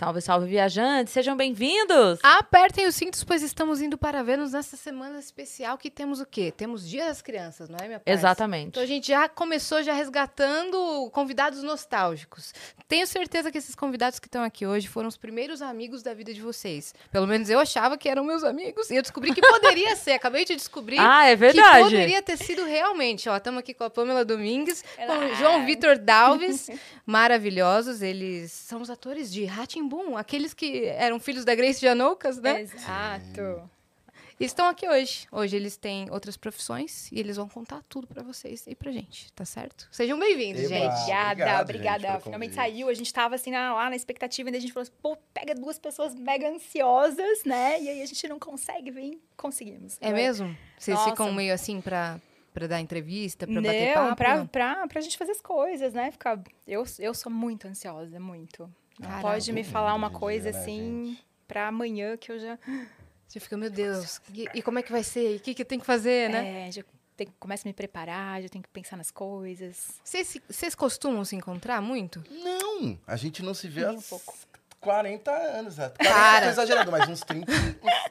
Salve, salve, viajantes! Sejam bem-vindos! Apertem os cintos, pois estamos indo para Vênus nessa semana especial que temos o quê? Temos Dia das Crianças, não é, minha paz? Exatamente. Então a gente já começou já resgatando convidados nostálgicos. Tenho certeza que esses convidados que estão aqui hoje foram os primeiros amigos da vida de vocês. Pelo menos eu achava que eram meus amigos e eu descobri que poderia ser. Acabei de descobrir Ah, é que verdade. poderia ter sido realmente. Ó, estamos aqui com a Pamela Domingues, com o João Vitor Dalves, maravilhosos. Eles são os atores de Ratimbum, aqueles que eram filhos da Grace Janoucas, né? Exato. E estão aqui hoje. Hoje eles têm outras profissões e eles vão contar tudo pra vocês e pra gente, tá certo? Sejam bem-vindos, gente. Obrigada, obrigado, obrigada. gente, Finalmente saiu, a gente tava assim na- lá na expectativa, ainda a gente falou assim, pô, pega duas pessoas mega ansiosas, né? E aí a gente não consegue vir, conseguimos. É mesmo? Vocês Nossa. ficam meio assim pra, pra dar entrevista, pra bater papo? pra, pra, pra gente fazer as coisas, né? Ficar... Eu, eu sou muito ansiosa, muito. Não Caraca. pode me falar uma coisa né, assim pra amanhã que eu já... Você fica, meu Deus, e, e como é que vai ser? E o que, que eu tenho que fazer, né? É, já tenho, começo a me preparar, já tenho que pensar nas coisas. Vocês, costumam se encontrar muito? Não, a gente não se vê Nem um há pouco. 40 anos. É. 40 Para. tô exagerando, mas uns 30, uns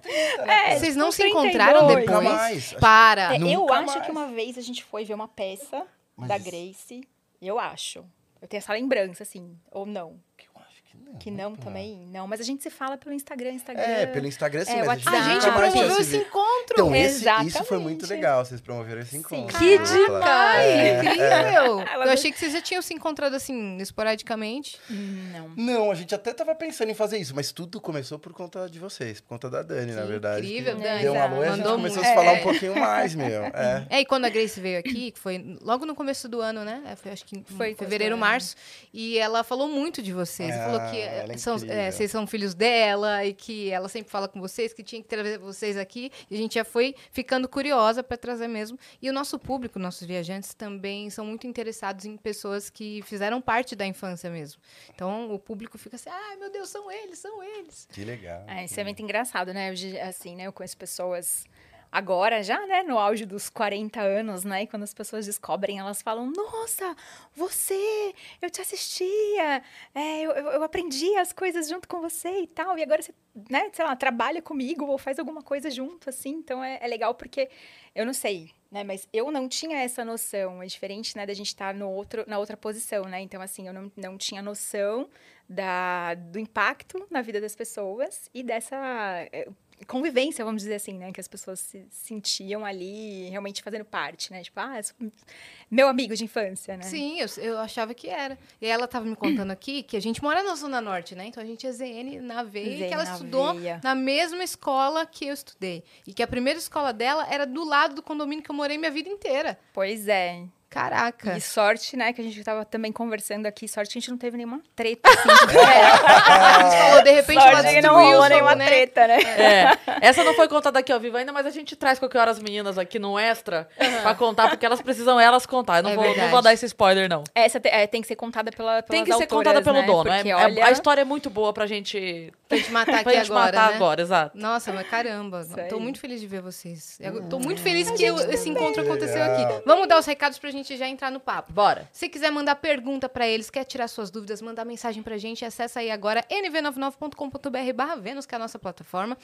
30 né? É, Vocês não tipo, se encontraram 32. depois? Nunca mais. Para! É, eu acho mais. que uma vez a gente foi ver uma peça Mas da isso- Grace. Eu acho. Eu tenho essa lembrança, assim. Ou não. Acho que não. Que não também? Não. Mas a gente se fala pelo Instagram. Instagram. É, pelo Instagram sim, É, mas A a gente, promoveu se esse encontro! Então, esse, isso foi muito legal, vocês promoveram esse encontro. Que Né? dica! Ai, É, incrível! Ela- Eu achei que vocês já tinham se encontrado assim, esporadicamente. Não. Não, a gente até tava pensando em fazer isso, mas tudo começou por conta de vocês, por conta da Dani, na Que verdade. incrível, que Dani. Deu um alô e a gente Mandou começou muito. a se falar É. um pouquinho mais, meu. É. É, e quando a Grace veio aqui, que foi logo no começo do ano, né? É, Foi acho que Foi fevereiro, março. E ela falou muito de vocês. Ah, falou que ela é são, é, vocês são filhos dela e que ela sempre fala com vocês, que tinha que trazer vocês aqui. E a gente já foi ficando curiosa para trazer mesmo. E o nosso público, nossos viajantes, também são muito interessados em pessoas que fizeram parte da infância mesmo. Então o público fica assim: ai meu Deus, são eles, são eles. Que legal. É, isso é muito engraçado, né? Hoje, assim, né? Eu conheço pessoas agora já, né? No auge dos 40 anos, né? E quando as pessoas descobrem, elas falam, nossa, você, eu te assistia, é, eu, eu aprendi as coisas junto com você e tal. E agora você, né? Sei lá, trabalha comigo ou faz alguma coisa junto, assim. Então, é, é legal porque, eu não sei, né? Mas eu não tinha essa noção. É diferente, né? Da gente estar no outro, na outra posição, né? Então, assim, eu não, não tinha noção da, do impacto na vida das pessoas e dessa eh, convivência, vamos dizer assim, né? Que as pessoas se sentiam ali realmente fazendo parte, né? Tipo, ah, meu amigo de infância, né? Sim, eu, eu achava que era. E ela estava me contando aqui que a gente mora na Zona Norte, né? Então a gente é ZN na veia, e ZN que ela na estudou veia. na mesma escola que eu estudei. E que a primeira escola dela era do lado do condomínio que eu morei minha vida inteira. Pois é. Caraca. E sorte, né? Que a gente tava também conversando aqui. Sorte que a gente não teve nenhuma treta, assim. a gente falou, de repente, ela sorte que não rolou nenhuma né? treta, né? É, essa não foi contada aqui ao vivo ainda, mas a gente traz qualquer hora as meninas aqui no extra pra contar, porque elas precisam elas contar. Eu não, É vou, não vou dar esse spoiler, não. Essa te- é, tem que ser contada pela, pelas Tem que ser autoras, contada pelo né? dono. é- Porque, é- olha, a história é muito boa pra gente, Pra gente matar aqui pra gente agora, matar né? agora, exato. Nossa, mas caramba. Isso Tô muito feliz de ver vocês. Eu tô muito feliz que esse encontro aconteceu aqui. Vamos dar os recados pra gente já entrar no papo. Bora. Se quiser mandar pergunta pra eles, quer tirar suas dúvidas, mandar mensagem pra gente, acessa aí agora nv99.com.br barra Vênus, que é a nossa plataforma.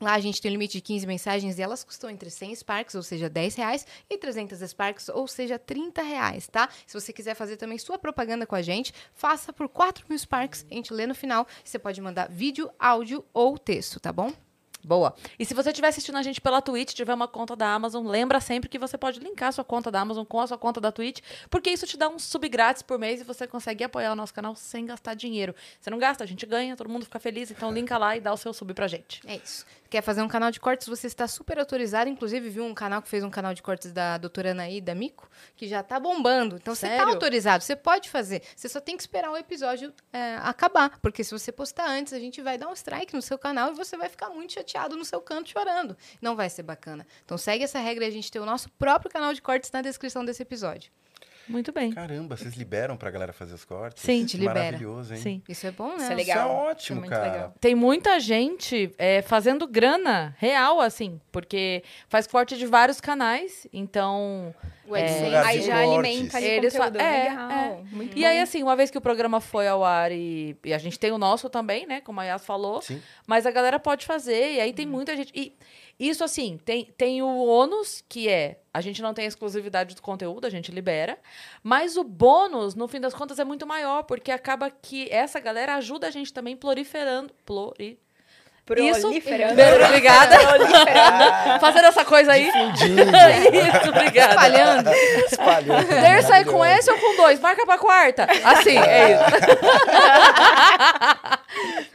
Lá a gente tem um limite de 15 mensagens e elas custam entre 100 Sparks, ou seja, 10 reais, e 300 Sparks, ou seja, 30 reais, tá? Se você quiser fazer também sua propaganda com a gente, faça por 4 mil Sparks, a gente lê no final. Você pode mandar vídeo, áudio ou texto, tá bom? Boa. E se você estiver assistindo a gente pela Twitch, tiver uma conta da Amazon, lembra sempre que você pode linkar a sua conta da Amazon com a sua conta da Twitch, porque isso te dá um sub grátis por mês e você consegue apoiar o nosso canal sem gastar dinheiro. Você não gasta, a gente ganha, todo mundo fica feliz, então linka lá e dá o seu sub pra gente. É isso. Quer fazer um canal de cortes? Você está super autorizado. Inclusive, viu um canal que fez um canal de cortes da doutora Anaí, da Mico, que já tá bombando. Então, você tá Sério? autorizado. Você pode fazer. Você só tem que esperar o episódio é, acabar. Porque se você postar antes, a gente vai dar um strike no seu canal e você vai ficar muito chateado no seu canto chorando. Não vai ser bacana. Então, segue essa regra e a gente tem o nosso próprio canal de cortes na descrição desse episódio. Muito bem. Caramba, vocês liberam pra galera fazer os cortes? Sim, te libera. Maravilhoso, hein? Sim. Isso é bom, né? Isso é legal. Isso é ótimo, muito cara. legal. Tem muita gente é, fazendo grana real, assim, porque faz corte de vários canais, então O É. AdSense. Aí já cortes. alimenta ali Eles fa- conteúdo. é, Legal. é. Muito E bom. aí, assim, uma vez que o programa foi ao ar e, e a gente tem o nosso também, né? Como a Yas falou. Sim. Mas a galera pode fazer, e aí tem muita gente. E isso, assim, tem, tem o ônus, que é a gente não tem exclusividade do conteúdo, a gente libera. Mas o bônus, no fim das contas, é muito maior, porque acaba que essa galera ajuda a gente também proliferando. Plori... Isso. Proliferando. Bem, Obrigada. Fazendo essa coisa aí. Isso, obrigada. Espalhando. Espalhando. Der sai com esse ou com dois? Marca pra quarta. Assim, é isso.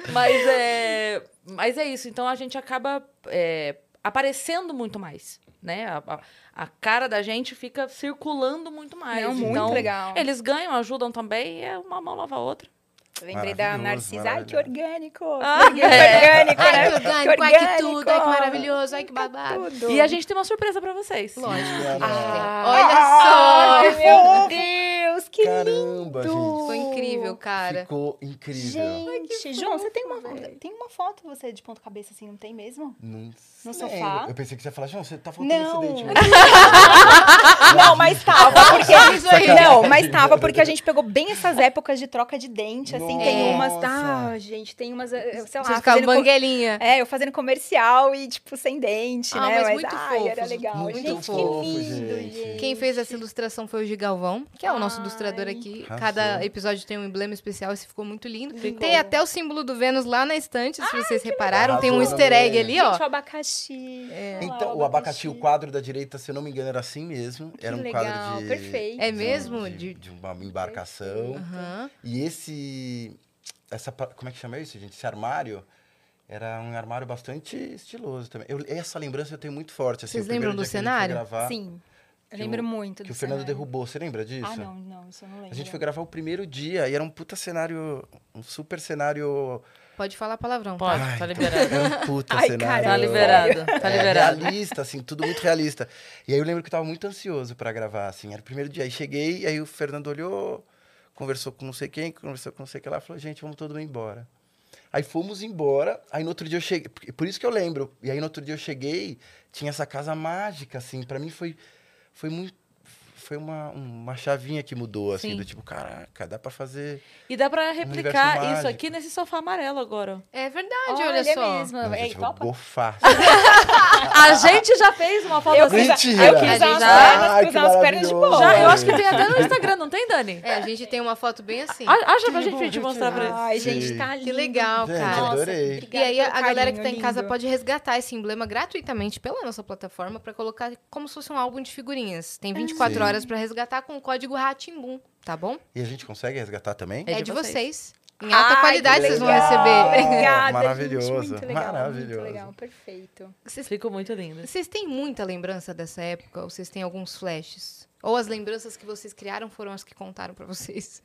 mas, é, mas é isso. Então a gente acaba é, aparecendo muito mais. Né? A, a- a cara da gente fica circulando muito mais. Não, muito então, legal. Eles ganham, ajudam também, e é uma mão lava a outra. Lembrei da Narcisa. Ai, que orgânico. Ah, que é. orgânico. Ai, né? que orgânico, ai, que tudo, ai, que orgânico. maravilhoso, ai, que babado. Tudo. E a gente tem uma surpresa pra vocês. Lógico. Ah, Olha só. Ai, meu Deus, que Caramba, lindo. gente. Foi incrível, cara. Ficou incrível. Gente, João, você tem uma, tem uma foto você de ponta cabeça assim, não tem mesmo? Não No sofá? Eu pensei que você ia falar, João, você tá faltando Não. esse dente. Não, mas tava, porque Isso aí. Não, mas tava, porque a gente pegou bem essas épocas de troca de dente, assim, tem Nossa. umas, tá, gente, tem umas, eh, sei lá, fazendo co- banguelinha. É, eu fazendo comercial e, tipo, sem dente, Ah, né? mas muito ai, era fofos, legal. muito gente, fofo, que lindo, gente. gente. Quem fez essa ilustração foi o Gigalvão, que é o nosso Ai. ilustrador aqui. Cada episódio tem um emblema especial, esse ficou muito lindo. Ficou. Tem até o símbolo do Vênus lá na estante, se vocês repararam. Tem um easter egg né? ali, ó. Gente, o abacaxi. É. Olha lá, Então, o abacaxi, o quadro da direita, se eu não me engano, era assim mesmo. Era um legal, quadro de. perfeito. É mesmo? De, De- de uma embarcação. Aham. E esse. Essa, como é que chama isso, gente? Esse armário era um armário bastante estiloso também. Eu- essa lembrança eu tenho muito forte. Assim, Vocês o lembram do que cenário? gravar, Sim, eu que lembro o- muito Que do o Fernando cenário. derrubou. Você lembra disso? Ah, não, não, isso eu não lembro. A gente foi gravar o primeiro dia e era um puta cenário. Um super cenário. Pode falar palavrão. tá? Pode, Ai, tá liberado. Era um puta Ai, cenário. caramba. Tá liberado, tá É, liberado. realista, assim, tudo muito realista. E aí eu lembro que eu tava muito ansioso pra gravar, assim. Era o primeiro dia. Aí cheguei, aí o Fernando olhou, conversou com não sei quem, conversou com não sei quem lá, falou, gente, vamos todo mundo embora. Aí fomos embora, aí no outro dia eu cheguei, por- por isso que eu lembro. E aí no outro dia eu cheguei, tinha essa casa mágica, assim, pra mim foi, foi muito. Foi uma, uma chavinha que mudou, assim, Sim. do tipo, caraca, dá pra fazer. E dá pra replicar universo isso aqui nesse sofá amarelo agora. É verdade, Olha, olha, só. mesmo. Nossa, Ei, gente, vou topa? gofar. A gente já fez uma foto Eu assim. quis, Mentira. eu quis A usar gente as já- pernas, cruzar as pernas de boa. Já, eu acho que tem até no Instagram, não tem, Dani? É, a gente tem uma foto bem assim. A- Acha pra Sim, gente, gente mostrar pra eles. Ai, gente, tá lindo. Que legal, Gente, cara. adorei. E obrigada aí, a galera que tá em casa lindo. pode resgatar esse emblema gratuitamente pela nossa plataforma pra colocar como se fosse um álbum de figurinhas. Tem 24 Sim. Horas pra resgatar com o código RATIMBUM, tá bom? E a gente consegue resgatar também? É É, de de vocês. vocês. Em alta Ai, qualidade vocês vão receber. Obrigada, Maravilhoso, gente. Muito legal, maravilhoso. Muito legal, perfeito. Vocês, Ficou muito lindo. vocês têm muita lembrança dessa época? Ou vocês têm alguns flashes? Ou as lembranças que vocês criaram foram as que contaram pra vocês?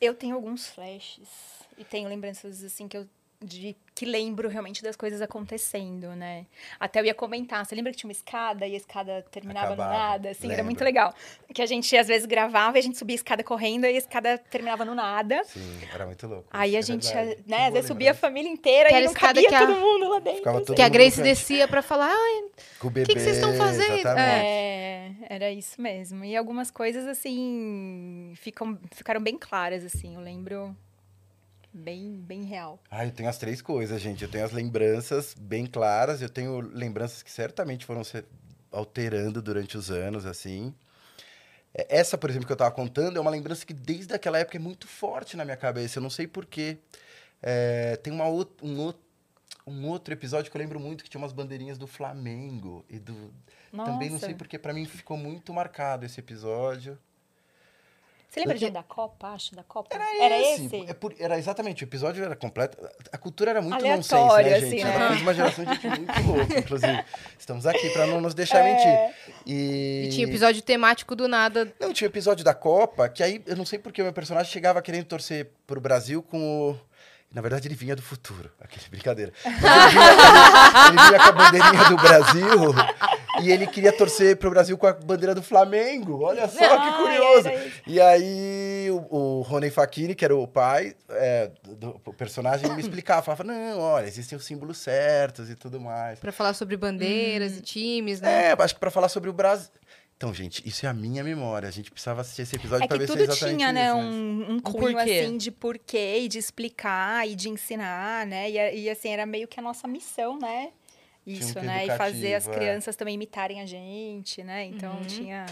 Eu tenho alguns flashes e tenho lembranças assim que eu de que lembro realmente das coisas acontecendo, né? Até eu ia comentar, você lembra que tinha uma escada e a escada terminava Acabava, no nada, assim, era lembro. muito legal. Que a gente às vezes gravava e a gente subia a escada correndo e a escada terminava no nada. Sim, era muito louco. Aí a É gente, verdade. Que né, boa às vezes subia a lembrança. família inteira Que e era a não escada cabia que a- todo mundo lá dentro. Ficava todo que a Grace descia pra falar, o bebê, que que vocês estão fazendo? exatamente. É, era isso mesmo. E algumas coisas, assim, ficam, ficaram bem claras, assim. Eu lembro bem, bem real. Ah, eu tenho as três coisas, gente. Eu tenho as lembranças bem claras, eu tenho lembranças que certamente foram se alterando durante os anos, assim. É, Essa, por exemplo, que eu tava contando, é uma lembrança que desde aquela época é muito forte na minha cabeça. Eu não sei porquê. É, tem uma um, um outro episódio que eu lembro muito, que tinha umas bandeirinhas do Flamengo. E do... Também não Nossa. sei porque, pra mim ficou muito marcado esse episódio. Você lembra Eu de da Copa, acho, da Copa? Era, esse? esse? É por- era exatamente, o episódio era completo. A cultura era muito Aleatório, nonsense, né, assim, gente? né? Ela fez uma geração de gente muito louca, inclusive. Estamos aqui pra não nos deixar É. mentir. E... E tinha episódio temático do nada. Não, tinha episódio da Copa, que aí eu não sei porque o meu personagem chegava querendo torcer pro Brasil com o. Na verdade, ele vinha do futuro. Aquele brincadeira. Ele, vinha, ele vinha com a bandeirinha do Brasil e ele queria torcer pro Brasil com a bandeira do Flamengo. Olha só que curioso. E aí o, o Rony Facchini, que era o pai é, do, do personagem, me explicava. Falava, não, olha, existem os símbolos certos e tudo mais. Pra falar sobre bandeiras e times, né? É, acho que pra falar sobre o Brasil. Então, gente, isso é a minha memória. A gente precisava assistir esse episódio É pra que ver se é tudo exatamente tinha, né, isso, mas- um, um cunho, assim, de porquê e de explicar e de ensinar, né? E, e, assim, era meio que a nossa missão, né? Tinha um Isso, quê né? E fazer as é. crianças também imitarem a gente, né? Então, Uhum. tinha...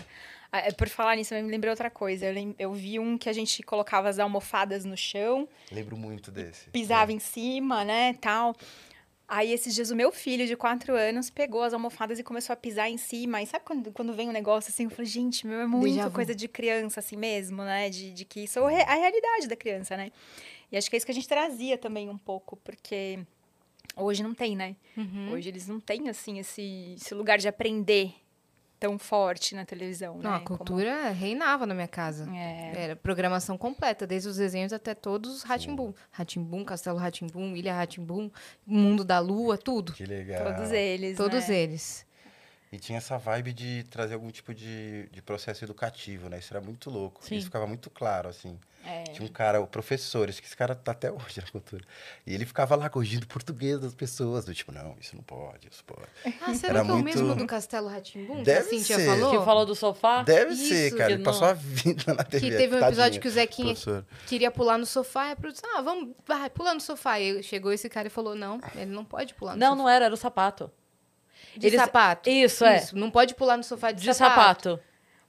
É, Por falar nisso, eu me lembrei outra coisa. Eu, lem- eu vi um que a gente colocava as almofadas no chão, Lembro muito desse. pisava em cima, né, tal. Aí, esses dias, o meu filho, de quatro anos, pegou as almofadas e começou a pisar em cima. E sabe quando, quando vem um negócio assim? Eu falei, gente, meu, é muito coisa de criança, assim mesmo, né? De, de que isso é a realidade da criança, né? E acho que é isso que a gente trazia também um pouco, porque hoje não tem, né? Uhum. Hoje eles não têm, assim, esse, esse lugar de aprender tão forte na televisão, Não, né? a cultura reinava na minha casa. Como- É. Era programação completa, desde os desenhos até todos os Ratimbum. Ratimbum, Castelo Ratimbum, Ilha Ratimbum, Mundo da Lua, tudo. Que legal. Todos eles, Todos né? eles. E tinha essa vibe de trazer algum tipo de, de processo educativo, né? Isso era muito louco. Sim. Isso ficava muito claro, assim. É. Tinha um cara, o professor, acho que esse cara tá até hoje na cultura. E ele ficava lá corrigindo português das pessoas, do tipo, não, isso não pode, isso pode. Ah, será Era que é o muito- mesmo do Castelo Ratimbum? Que Deve a Cintia ser. falou? Que falou do sofá? Deve Isso, ser, cara. Ele passou não- a vida na TV. Que teve um episódio tadinho, que o Zequinha professor. queria pular no sofá, e a produção, ah, vamos, vai, pula no sofá. E chegou esse cara e falou, não, ele não pode pular no Não, sofá. não era, era o sapato. De Eles- sapato. Isso, é. Isso, não pode pular no sofá de, De sapato.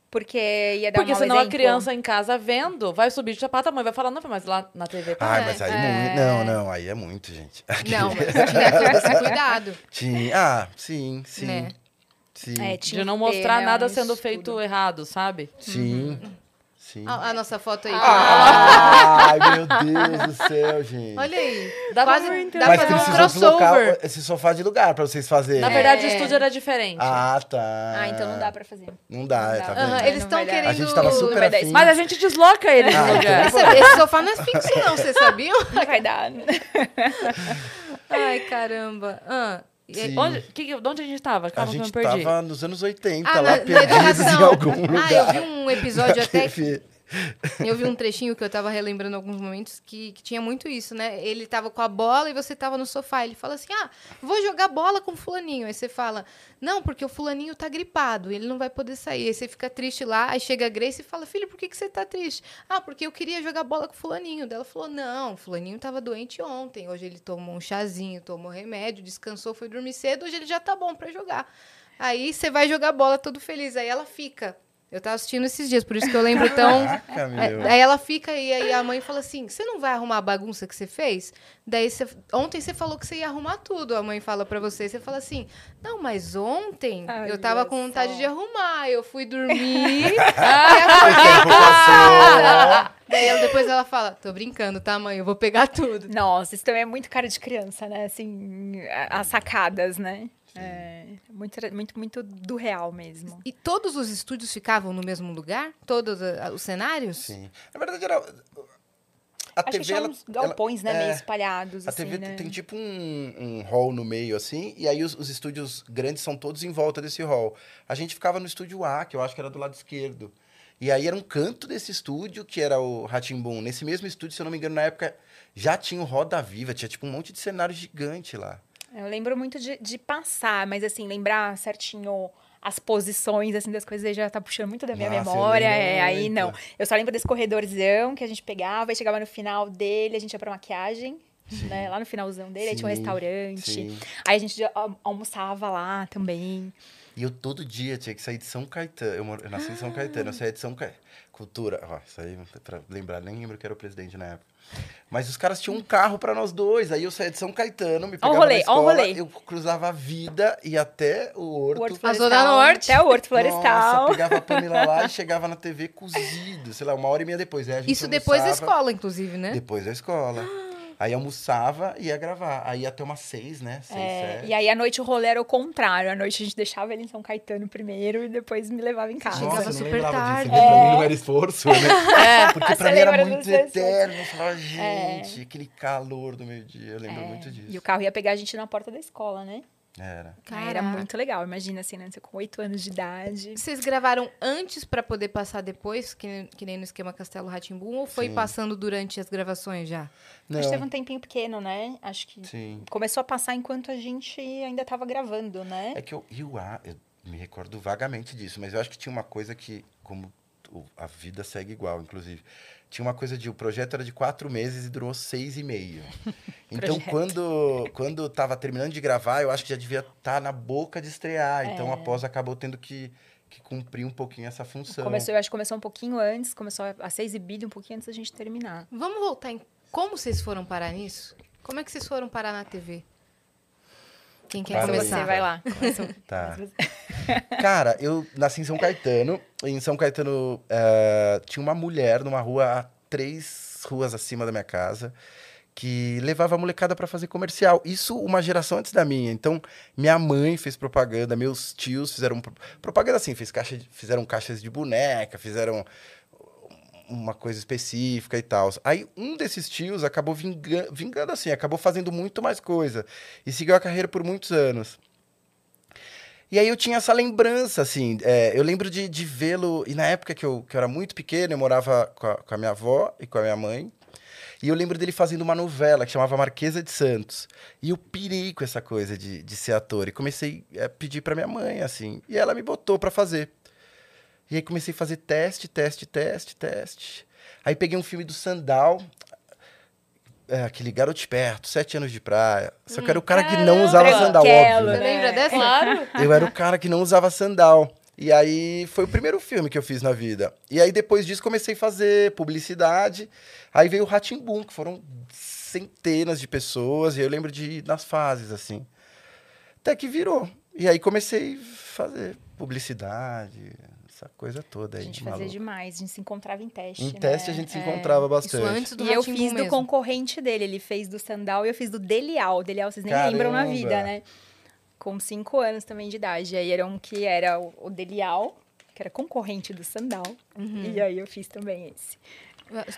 Porque ia dar Porque um senão a exemplo. criança em casa vendo, vai subir de sapato, a mãe vai falar, não, mas lá na TV tá. Ai, É, mas aí é. muito. Não, não, aí é muito, gente. Não, mas tinha cuidado, Tinha. Ah, sim, sim. né? Sim. É, De não mostrar né, nada sendo estudo. feito errado, sabe? Sim. Sim. A, a nossa foto aí. Ai, meu Deus do céu, gente. Olha aí. Dá Quase, pra- dá pra Mas fazer um esse sofá de lugar pra vocês fazerem. Na verdade, o É. estúdio era diferente. Ah, tá. Ah, então não dá pra fazer. Não dá, Não é, dá. tá vendo? Eles estão querendo... A gente tava super afim. Mas a gente desloca ele Ah, no lugar. Esse, esse sofá não é fixo, não, vocês sabiam? Não vai dar. Ai, caramba. Ah, Sim. Onde, que, de onde a gente tava? A Calma que eu me gente perdi. tava nos anos 80, Ah, lá na, perdidos em algum lugar. Ah, eu vi um episódio até TV. Eu vi um trechinho que eu tava relembrando alguns momentos que, que tinha muito isso, né? Ele tava com a bola e você tava no sofá. Ele fala assim: Ah, vou jogar bola com o fulaninho. Aí você fala: Não, porque o fulaninho tá gripado, ele não vai poder sair. Aí você fica triste lá, aí chega a Grace e fala: Filho, por que, que você tá triste? Ah, porque eu queria jogar bola com o fulaninho. Daí ela falou: Não, o fulaninho tava doente ontem. Hoje ele tomou um chazinho, tomou remédio, descansou, foi dormir cedo. Hoje ele já tá bom pra jogar. Aí você vai jogar bola todo feliz. Aí ela fica. Eu tava assistindo esses dias, por isso que eu lembro tão. Caraca, meu. Aí ela fica e aí a mãe fala assim: você não vai arrumar a bagunça que você fez? Daí você, ontem você falou que você ia arrumar tudo. A mãe fala pra você, você fala assim: não, mas ontem Olha eu tava com vontade só. de arrumar. Eu fui dormir. aí. Daí ela, depois ela fala: tô brincando, tá, mãe? Eu vou pegar tudo. Nossa, isso também é muito cara de criança, né? Assim, as sacadas, né? É, muito, muito, muito do real mesmo. E todos os estúdios ficavam no mesmo lugar? Todos ah, os cenários? Sim. Na verdade, era. A Acho que TV, tinha ela, uns galpões, né? é, Meio espalhados, A assim, TV né? tem tipo um, um hall no meio, assim, e aí os, os estúdios grandes são todos em volta desse hall. A gente ficava no estúdio A, que eu acho que era do lado esquerdo. E aí era um canto desse estúdio, que era o Ratimbum. Nesse mesmo estúdio, se eu não me engano, na época já tinha o Roda Viva, tinha tipo um monte de cenário gigante lá. Eu lembro muito de, de passar, mas assim, lembrar certinho as posições, assim, das coisas já tá puxando muito da minha Nossa, memória. É, aí não. Eu só lembro desse corredorzão que a gente pegava e chegava no final dele, a gente ia pra maquiagem. Né, lá no finalzão dele, aí tinha um restaurante. sim. Aí a gente al- almoçava lá também. E eu todo dia tinha que sair de São Caetano. Eu, moro- eu nasci em São Caetano, eu saía de São Caetano. Cultura, ó, isso aí pra lembrar, nem lembro que era o presidente na época. Mas os caras tinham um carro pra nós dois. Aí eu saía de São Caetano, me pegava rolê, na escola, rolê. eu cruzava a vida e até o Horto. O Horto A Zona. Norte. Até o Horto Florestal. Nossa, pegava a Pamela lá e chegava na TV cozido, sei lá, uma hora e meia depois. Gente Isso depois da almoçava- escola, inclusive, né? Depois da escola. Aí almoçava e ia gravar. Aí ia até umas seis, né? Seis, É, sete. e aí à noite o rolê era o contrário. À noite a gente deixava ele em São Caetano primeiro e depois me levava em casa. Chegava Nossa, eu não super lembrava tarde. disso. Porque Pra mim não era esforço, né? É. Porque pra Você mim era muito eterno. Eu falava, gente, aquele calor do meio-dia. Eu lembro É, muito disso. E o carro ia pegar a gente na porta da escola, né? Era. Aí Era muito legal. Imagina assim, né? Você com oito anos de idade. Vocês gravaram antes pra poder passar depois, que, nem- que nem no esquema Castelo Ratimbum, ou foi Sim. passando durante as gravações já? Não, Acho que teve um tempinho pequeno, né? Acho que sim. começou a passar enquanto a gente ainda tava gravando, né? É que eu, eu, a- eu me recordo vagamente disso, mas eu acho que tinha uma coisa que, como a vida segue igual, inclusive, tinha uma coisa de o projeto era de quatro meses e durou seis e meio. Então, Projeto. quando quando estava terminando de gravar, eu acho que já devia estar na boca de estrear. Então, É. a pós acabou tendo que, que cumprir um pouquinho essa função. Começou, eu acho que começou um pouquinho antes, começou a ser exibido um pouquinho antes da gente terminar. Vamos voltar em como vocês foram parar nisso? Como é que vocês foram parar na TV? Quem quer Para Começa começar? você, vai lá. Tá. Cara, eu nasci em São Caetano. Em São Caetano eh, tinha uma mulher numa rua, a três ruas acima da minha casa, que levava a molecada pra fazer comercial. Isso uma geração antes da minha. Então, minha mãe fez propaganda, meus tios fizeram pro- propaganda assim, fez caixa de- fizeram caixas de boneca, fizeram uma coisa específica e tal. Aí um desses tios acabou vinga- vingando assim, acabou fazendo muito mais coisa e seguiu a carreira por muitos anos. E aí eu tinha essa lembrança, assim, é, eu lembro de, de vê-lo, e na época que eu, que eu era muito pequeno, eu morava com a, com a minha avó e com a minha mãe, e eu lembro dele fazendo uma novela que chamava Marquesa de Santos. E eu pirei com essa coisa de, de ser ator, e comecei a pedir pra minha mãe, assim, e ela me botou pra fazer. E aí comecei a fazer teste, teste, teste, teste. Aí peguei um filme do Sandal, é, aquele Garoto Esperto, Sete Anos de Praia. Só que era o cara que não usava Branquelo, sandal, óbvio. Você né? lembra dessa? Claro. Eu era o cara que não usava sandal. E aí foi o primeiro filme que eu fiz na vida. E aí depois disso comecei a fazer publicidade. Aí veio o Ratimbum, que foram centenas de pessoas. E eu lembro de ir nas fases, assim. Até que virou. E aí comecei a fazer publicidade, essa coisa toda A aí. gente maluco. fazia demais, a gente se encontrava em teste. Em né? teste a gente se É. encontrava bastante. Isso antes do E eu fiz do mesmo. concorrente dele. Ele fez do Sandal e eu fiz do Delial. O Delial, vocês nem lembram na Caramba! vida, né? Com cinco anos também de idade. Aí era um que era o, o Delial, que era concorrente do Sandal. Uhum. E aí eu fiz também esse.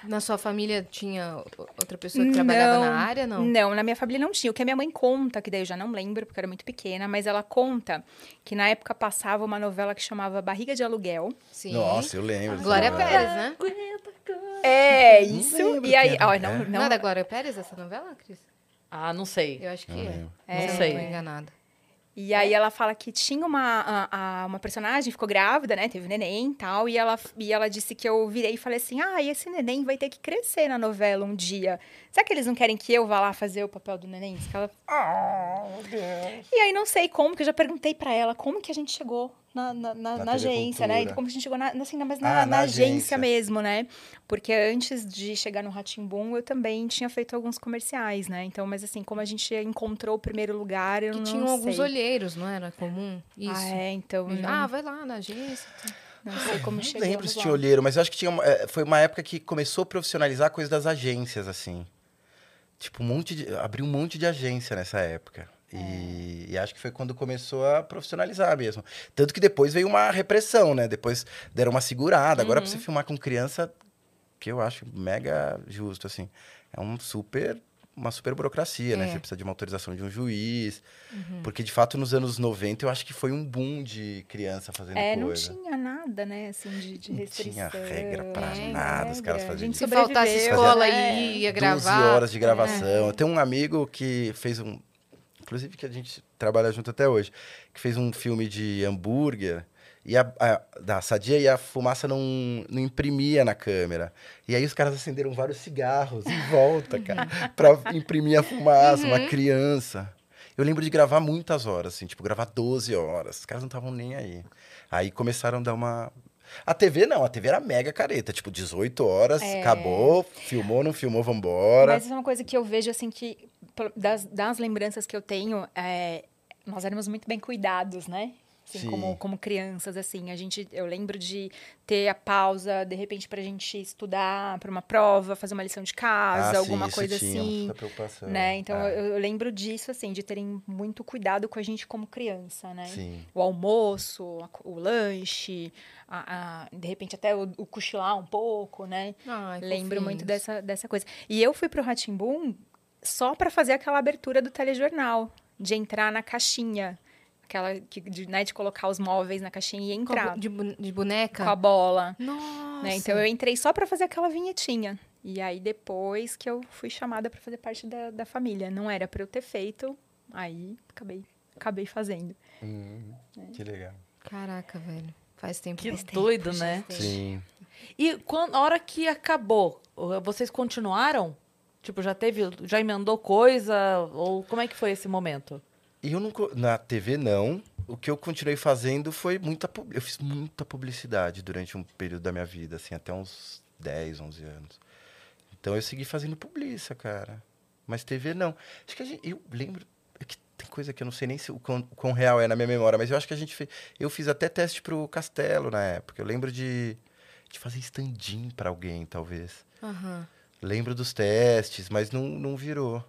Na sua família tinha outra pessoa que trabalhava na área, não? Não, na minha família não tinha. O que a minha mãe conta, que daí eu já não lembro, porque eu era muito pequena, mas ela conta que na época passava uma novela que chamava Barriga de Aluguel. Sim. Nossa, eu lembro. Glória. Pérez, né? É, Não isso. E aí. ó, não, Não, não, é da Glória Pérez essa novela, Cris? Ah, não sei. Eu acho que Não é. É, não sei. tô enganada. E aí ela fala que tinha uma, a- a- uma personagem, ficou grávida, né? Teve neném e tal. E ela, e ela disse que eu virei e falei assim: ah, esse neném vai ter que crescer na novela um dia. Será que eles não querem que eu vá lá fazer o papel do neném? Ela- Ah, meu Deus. E aí não sei como, que eu já perguntei pra ela como que a gente chegou na, na, na- Na na agência, né? Então, como que a gente chegou na, assim, na- mas na, Ah, na na agência. agência. mesmo, né? Porque antes de chegar no Ratimbum, eu também tinha feito alguns comerciais, né? Então, mas assim, como a gente encontrou o primeiro lugar, eu Que não tinham alguns sei. olheiros, não era comum? Isso. Ah, é, então. não- Ah, vai lá na agência. Não sei como Não chegamos lembro se tinha olheiro, mas eu acho que tinha. uma- é, foi uma época que começou a profissionalizar a coisa das agências, assim. Tipo, um monte de. Abriu um monte de agência nessa época. E, e acho que foi quando começou a profissionalizar mesmo. Tanto que depois veio uma repressão, né? Depois deram uma segurada. Agora, pra você filmar com criança, que eu acho mega justo, assim. É um super. Uma super burocracia, né? É. Você precisa de uma autorização de um juiz. Porque, de fato, nos anos 90, eu acho que foi um boom de criança fazendo É, não coisa. tinha nada, né, assim, de, de Não restrição. tinha regra pra né, nada, os caras faziam A gente Se faltasse escola né? e ia 12 gravar. horas de gravação. Eu tenho um amigo que fez um. Inclusive, que a gente trabalha junto até hoje. Que fez um filme de hambúrguer. E a, a- da Sadia e a fumaça não, não imprimia na câmera. E aí os caras acenderam vários cigarros em volta, cara, pra imprimir a fumaça, uma criança. Eu lembro de gravar muitas horas, assim, tipo, gravar 12 horas. Os caras não estavam nem aí. Aí começaram a dar uma. A TV não, a TV era mega careta, tipo, 18 horas, É. acabou, filmou, não filmou, vambora. Mas isso é uma coisa que eu vejo, assim, que das, das lembranças que eu tenho, é, nós éramos muito bem cuidados, né? Assim, Sim. como, como crianças, assim. A gente, eu lembro de ter a pausa, de repente, pra gente estudar para uma prova, fazer uma lição de casa, Ah, alguma sim, coisa tinha, assim. Né? Então, É, eu, eu lembro disso, assim, de terem muito cuidado com a gente como criança, né? Sim. o almoço, a o lanche, a, a- de repente até o, o cochilar um pouco, né? Ai, Lembro muito dessa, dessa coisa. E eu fui pro Ratimbum só para fazer aquela abertura do telejornal, de entrar na caixinha, aquela que, de, né, de colocar os móveis na caixinha e entrar de, de boneca? com a bola. Nossa. Né? Então eu entrei só para fazer aquela vinhetinha. E aí depois que eu fui chamada para fazer parte da, da família, não era para eu ter feito, aí acabei acabei fazendo. Hum, É. Que legal. Caraca, velho. Faz tempo. Que faz doido, né? tempo. Sim. E quando, a hora que acabou, vocês continuaram? Tipo, já teve, já emendou coisa? Ou como é que foi esse momento? E eu não. co- Na TV, não. O que eu continuei fazendo foi muita. Eu fiz muita publicidade durante um período da minha vida, assim, até uns 10, 11 anos. Então eu segui fazendo publiça, cara. Mas TV, não. Acho que a gente. Eu lembro. É que tem coisa que eu não sei nem se o quão, o quão real é na minha memória, mas eu acho que a gente fez. Eu fiz até teste pro Castelo na época. Eu lembro de, de fazer stand-in pra alguém, talvez. Aham. Lembro dos testes, mas não, não virou.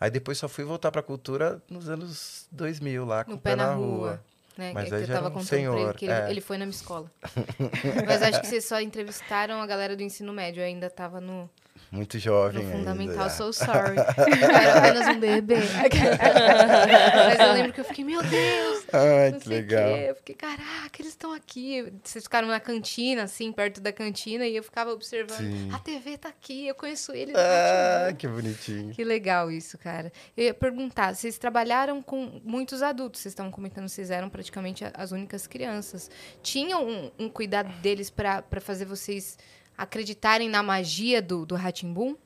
Aí depois só fui voltar pra cultura nos anos 2000, lá com No o pé na rua. Né? Mas que aí eu já tava um contando pra ele senhor, que ele, é. ele foi na minha escola. Mas acho que vocês só entrevistaram a galera do ensino médio. Eu ainda tava no, Muito no jovem ainda. fundamental, é. so sorry. Eu era apenas um bebê. Mas eu lembro que eu fiquei, meu Deus, Ai, não que sei o legal. quê. Eu fiquei, caraca, eles estão aqui. Vocês ficaram na cantina, assim, perto da cantina, e eu ficava observando. Sim. A TV tá aqui, eu conheço eles. Ah, Rá-Tim-Bum." que bonitinho. Que legal isso, cara. Eu ia perguntar, vocês trabalharam com muitos adultos, vocês estavam comentando, vocês eram praticamente as únicas crianças. Tinham um, um cuidado deles pra pra fazer vocês acreditarem na magia do, do Ratimbum?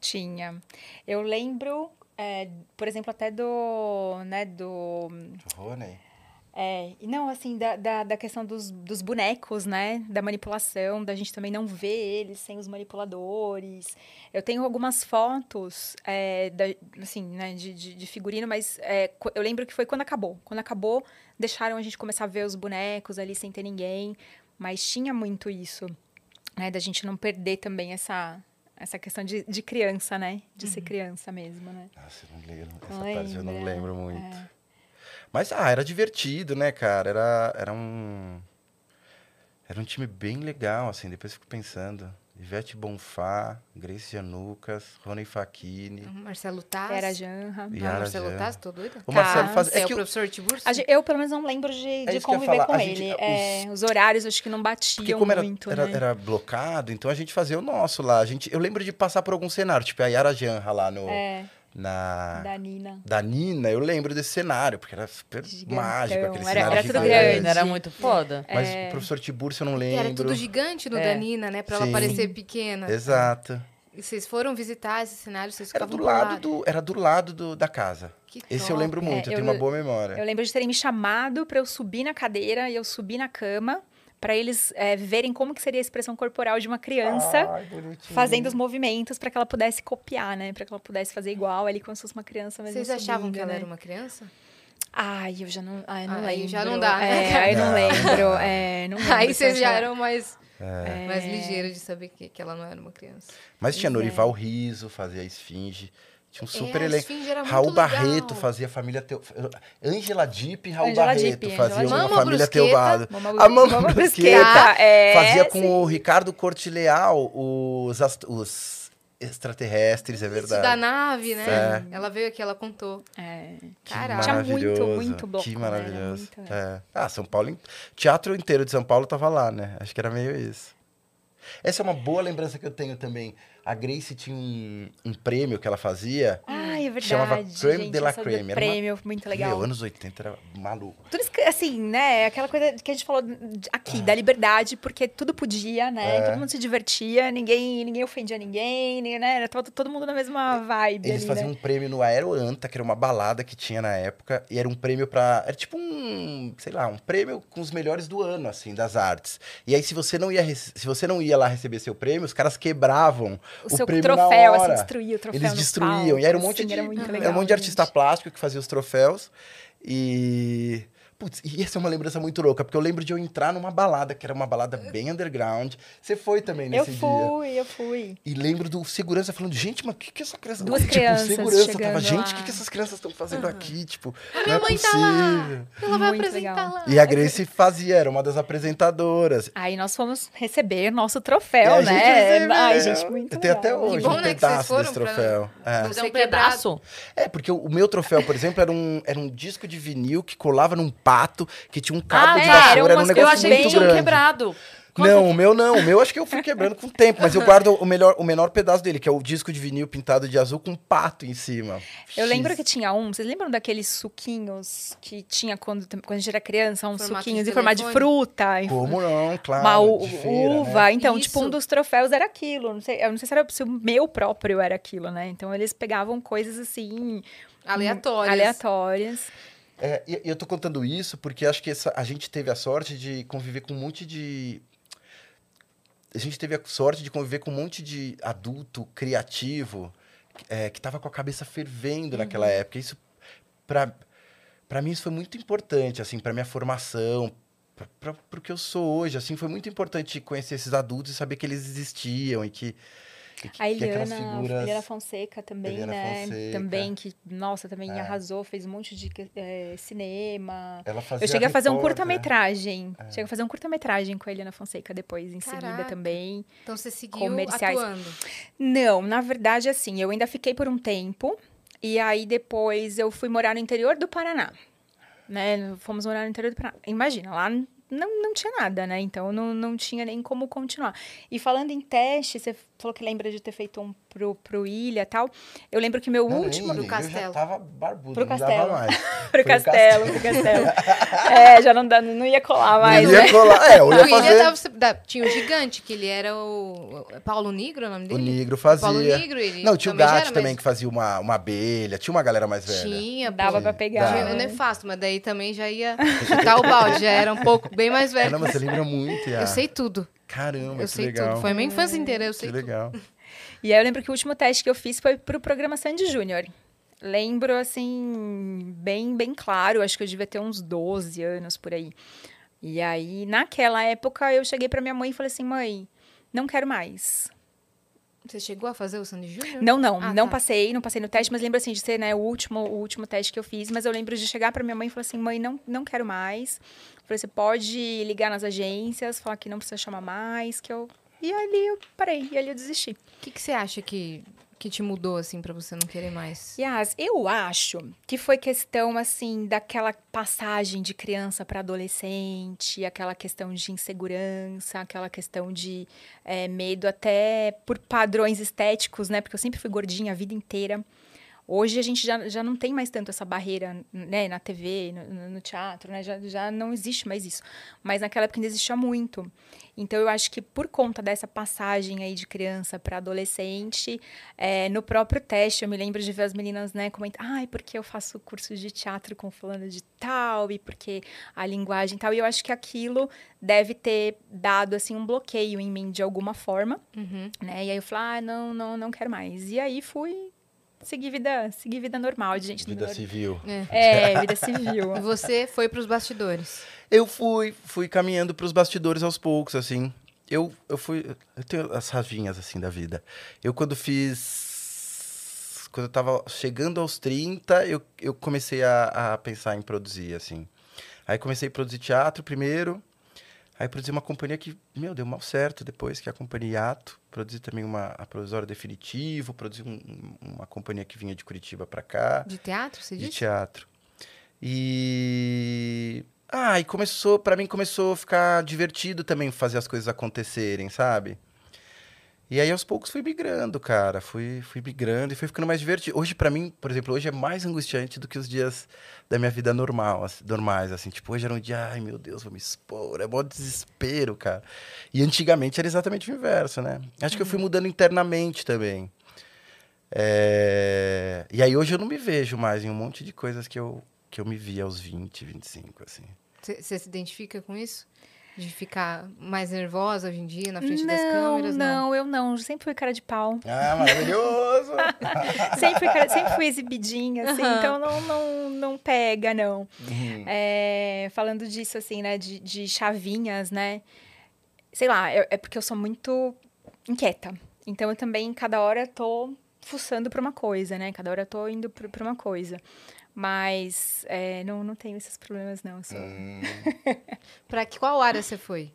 Tinha. Eu lembro, é, por exemplo, até do, né, do... Rony. É, e não, assim, da, da, da questão dos, dos bonecos, né? Da manipulação, da gente também não ver eles sem os manipuladores. Eu tenho algumas fotos, é, da, assim, né, de, de, de figurino, mas é, eu lembro que foi quando acabou. Quando acabou, deixaram a gente começar a ver os bonecos ali sem ter ninguém. Mas tinha muito isso, né? Da gente não perder também essa, essa questão de, de criança, né? De ser criança mesmo, né? Nossa, eu não lembro. Essa Não parte eu não lembro muito. É. Mas, ah, era divertido, né, cara? Era, era um... Era um time bem legal, assim. Depois eu fico pensando. Ivete Bonfá, Grace Janucas, Rony Facchini. Marcelo Taz? Era Janra. E Ah, Yara Marcelo Jan. Taz, tô doida? O Marcelo faz... Você é, É o que o- professor Tiburcio? Eu, pelo menos, não lembro de, de isso que eu ia conviver com A ele. gente- É, os horários acho que não batiam Porque como era, muito, era, né? era blocado, então a gente fazia o nosso lá. A gente, eu lembro de passar por algum cenário, tipo a Yara Janra lá no, É, na... da Nina. Da Nina, eu lembro desse cenário, porque era super Gigantão, mágico aquele era- cenário era tudo gigante. grande. Era muito foda. Mas É. o professor Tiburcio eu não lembro. Era tudo gigante no É. da Nina, né? Pra ela parecer pequena. Exato. E vocês foram visitar esse cenário, vocês Era do do lado do, era do lado do, da casa. Que Esse eu top. lembro muito, É, eu eu- tenho uma boa memória. Eu lembro de terem me chamado pra eu subir na cadeira e eu subir na cama pra eles é, verem como que seria a expressão corporal de uma criança Ai, fazendo os movimentos pra que ela pudesse copiar, né? Pra que ela pudesse fazer igual ali como se fosse uma criança mesmo Vocês achavam subindo, que ela né? era uma criança? Ai, eu já não, ai, não Aí lembro. já não dá, né? É, aí não Não. lembro. É, não lembro Aí vocês já achava- eram mais, É. mais ligeiros de saber que, que ela não era uma criança. Mas tinha é. Norival Riso, fazia a Esfinge. Tinha um super é, elenco. Raul legal. Barreto fazia a família Teu... Angela Dipp e Raul Angela Barreto Dipp, faziam Angela uma família. Mama, A Mama Mama Brusqueta. É, Fazia com sim. o Ricardo Corte Leal os, ast- os extraterrestres, é Isso verdade. da nave, né? É. Ela veio aqui, ela contou. É. Que Caraca. Tinha muito, maravilhoso, muito bloco, Que né? Maravilhoso. muito, É. Ah, São Paulo. in- Teatro inteiro de São Paulo tava lá, né? Acho que era meio isso. Essa é uma boa lembrança que eu tenho também. A Grace tinha um, um prêmio que ela fazia. Ai, é verdade. Chamava Creme gente, de la Creme. Era uma- prêmio, muito legal. Meu, anos 80 era maluco. Tudo assim, né? Aquela coisa que a gente falou aqui, da liberdade, porque tudo podia, né? É. Todo mundo se divertia, ninguém, ninguém ofendia ninguém, né? Era todo, todo mundo na mesma vibe Eles ali, faziam né? um prêmio no Aeroanta, que era uma balada que tinha na época, e era um prêmio pra. Era tipo um, sei lá, um prêmio com os melhores do ano, assim, das artes. E aí, se você não ia, se você não ia lá receber seu prêmio, os caras quebravam O, seu prêmio troféu, na hora. assim, destruía o troféu Eles destruíam. palco, e era um assim, monte de, era era um monte de artista plástico que fazia os troféus. E. Putz, e essa é uma lembrança muito louca, porque eu lembro de eu entrar numa balada, que era uma balada bem underground. Você foi também Eu nesse dia. fui, eu fui. E lembro do segurança falando, gente, mas o que, que essa criança... Duas tipo, crianças segurança tava, chegando gente, o lá. que, que essas crianças estão fazendo aqui? Tipo, minha não é mãe tá possível. lá. Ela vai Muito apresentar legal. lá. E a Grace fazia, era uma das apresentadoras. Aí nós fomos receber nosso troféu, a gente né? recebeu. Ai, gente, muito Eu tenho até hoje bom, um né, pedaço foram desse troféu. É. É é um pedaço? É, porque o, o meu troféu, por exemplo, era um, era um disco de vinil que colava num pato, que tinha um cabo Ah, de é, vassoura, era um umas- Eu negócio achei que muito tinham grande. quebrado. Não, aqui. o meu não. O meu acho que eu fui quebrando com o tempo, mas eu guardo o, melhor, o menor pedaço dele, que é o disco de vinil pintado de azul com um pato em cima. Eu X. lembro que tinha um, vocês lembram daqueles suquinhos que tinha quando, quando a gente era criança, uns Formato suquinhos de em formato de fruta? em Como não, claro. uma u- de feira, uva. né? Então, tipo, Isso. um dos troféus era aquilo. Não sei, eu não sei se, era, se o meu próprio era aquilo, né? Então, eles pegavam coisas assim. Aleatórias. Aleatórias. É, e eu tô contando isso porque acho que essa- a gente teve a sorte de conviver com um monte de. A gente teve a sorte de conviver com um monte de adulto criativo é, que tava com a cabeça fervendo naquela época. Isso, pra, pra mim, isso foi muito importante, assim, pra minha formação, pra, pro que eu sou hoje. Assim, foi muito importante conhecer esses adultos e saber que eles existiam e que. Que- A que aquelas Eliana, figuras- Eliana Fonseca também, Eliana né? Fonseca. Também, que, nossa, também É. arrasou, fez um monte de eh, cinema. Ela fazia Eu cheguei a fazer um curta-metragem. Cheguei a fazer um curta-metragem com a Eliana Fonseca depois, em seguida Caraca. também. Então você seguiu Comerciais. atuando. Não, na verdade, assim, eu ainda fiquei por um tempo. E aí, depois, eu fui morar no interior do Paraná. Né? Fomos morar no interior do Paraná. Imagina, lá não, não tinha nada, né? Então, não, não tinha nem como continuar. E falando em teste, você falou que lembra de ter feito um pro, pro Ilha e tal. Eu lembro que meu Não, último... nem, Pro Eu já castelo. tava barbudo, Pro não castelo. dava mais. Pro Foi o castelo, pro castelo. é, já não, dá, não ia colar mais, Não né? ia colar. É, eu O ia fazer. tava- da- tinha o gigante, que ele era o. o- Paulo Negro, é o nome O dele? Negro Paulo fazia. Negro, ele. Não, tinha o já era também que fazia uma, uma abelha. Tinha uma galera mais velha. Tinha. Dava pra pegar. dá. Tinha né? o nefasto, mas daí também já ia chutar o balde, já era um pouco bem mais velho. Caramba, você lembra muito, Iá. Eu sei tudo. Caramba, eu que sei legal. tudo. Foi a minha infância inteira, eu Que sei tudo. legal. E aí eu lembro que o último teste que eu fiz foi pro programa Sandy Júnior. Lembro, assim, bem, bem claro. Acho que eu devia ter uns 12 anos por aí. E aí, naquela época, eu cheguei pra minha mãe e falei assim, mãe, não quero mais. Você chegou a fazer o Sandy Júnior? Não, não, Ah, não tá. passei, não passei no teste, mas lembro assim de ser, né, o último, o último teste que eu fiz, mas eu lembro de chegar pra minha mãe e falar assim, mãe, não, não quero mais. Falei, você pode ligar nas agências, falar que não precisa chamar mais, que eu... E ali eu parei, e ali eu desisti. O que, que você acha que, que te mudou, assim, pra você não querer mais? Yas, eu acho que foi questão, assim, daquela passagem de criança para adolescente, aquela questão de insegurança, aquela questão de eh, medo até por padrões estéticos, né? Porque eu sempre fui gordinha a vida inteira. Hoje a gente já, já não tem mais tanto essa barreira, né? Na TV, no, no- teatro, né? Já, já não existe mais isso. Mas naquela época ainda existia muito. Então eu acho que por conta dessa passagem aí de criança para adolescente, é, no próprio teste, eu me lembro de ver as meninas, né, comentar, ai, porque eu faço curso de teatro com fulano de tal, e porque a linguagem tal. E eu acho que aquilo deve ter dado, assim, um bloqueio em mim de alguma forma, Uhum. né? E aí eu falei, ah, não, não, não quero mais. E aí fui seguir vida, seguir vida normal, de gente Vida normal. civil. É. É, vida civil. E você foi pros bastidores. Eu fui, fui caminhando pros bastidores aos poucos, assim. Eu, eu fui. Eu tenho as ravinhas, assim, da vida. Eu, quando fiz. Quando eu tava chegando aos 30, eu, eu comecei a, a pensar em produzir, assim. Aí comecei a produzir teatro primeiro. Aí produzi uma companhia que, meu, deu mal certo depois, que é a Companhia Ato. Produzi também uma, a Provisória Definitivo, produzi um- um- uma companhia que vinha de Curitiba pra cá De teatro, você de disse? teatro. E ah, e começou, para mim começou a ficar divertido também fazer as coisas acontecerem, sabe? E aí aos poucos fui migrando, cara, fui fui migrando e foi ficando mais divertido. Hoje pra mim, por exemplo, hoje é mais angustiante do que os dias da minha vida normal, assim, normais, assim, tipo, hoje era um dia, ai meu Deus, vou me expor, é mó desespero, cara. E antigamente era exatamente o inverso, né? Acho que eu fui mudando internamente também. É, E aí hoje eu não me vejo mais em um monte de coisas que eu, que eu me via aos 20, 25, assim. Você se identifica com isso? De ficar mais nervosa hoje em dia, na frente das não, câmeras? não, eu não. Sempre fui cara de pau. Ah, maravilhoso! sempre, fui cara- sempre fui exibidinha, assim, Aham. então não, não, não pega, não. Uhum. É, falando disso, assim, né, de, de chavinhas, né? Sei lá, é, é porque eu sou muito inquieta. Então eu também, cada hora, tô fuçando pra uma coisa, né? Cada hora eu tô indo pra, pra uma coisa. Mas é, não, não tenho esses problemas, não. Sou... Hum, Pra que, qual área você foi?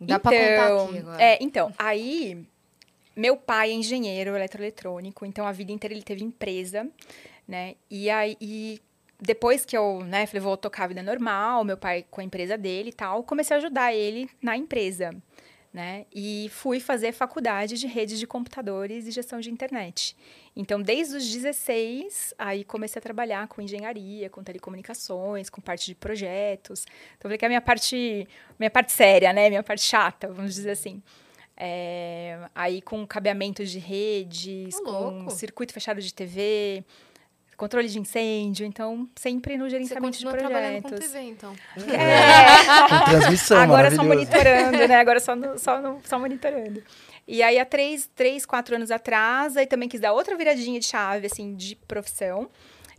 Dá pra contar aqui agora. É, então, aí, meu pai é engenheiro eletroeletrônico, então a vida inteira ele teve empresa, né? E aí, e depois que eu, né, falei, vou tocar a vida normal, meu pai com a empresa dele e tal, comecei a ajudar ele na empresa, né? E fui fazer faculdade de redes de computadores e gestão de internet. Então, desde os 16, aí comecei a trabalhar com engenharia, com telecomunicações, com parte de projetos. Então, falei que é a minha parte, minha parte séria, né? Minha parte chata, vamos dizer assim. É, aí com cabeamentos de redes, com circuito fechado de TV, controle de incêndio, então sempre no Você gerenciamento de continua trabalhando com projetos. TV, então. É, Com transmissão, agora só monitorando, né? Agora só, no- só, no- só monitorando. E aí, há três, três, quatro anos atrás, aí também quis dar outra viradinha de chave, assim, de profissão.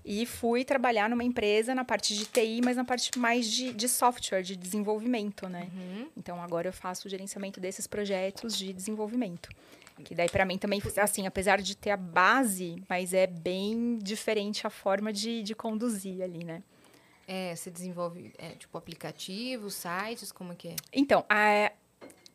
E fui trabalhar numa empresa na parte de TI, mas na parte mais de, de software, de desenvolvimento, né? Uhum. Então, agora eu faço o gerenciamento desses projetos de desenvolvimento. Que daí, para mim, também, assim, apesar de ter a base, mas é bem diferente a forma de, de conduzir ali, né? É, você desenvolve, é, tipo, aplicativos, sites, como é que é? Então, a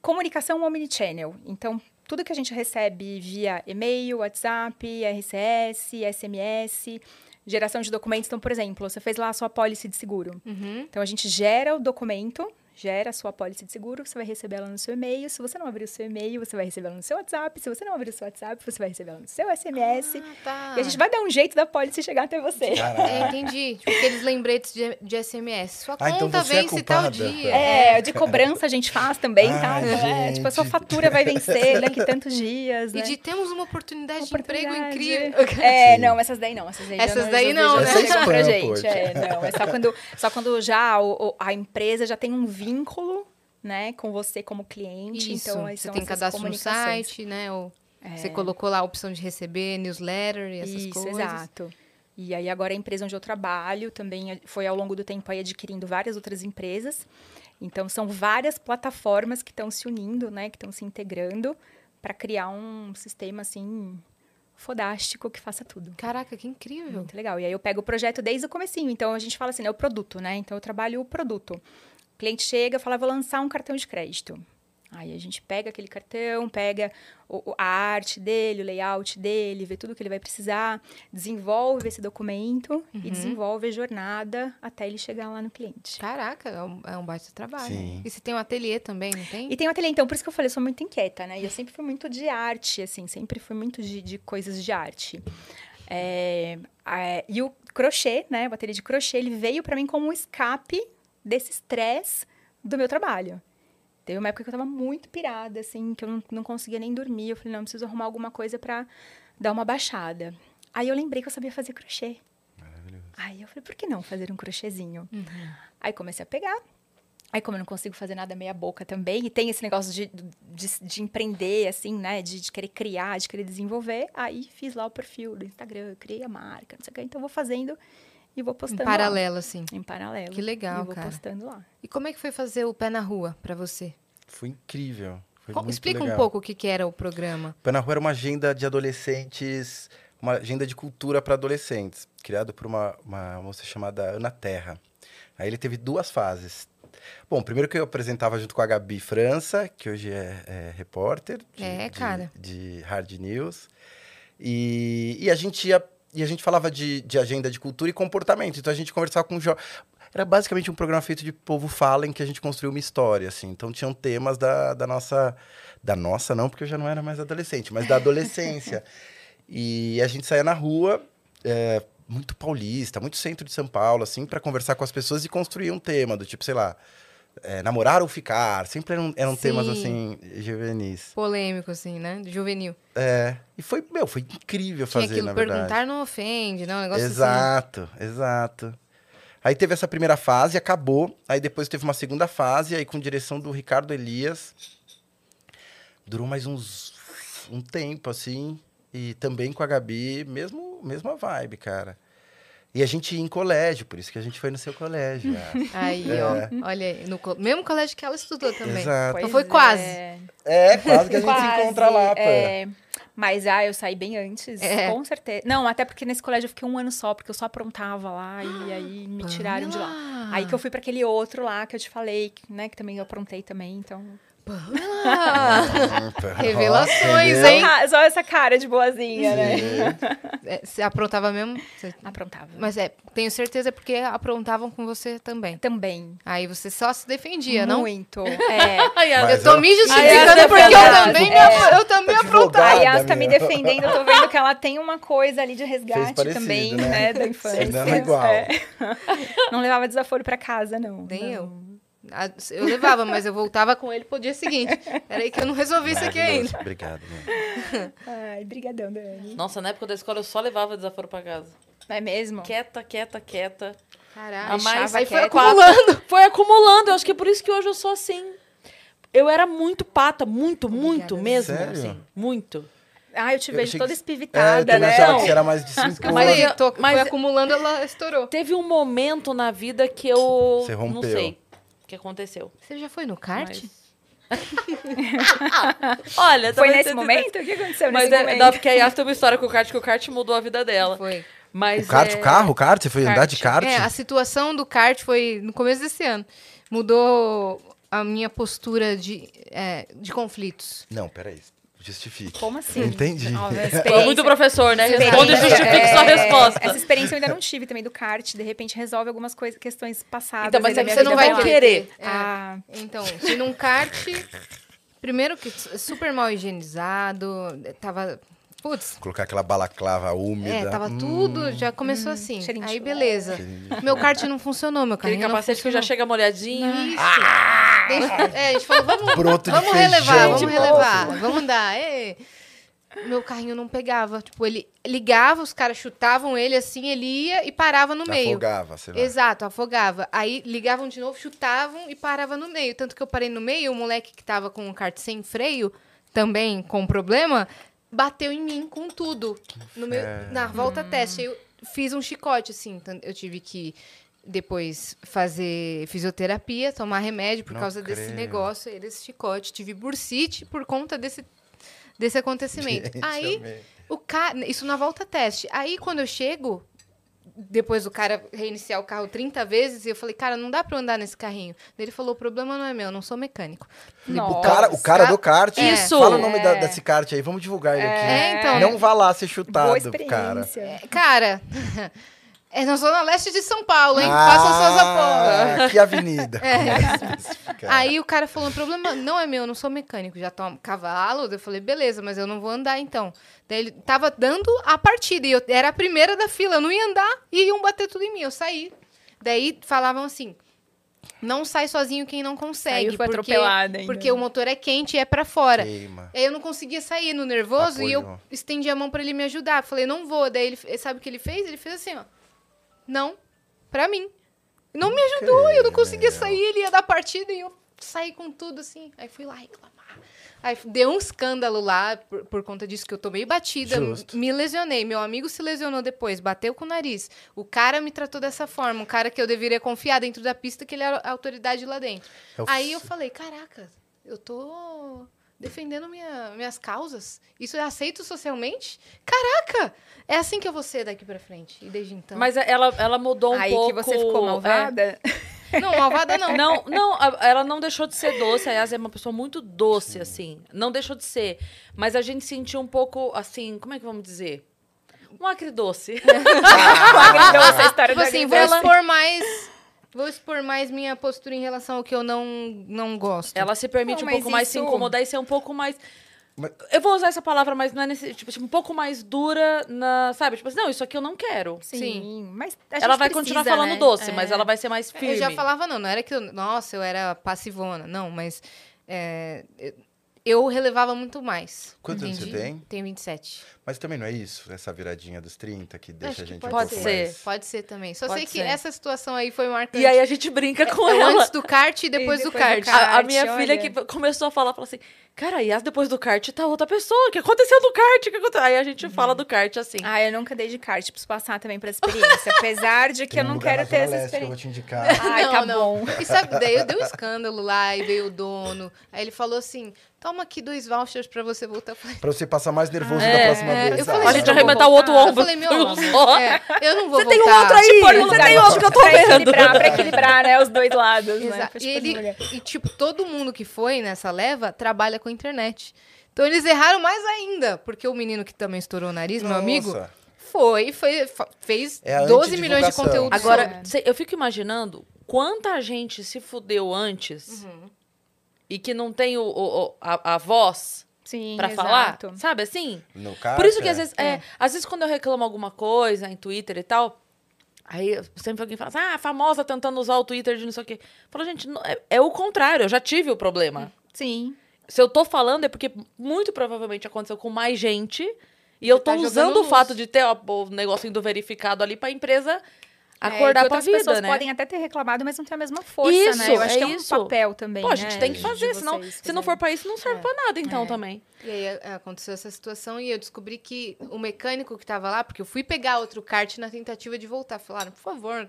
comunicação omnichannel. Então, tudo que a gente recebe via e-mail, WhatsApp, RCS, SMS, geração de documentos. Então, por exemplo, você fez lá a sua pólice de seguro. Uhum. Então, a gente gera o documento, gera a sua pólice de seguro, você vai receber ela no seu e-mail. Se você não abrir o seu e-mail, você vai receber ela no seu WhatsApp. Se você não abrir o seu WhatsApp, você vai receber ela no seu SMS. Ah, tá. E a gente vai dar um jeito da pólice chegar até você. É, entendi. Tipo, aqueles lembretes de, de SMS. Sua Ah, então conta é vence tal culpada. dia. É, de cobrança a gente faz também, tá? Ai, Então, é, tipo, a sua fatura vai vencer daqui tantos dias, né? E de temos uma oportunidade de emprego Oportunidade. incrível. É, Sim. não, essas daí não. Essas daí, Essas daí já- não, já né? Essa é pra gente. É, não, é só quando, só quando já o- o- a empresa já tem um vínculo, né, com você como cliente. Isso, então, aí você tem cadastro no site, né? Ou É. Você colocou lá a opção de receber newsletter e essas Isso, coisas. exato. E aí agora a empresa onde eu trabalho também é- foi ao longo do tempo aí adquirindo várias outras empresas. Então são várias plataformas que estão se unindo, né, que estão se integrando para criar um sistema assim fodástico que faça tudo. Caraca, que incrível. Muito legal. E aí eu pego o projeto desde o comecinho. Então a gente fala assim, né, o produto, né? Então eu trabalho o produto. O cliente chega, fala, vou lançar um cartão de crédito. Aí a gente pega aquele cartão, pega o- o- a arte dele, o layout dele, vê tudo que ele vai precisar, desenvolve esse documento e desenvolve a jornada até ele chegar lá no cliente. Caraca, é um, é um baita trabalho. Sim. E você tem um ateliê também, não tem? E tem um ateliê, então, por isso que eu falei, eu sou muito inquieta, né? E eu sempre fui muito de arte, assim, sempre fui muito de, de coisas de arte. É, é, e o crochê, né? O ateliê de crochê, ele veio para mim como um escape desse estresse do meu trabalho. Teve uma época que eu tava muito pirada, assim, que eu não, não conseguia nem dormir. Eu falei, não, eu preciso arrumar alguma coisa para dar uma baixada. Aí eu lembrei que eu sabia fazer crochê. Aí eu falei, por que não fazer um crochêzinho? Aí comecei a pegar. Aí, como eu não consigo fazer nada meia boca também, e tem esse negócio de, de, de empreender, assim, né? De, de querer criar, de querer desenvolver, aí fiz lá o perfil do Instagram, criei a marca, não sei o que. Então, vou fazendo e vou Em postando paralelo, assim. Em paralelo. Que legal, E vou cara. postando lá. E como é que foi fazer o Pé na Rua pra você? Foi incrível. Foi Explica um legal. pouco o que, que era o programa. Pé na Rua era uma agenda de adolescentes, uma agenda de cultura para adolescentes, criado por uma, uma moça chamada Ana Terra. Aí ele teve duas fases. Bom, primeiro que eu apresentava junto com a Gabi França, que hoje é, é repórter de, É, de- cara. de Hard News. E, e a gente ia, e a gente falava de, de agenda de cultura e comportamento. Então a gente conversava com jovens. Era basicamente um programa feito de povo fala em que a gente construiu uma história, assim. Então tinham temas da, da nossa... Da nossa não, porque eu já não era mais adolescente, mas da adolescência. e a gente saía na rua, é, muito paulista, muito centro de São Paulo, assim, para conversar com as pessoas e construir um tema do tipo, sei lá, é, namorar ou ficar. Sempre eram, eram temas, Sim. assim, juvenis. Polêmico, assim, né? Juvenil. É, e foi, meu, foi incrível Tinha fazer, na verdade. perguntar não ofende, não? Um negócio assim. Exato, exato. Aí teve essa primeira fase, acabou. Aí depois teve uma segunda fase, aí com direção do Ricardo Elias. Durou mais uns um tempo, assim. E também com a Gabi, mesmo, mesma vibe, cara. E a gente ia em colégio, por isso que a gente foi no seu colégio. ah. Aí, É. ó. Olha aí, no co- mesmo colégio que ela estudou também. Exato. Então foi quase. É, É, quase que a gente se encontra lá, pô. é. Mas, ah, eu saí bem antes, É. com certeza. Não, até porque nesse colégio eu fiquei um ano só, porque eu só aprontava lá e aí me tiraram de lá. Aí que eu fui para aquele outro lá que eu te falei, né, que também eu aprontei também, então... Revelações, Entendeu? hein? Só essa cara de boazinha, né? é, você aprontava mesmo? Você- Aprontava. Mas é, tenho certeza porque aprontavam com você também. Também. Aí você só se defendia, não? Muito. É. Eu tô eu- me justificando porque eu também, me, É. eu também aprontava. A Yas tá me defendendo, eu tô vendo que ela tem uma coisa ali de resgate parecido, também, né? né? Da infância. Não é igual. É. Não levava desaforo pra casa, não. Nem Não. eu. Eu levava, mas eu voltava com ele pro dia seguinte. Peraí que eu não resolvi isso aqui ainda. Obrigado. Ai, brigadão, Dani. Nossa, na época da escola eu só levava desaforo pra casa. Não é mesmo? Quieta, quieta, quieta. Caralho. A mais aí foi quieta. acumulando. Foi acumulando. Eu acho que é por isso que hoje eu sou assim. Eu era muito pata, muito, muito Obrigada. mesmo, Sério? assim. Muito. Ah, eu te Eu vejo toda que- É, eu espivitada, também né? achava Não. que você era mais de cinco Eu Mas falei, eu- tô, mas- foi acumulando, ela estourou. Teve um momento na vida que eu Você não rompeu. sei o que aconteceu. Você já foi no kart? Mas- Olha, Foi nesse momento? O que aconteceu Mas nesse é, momento? não, porque a Yas tem uma história com o kart, que o kart mudou a vida dela. Foi. Mas O kart, é... o carro, o kart? Você foi andar de kart? É, a situação do kart foi no começo desse ano. Mudou a minha postura de, é, de conflitos. Não, peraí. Justifique. Como assim? Entendi. A Foi muito professor, né? Responde e justifique sua é, resposta. Essa experiência eu ainda não tive também do kart. De repente resolve algumas coisas, questões passadas. Então, mas aí é você não vai querer. É. Ah, Então, fui num kart, primeiro que super mal higienizado, tava... Putz, Colocar aquela balaclava úmida. é, tava Hum, tudo, já começou assim. cheirinho de Aí, beleza. cheirinho Meu kart não funcionou, meu Aquele carrinho não capacete que já chega molhadinho. Isso. Deixa- é, a gente falou, vamos, Broto de vamos feijão. relevar, vamos Tipo, relevar, vamos andar. Ê. Meu carrinho não pegava. Tipo, ele ligava, os caras chutavam ele assim, ele ia e parava no meio. Afogava, sei lá. Exato, afogava. Aí ligavam de novo, chutavam e parava no meio. Tanto que eu parei no meio, o moleque que tava com o kart sem freio, também com problema, bateu em mim com tudo. No meu, na volta teste. Aí Eu fiz um chicote, assim. então Eu tive que depois fazer fisioterapia, tomar remédio por Não causa desse creio. negócio, aí desse chicote. Tive bursite por conta desse, desse acontecimento. Gente, aí amei. o cara, isso na volta teste. Aí quando eu chego, depois do cara reiniciar o carro 30 vezes, eu falei, cara, não dá pra eu andar nesse carrinho. Ele falou, o problema não é meu, eu não sou mecânico. Nossa. O cara, o cara do kart. Isso. Fala o nome da- É. desse kart aí, vamos divulgar ele aqui. É, então. Não vá lá ser boa chutado, cara. experiência. Cara, é na zona leste de São Paulo, hein? Façam suas apostas. Ah, que avenida. É. Aí o cara falou, o problema não é meu, eu não sou mecânico, já tomo cavalo. Eu falei, beleza, mas eu não vou andar então. Daí ele tava dando a partida e eu era a primeira da fila, eu não ia andar e iam bater tudo em mim. Eu saí. Daí falavam assim: não sai sozinho quem não consegue. Saiu, foi porque, atropelada ainda. porque o motor é quente e é pra fora. Queima. Aí eu não conseguia sair no nervoso e eu estendi a mão pra ele me ajudar. Falei, não vou. Daí ele, sabe o que ele fez? Ele fez assim, ó. Não, pra mim. Não me ajudou, eu não conseguia sair, ele ia dar partida e eu saí com tudo assim. Aí fui lá reclamar. Aí deu um escândalo lá por, por conta disso que eu tomei batida, Justo. me lesionei. Meu amigo se lesionou depois, bateu com o nariz. O cara me tratou dessa forma, um cara que eu deveria confiar dentro da pista, que ele era a autoridade lá dentro. É o Aí eu falei, caraca, eu tô defendendo minha- minhas causas. Isso é aceito socialmente? Caraca! É assim que eu vou ser daqui pra frente. E desde então. Mas ela, ela mudou um Aí pouco. que você ficou é. malvada. Não, malvada não. Não, não, a- ela não deixou de ser doce. A Yas é uma pessoa muito doce, assim. Não deixou de ser. Mas a gente sentiu um pouco, assim, como é que vamos dizer? Um acridoce. Agridou essa história Tipo da assim, vou agridoce. expor mais. Vou expor mais minha postura em relação ao que eu não, não gosto. Ela se permite Não, um pouco mais se isso- incomodar e ser um pouco mais. Mas- Eu vou usar essa palavra, mas não é nesse. Tipo, assim, um pouco mais dura na. Sabe? Tipo assim, não, isso aqui eu não quero. Sim, Sim. mas a Ela vai precisa, continuar falando né? doce, É. mas ela vai ser mais firme. Eu já falava, não, não era que eu. Nossa, eu era passivona. Não, mas. é, eu- eu relevava muito mais. Quantos anos você tem? Tenho 27. Mas também não é isso, essa viradinha dos 30 que deixa Acho a que gente pode um pouco ser. mais... Pode ser também. Só Pode sei que ser. essa situação aí foi marcante. E aí a gente brinca com É ela. antes do kart e depois, E do depois do kart. kart. A, a minha Kart, filha olha. que começou a falar, falou assim, cara, Yas, depois do kart tá outra pessoa. O que aconteceu no kart? O que aconteceu? Aí a gente fala do kart assim. Ah, eu nunca dei de kart, preciso passar também pra experiência. Apesar de que Tem eu não quero ter essa Leste que eu vou experiência. te indicar. Ai, Não, tá não. bom. E sabe, daí eu dei um escândalo lá e veio o dono. Aí ele falou assim: toma aqui dois vouchers pra você voltar. Pra você passar mais nervoso É, da próxima É, eu vez. falei, A "Você gente arrebentar o outro voltar." ombro. Eu falei, meu amor, é, eu não vou Você tem um voltar. outro aí? No Você lugar tem outro que eu tô pra vendo. equilibrar, pra equilibrar, né, os dois lados, né? E, tipo, ele, e, tipo, todo mundo que foi nessa leva trabalha com internet. Então eles erraram mais ainda, porque o menino que também estourou o nariz, meu amigo, Nossa. foi, foi fez É a 12 milhões de antidivulgação. conteúdo. Agora, cê- eu fico imaginando quanta gente se fudeu antes Uhum. E que não tem o, o- o- a, a voz exato. falar, sabe assim? No caso, Por isso que é. às vezes, é, às vezes quando eu reclamo alguma coisa em Twitter e tal, aí sempre alguém fala assim, ah, a famosa tentando usar o Twitter de não sei o quê. Fala, gente, não- é, é o contrário, eu já tive o problema. Sim. Se eu tô falando é porque muito provavelmente aconteceu com mais gente e eu tô tá usando o luz. fato de ter ó, o negocinho do verificado ali pra empresa É, acordar que pra outras vida, pessoas né? podem até ter reclamado, mas não tem a mesma força, Isso, né? Eu acho é que é um isso. papel também, Pô, a gente né, tem que fazer, senão, se não for pra isso, não serve pra nada, então, É. também. E aí é, aconteceu essa situação e eu descobri que o mecânico que tava lá, porque eu fui pegar outro kart na tentativa de voltar. Falaram, por favor,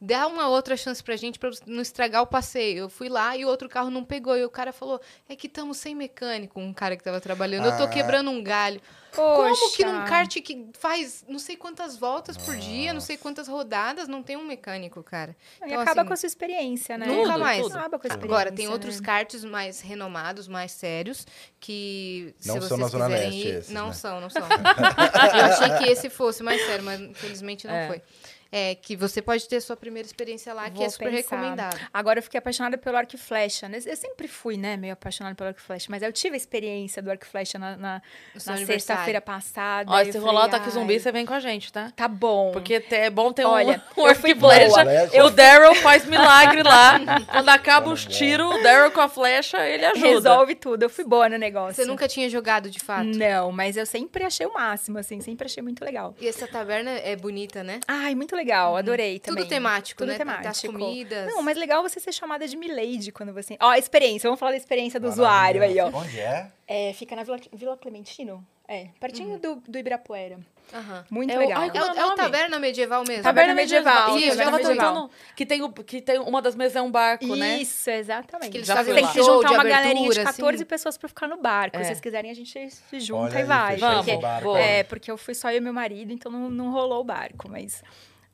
dá uma outra chance pra gente pra não estragar o passeio. Eu fui lá e o outro carro não pegou. E o cara falou, é que estamos sem mecânico, um cara que tava trabalhando. Eu tô Ah. quebrando um galho. Como que num Poxa. kart que faz não sei quantas voltas por dia, não sei quantas rodadas, não tem um mecânico, cara? E Então, acaba assim, com a sua experiência, né? nunca Tudo, mais. tudo. Acaba com a experiência. Agora, tem outros né? karts mais renomados, mais sérios, que se Não vocês são na Zona quiserem Leste ir... esses, não né? são, não são. Eu achei que esse fosse mais sério, mas infelizmente não É. foi. É que você pode ter sua primeira experiência lá, que Vou é super pensar. recomendado. Agora eu fiquei apaixonada pelo arco e flecha. né? Eu sempre fui, né, meio apaixonada pelo arco e flecha, mas eu tive a experiência do arco e flecha na, na, na sexta-feira passada. Ó, eu se rolar o ataque "Ai, zumbi, você vem com a gente, tá? Tá bom. Porque é bom ter Olha, um, um eu arco e flecha. boa. O Daryl faz milagre lá. Quando acaba os tiros, o Daryl com a flecha, ele ajuda. resolve tudo. Eu fui boa no negócio. Você nunca tinha jogado, de fato? Não, mas eu sempre achei o máximo, assim, sempre achei muito legal. E essa taverna é bonita, né? Ai, muito legal, adorei também. Tudo temático, Tudo né? temático. Das comidas. Não, mas legal você ser chamada de Milady quando você. Ó, a experiência, vamos falar da experiência do usuário aí, ó. Onde é? É, fica na Vila, Vila Clementino? É, pertinho do, do Ibirapuera. Aham. Muito É legal. ai, É, o- é o é o taverna medieval mesmo. Taverna medieval, Isso, taverna medieval. tentando. Que tem, o, que tem uma das mesas é um barco, né? Isso, exatamente. Que eles Já fazem tem que show juntar uma galerinha de abertura, 14 assim. pessoas pra ficar no barco. É. Se vocês quiserem, a gente se junta Olha e aí, vai. Porque, o barco. Boa. é, porque eu fui só eu e meu marido, então não, não rolou o barco. Mas,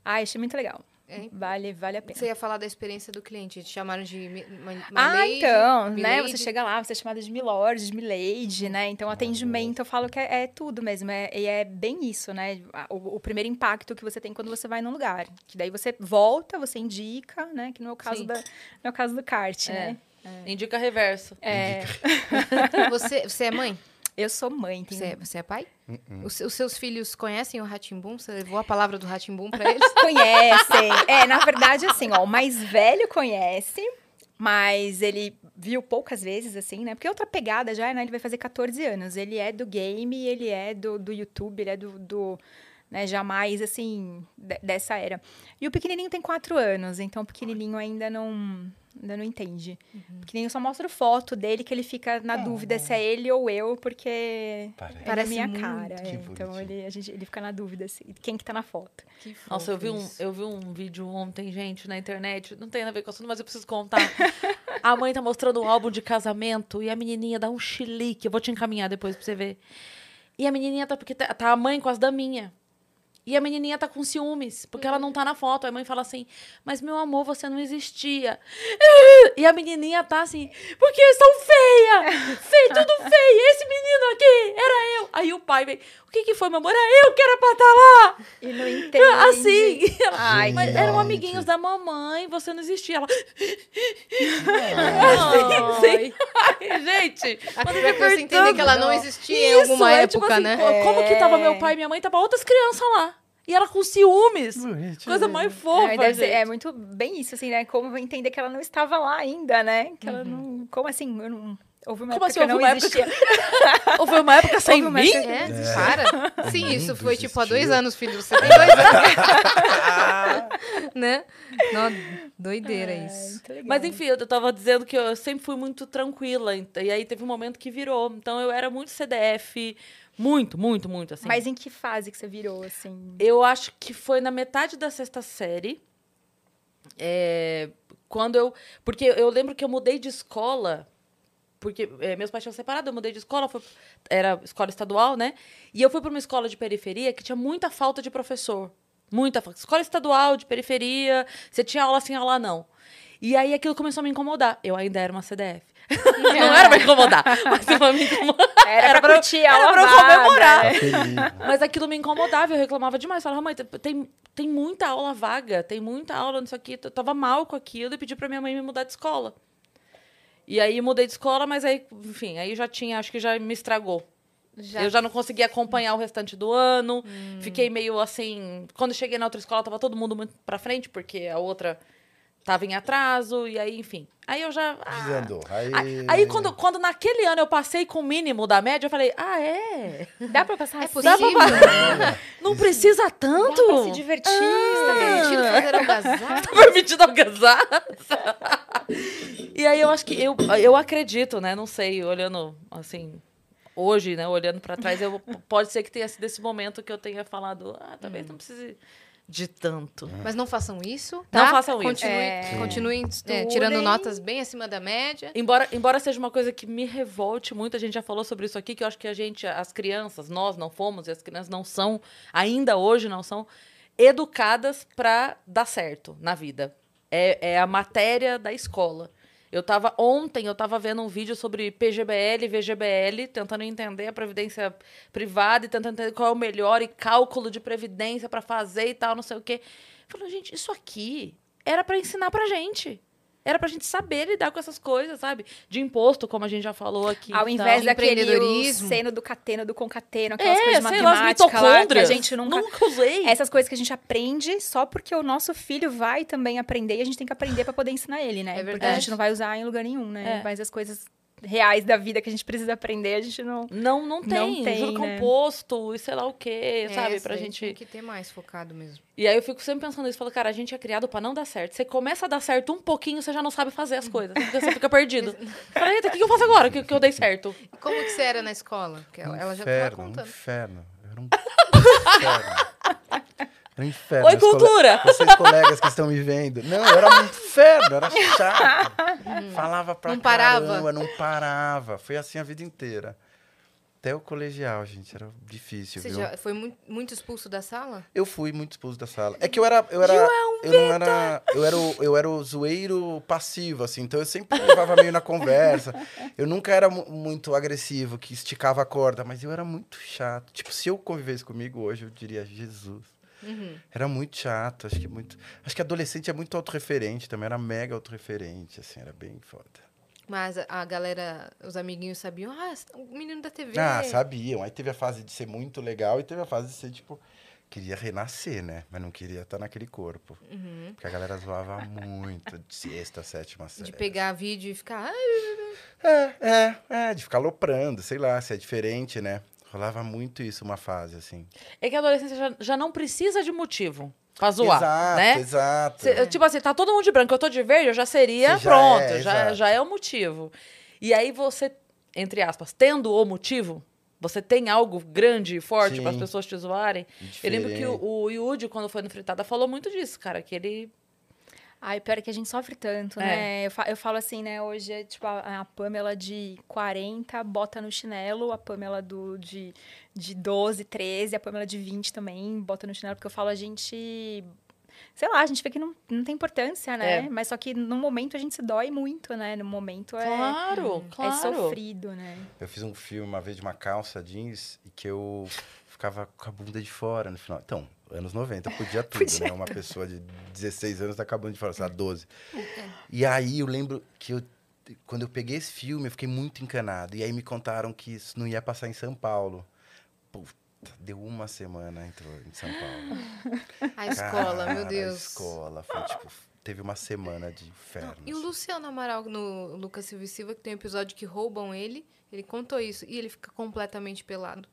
ai, achei muito legal. É. Vale, vale a pena. Você ia falar da experiência do cliente. Te chamaram de ma- Ah, então, né? Milady. Você chega lá, você é chamada de Milord, de Milady, né? Então, atendimento, eu falo que é, é tudo mesmo. É, e é bem isso, né? O, o primeiro impacto que você tem quando você vai num lugar. Que daí você volta, você indica, né? Que no é o caso, Sim. da, no é caso do kart, É. né? Indica reverso. É, Você, você é mãe? Eu sou mãe. Tem... Você, é- você é pai? Uh-uh. Os, os seus filhos conhecem o Ratimbum? Você levou a palavra do Ratimbum pra eles? Conhecem. É, na verdade, assim, ó, o mais velho conhece, mas ele viu poucas vezes, assim, né? Porque é outra pegada já, né? Ele vai fazer 14 anos. Ele é do game, ele é do, do YouTube, ele é do. do né, jamais, assim, de- dessa era. E o pequenininho tem 4 anos, então o pequenininho ainda não. Ainda não entende. O pequenininho só mostra foto dele que ele fica na dúvida se é ele ou eu, porque Parece. é a Parece minha muito. cara. Que é. Então ele, a gente, ele fica na dúvida assim, quem que tá na foto. Que Nossa, eu vi, um, eu vi um vídeo ontem, gente, na internet. Não tem nada a ver com o assunto, mas eu preciso contar. a mãe tá mostrando um álbum de casamento e a menininha dá um chilique. Eu vou te encaminhar depois pra você ver. E a menininha tá... Porque tá, tá a mãe com as daminhas. E a menininha tá com ciúmes, porque ela não tá na foto. Aí a mãe fala assim, mas meu amor, você não existia. E a menininha tá assim, porque eu sou feia! Feia, tudo feia! Esse menino aqui, era eu! Aí o pai vem, o que que foi, meu amor? Era eu que era pra estar lá! E não entende. Assim, Ai, mas Gente. eram amiguinhos da mamãe, você não existia. Ela, Ai. Sim. Ai, gente, Até pra você entender que ela não existia em alguma é, época, tipo assim, né? co- Como que tava É. meu pai e minha mãe? Tava outras crianças lá. E ela com ciúmes. Coisa mais fofa, É, deve ser- é muito bem isso, assim, né? Como entender que ela não estava lá ainda, né? Que ela não. Como assim? Eu não. Houve uma Como época assim, que houve não uma época existia. Ou foi uma época sem Houve uma mim? época- É, para. Sim, isso foi tipo há dois existiu. anos, filho. Você tem dois anos. né? Não, doideira Ai, isso. Mas enfim, eu tava dizendo que eu sempre fui muito tranquila. E aí teve um momento que virou. Então eu era muito CDF. Muito, muito, muito, assim. Mas em que fase que você virou, assim? Eu acho que foi na metade da sexta série. É, quando eu. Porque eu lembro que eu mudei de escola porque é, meus pais tinham separado, eu mudei de escola, fui, era escola estadual, né? E eu fui para uma escola de periferia que tinha muita falta de professor. Muita falta. Escola estadual, de periferia, você tinha aula assim, aula não. E aí aquilo começou a me incomodar. Eu ainda era uma CDF. não era pra incomodar, mas pra me incomodar. Era, pra curtir a Era aula pra eu comemorar. Tá. Mas aquilo me incomodava, eu reclamava demais. Falava, mãe, tem, tem muita aula vaga, tem muita aula nisso aqui. Eu tava mal com aquilo e pedi pra minha mãe me mudar de escola. E aí mudei de escola, mas aí, enfim, aí já tinha, acho que já me estragou. Já- Eu já não conseguia acompanhar o restante do ano. Fiquei meio assim. Quando cheguei na outra escola, tava todo mundo muito pra frente, porque a outra tava em atraso, e aí, enfim. Aí eu já. ah. Desandou. Aí, Aí, aí quando, quando naquele ano eu passei com o mínimo da média, eu falei, ah, é? Dá pra passar É assim? possível? Não precisa tanto? Dá pra se divertir? Tá permitido fazer algazarra? Tá permitido algazarra? e aí eu acho que eu, eu acredito, né? Não sei, olhando assim, hoje, né? Olhando pra trás, eu, pode ser que tenha sido esse momento que eu tenha falado, ah, talvez não precise de tanto. Mas não façam isso, Não tá? façam isso. Continuem, É. continuem é, tirando notas bem acima da média. Embora, embora seja uma coisa que me revolte muito, a gente já falou sobre isso aqui, que eu acho que a gente, as crianças, nós não fomos, e as crianças não são, ainda hoje não são, educadas para dar certo na vida. É, é a matéria da escola. Eu tava ontem, eu tava vendo um vídeo sobre PGBL, VGBL, tentando entender a previdência privada e tentando entender qual é o melhor e cálculo de previdência para fazer e tal, não sei o quê. Falando, gente, isso aqui era para ensinar pra gente. Era pra gente saber lidar com essas coisas, sabe? De imposto, como a gente já falou aqui. Ao invés tal. daquele seno do cateno, do concateno, aquelas É, coisas de sei lá, lá, que a gente nunca... Nunca usei. Essas coisas que a gente aprende só porque o nosso filho vai também aprender e a gente tem que aprender pra poder ensinar ele, né? É Porque verdade. a gente não vai usar em lugar nenhum, né? É. Mas as coisas reais da vida que a gente precisa aprender, a gente não... Não, não tem. Não tem, Juro né? composto e sei lá o quê, É, sabe? Pra gente. Tem que ter mais focado mesmo. E aí eu fico sempre pensando isso. Falo, cara, a gente é criado pra não dar certo. Você começa a dar certo um pouquinho, você já não sabe fazer as coisas. Porque você fica perdido. Fala, eita, o que que eu faço agora que, que eu dei certo? E como que você era na escola? Porque ela, ela já tava inferno, um contando. inferno. Era um inferno. Era um inferno. Oi, Meus cole- cultura! Vocês colegas que estão me vendo. Não, eu era um inferno, era chato. Falava pra Não parava? caramba, não parava. Foi assim a vida inteira. Até o colegial, gente, era difícil, Você viu? já foi muito, muito expulso da sala? Eu fui muito expulso da sala. É que eu era. Eu era. eu não era. Eu era, o, eu era o zoeiro passivo, assim. Então eu sempre levava meio na conversa. Eu nunca era mu- muito agressivo, que esticava a corda, mas eu era muito chato. Tipo, se eu convivesse comigo hoje, eu diria, Jesus. Era muito chato, acho que muito. Acho que adolescente é muito autorreferente também, era mega autorreferente, assim, era bem foda. Mas a, galera, os amiguinhos sabiam, ah, o menino da TV. Ah, sabiam. Aí teve a fase de ser muito legal e teve a fase de ser, tipo, queria renascer, né? Mas não queria estar naquele corpo. Uhum. Porque a galera zoava muito de sexta, sétima série. De pegar vídeo e ficar. "Ai, É, é, é, de ficar loprando, sei lá, se é diferente, né? Rolava muito isso uma fase, assim. É que a adolescência já, já não precisa de motivo pra zoar, exato, né? exato. Cê- Tipo assim, tá todo mundo de branco, eu tô de verde, eu já seria Você já pronto, é, já, exato. já é o motivo. E aí você, entre aspas, tendo o motivo, você tem algo grande e forte Ai, pior é que a gente sofre tanto, É. né? Eu, fa- eu falo assim, né? Hoje, é, tipo, a, a Pamela de 40 bota no chinelo, a Pamela do, de, de 12, 13, a Pamela de 20 também bota no chinelo, porque eu falo, a gente. Sei lá, a gente vê que não, não tem importância, né? É. Mas só que no momento a gente se dói muito, né? No momento é, Claro, é claro. sofrido, né? Eu fiz um filme uma vez de uma calça jeans e que eu ficava com a bunda de fora no final. Então, anos 90, podia tudo, Podia né? Uma pessoa de 16 anos tá com a bunda de fora, sei lá, 12. E aí eu lembro que eu, quando eu peguei esse filme, eu fiquei muito encanado. E aí me contaram que isso não ia passar em São Paulo. Puta, deu uma semana, entrou em São Paulo. A escola, meu Deus. A escola, foi tipo, teve uma semana de inferno. E o Luciano Amaral no Lucas Silva e Silva, que tem um episódio que roubam ele, ele contou isso. E ele fica completamente pelado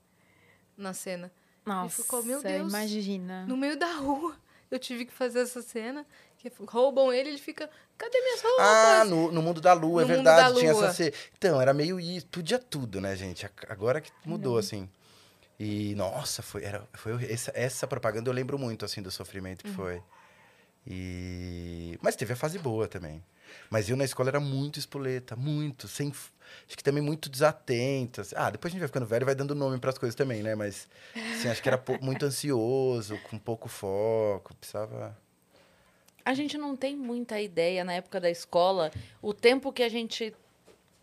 na cena. Nossa, ficou, meu Deus. imagina. No meio da rua. Eu tive que fazer essa cena. Que roubam ele, ele fica. Cadê minhas roupas? Ah, no, no Mundo da Lua, No é verdade. da Tinha Lua. essa. ce- Então, era meio isso. Podia tudo, né, gente? Agora que Uhum. mudou, assim. E, nossa, foi, era, foi essa, essa propaganda eu lembro muito, assim, do sofrimento Uhum. que foi. E... Mas teve a fase boa também. Mas eu na escola era muito espoleta, muito, sem. Acho que também muito desatenta. assim. Ah, depois a gente vai ficando velho e vai dando nome para as coisas também, né? Mas assim, acho que era muito ansioso, com pouco foco, precisava. A gente não tem muita ideia na época da escola o tempo que a gente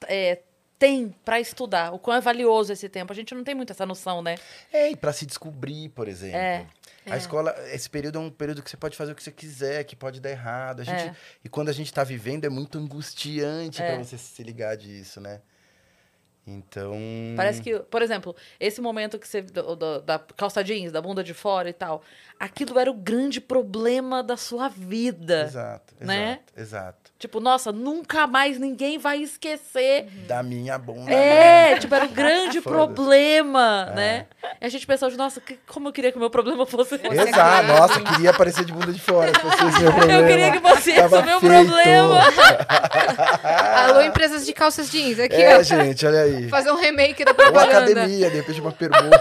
é, tem para estudar, o quão é valioso esse tempo. A gente não tem muito essa noção, né? É, e para se descobrir, por exemplo. É. A escola, esse período é um período que você pode fazer o que você quiser, que pode dar errado. A gente, É. E quando a gente tá vivendo, é muito angustiante É. pra você se ligar disso, né? Então. Parece que, por exemplo, esse momento que você. do- do- da calça jeans, da bunda de fora e tal. Aquilo era o grande problema da sua vida. Exato, exato, né? exato. Tipo, nossa, nunca mais ninguém vai esquecer. Da minha bunda. É, tipo, era o grande Uhum. Problema, É. né? E a gente pensava, nossa, que- como eu queria que o meu problema fosse. Exato, nossa, eu queria aparecer de bunda de fora. Se fosse esse meu problema. Eu queria que fosse esse Tava o meu feito. problema. Alô, empresas de calças jeans. Aqui, É, ó. gente, olha aí. Fazer um remake da Ou propaganda. academia, de repente uma pergunta.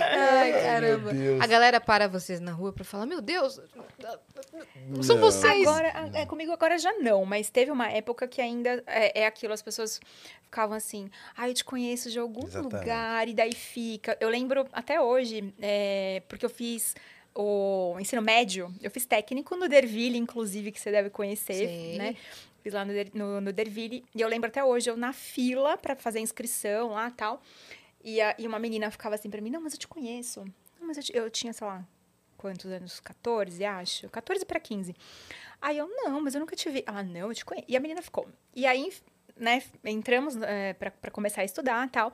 Ai, caramba. Deus. A galera para vocês na rua pra falar, meu Deus, são Não. vocês. Agora, é, comigo agora já não, mas teve uma época que ainda é, é aquilo, as pessoas ficavam assim, ah, eu te conheço de algum Exatamente. lugar, e daí fica. Eu lembro até hoje, é, porque eu fiz o ensino médio, eu fiz técnico no Derville, inclusive, que você deve conhecer, Sei. né? Fiz lá no, no, no Derville, e eu lembro até hoje, eu na fila pra fazer a inscrição lá e tal, e, a- e uma menina ficava assim pra mim, não, mas eu te conheço. Não, mas eu, te- eu tinha, sei lá, quantos anos? 14, acho. 14 para 15. Aí eu, não, mas eu nunca te vi. Ela, não, eu te conheço. E a menina ficou. E aí, né, entramos é, pra para começar a estudar tal.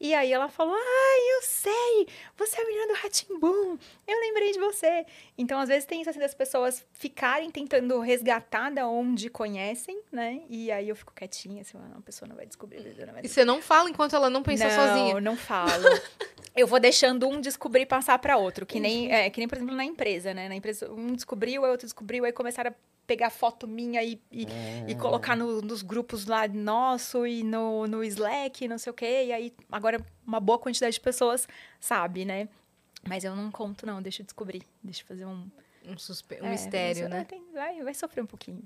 E aí ela falou, ai, eu sei, você é a menina do Ratimbum, eu lembrei de você. Então, às vezes, tem isso assim das pessoas ficarem tentando resgatar da onde conhecem, né? E aí eu fico quietinha, assim, ah, não, a pessoa não vai descobrir. não vai E você não fala enquanto ela não pensa não, sozinha. não falo. Eu vou deixando um descobrir passar para outro. Que nem, é, que nem, por exemplo, na empresa, né? Na empresa, um descobriu, aí outro descobriu, aí começaram a pegar foto minha e, e, e colocar no- nos grupos lá nosso e no, no Slack, não sei o quê. E aí, agora, uma boa quantidade de pessoas sabe, né? Mas eu não conto, não. Deixa eu descobrir. Deixa eu fazer um... Um, suspe... um é, mistério, né? tem- vai, vai sofrer um pouquinho.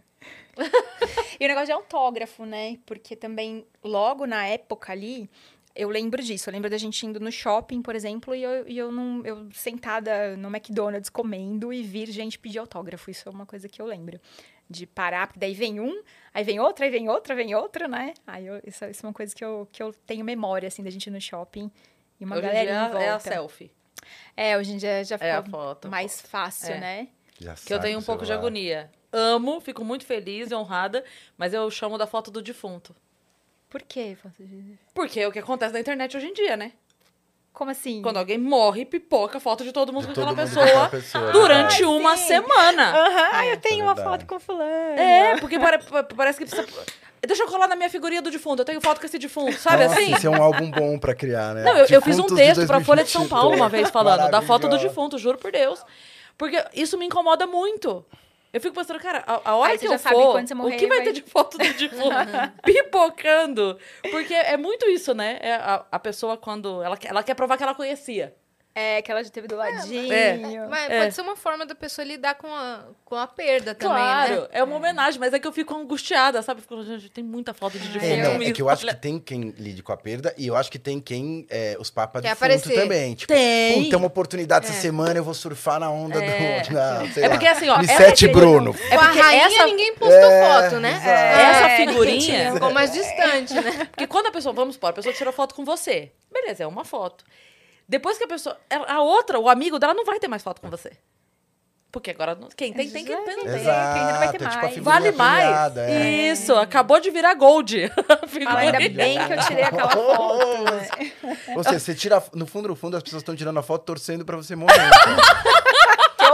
e o negócio de autógrafo, né? Porque também, logo na época ali, eu lembro disso. Eu lembro da gente indo no shopping, por exemplo, e eu, e eu, não, eu sentada no McDonald's comendo e vir gente pedir autógrafo. Isso é uma coisa que eu lembro. De parar, porque daí vem um, aí vem outra, aí vem outra, vem outra, né? Aí eu- isso, isso é uma coisa que eu, que eu tenho memória, assim, da gente ir no shopping e uma Hoje dia em volta. é a selfie. É, hoje em dia já É a ficou foto. mais fácil, É. né? Já Que eu tenho um pouco de celular. agonia. Amo, fico muito feliz e honrada, mas eu chamo da foto do defunto. Por quê? Foto de- Porque é o que acontece na internet hoje em dia, né? Como assim? Quando alguém morre, pipoca a foto de todo mundo De com todo aquela mundo com aquela pessoa pessoa, durante Ai, uma sim. semana. Aham, eu tenho uma verdade. foto com fulano. É, porque pare- pa- parece que precisa. Deixa eu colar na minha figurinha do defunto. Eu tenho foto com esse defunto, sabe Nossa, assim? Isso é um álbum bom pra criar, né? Não, eu, eu fiz um texto pra Folha de São 2022. Paulo uma vez falando da foto do defunto, juro por Deus. Porque isso me incomoda muito. Eu fico pensando, cara, a, a hora Aí que eu for, morrer, o que vai vai- ter de foto do defunto pipocando? Porque é muito isso, né? É a, a pessoa quando ela, ela quer provar que ela conhecia. É, que ela já teve do ladinho. É. Mas É. pode ser uma forma da pessoa lidar com a, com a perda também, claro, né? é uma homenagem, mas é que eu fico angustiada, sabe? Fico, gente, tem muita foto de defunto. É, não, é que eu acho que tem quem lide com a perda e eu acho que tem quem, é, os papas de aparecer. também. Tipo, Tem. É uma oportunidade essa É. semana, eu vou surfar na onda É. do... Na, sei É lá, porque assim, ó, figura- Bruno. É a porque rainha essa, ninguém postou É, foto, né? essa É, figurinha. Ficou mais distante, né? Porque quando a pessoa, vamos supor, a pessoa tirou foto com você. Beleza, é uma foto. Depois que a pessoa. A outra, o amigo dela, não vai ter mais foto com você. Porque agora. não- Quem tem, tem que Exato. ter. Tem, Exato, quem não vai ter é tipo a mais. Vale mais. é. Isso, acabou de virar gold. a Ah, ainda bem que eu tirei aquela foto. né? Ou seja, você tira, no fundo, no fundo, as pessoas estão tirando a foto torcendo pra você morrer.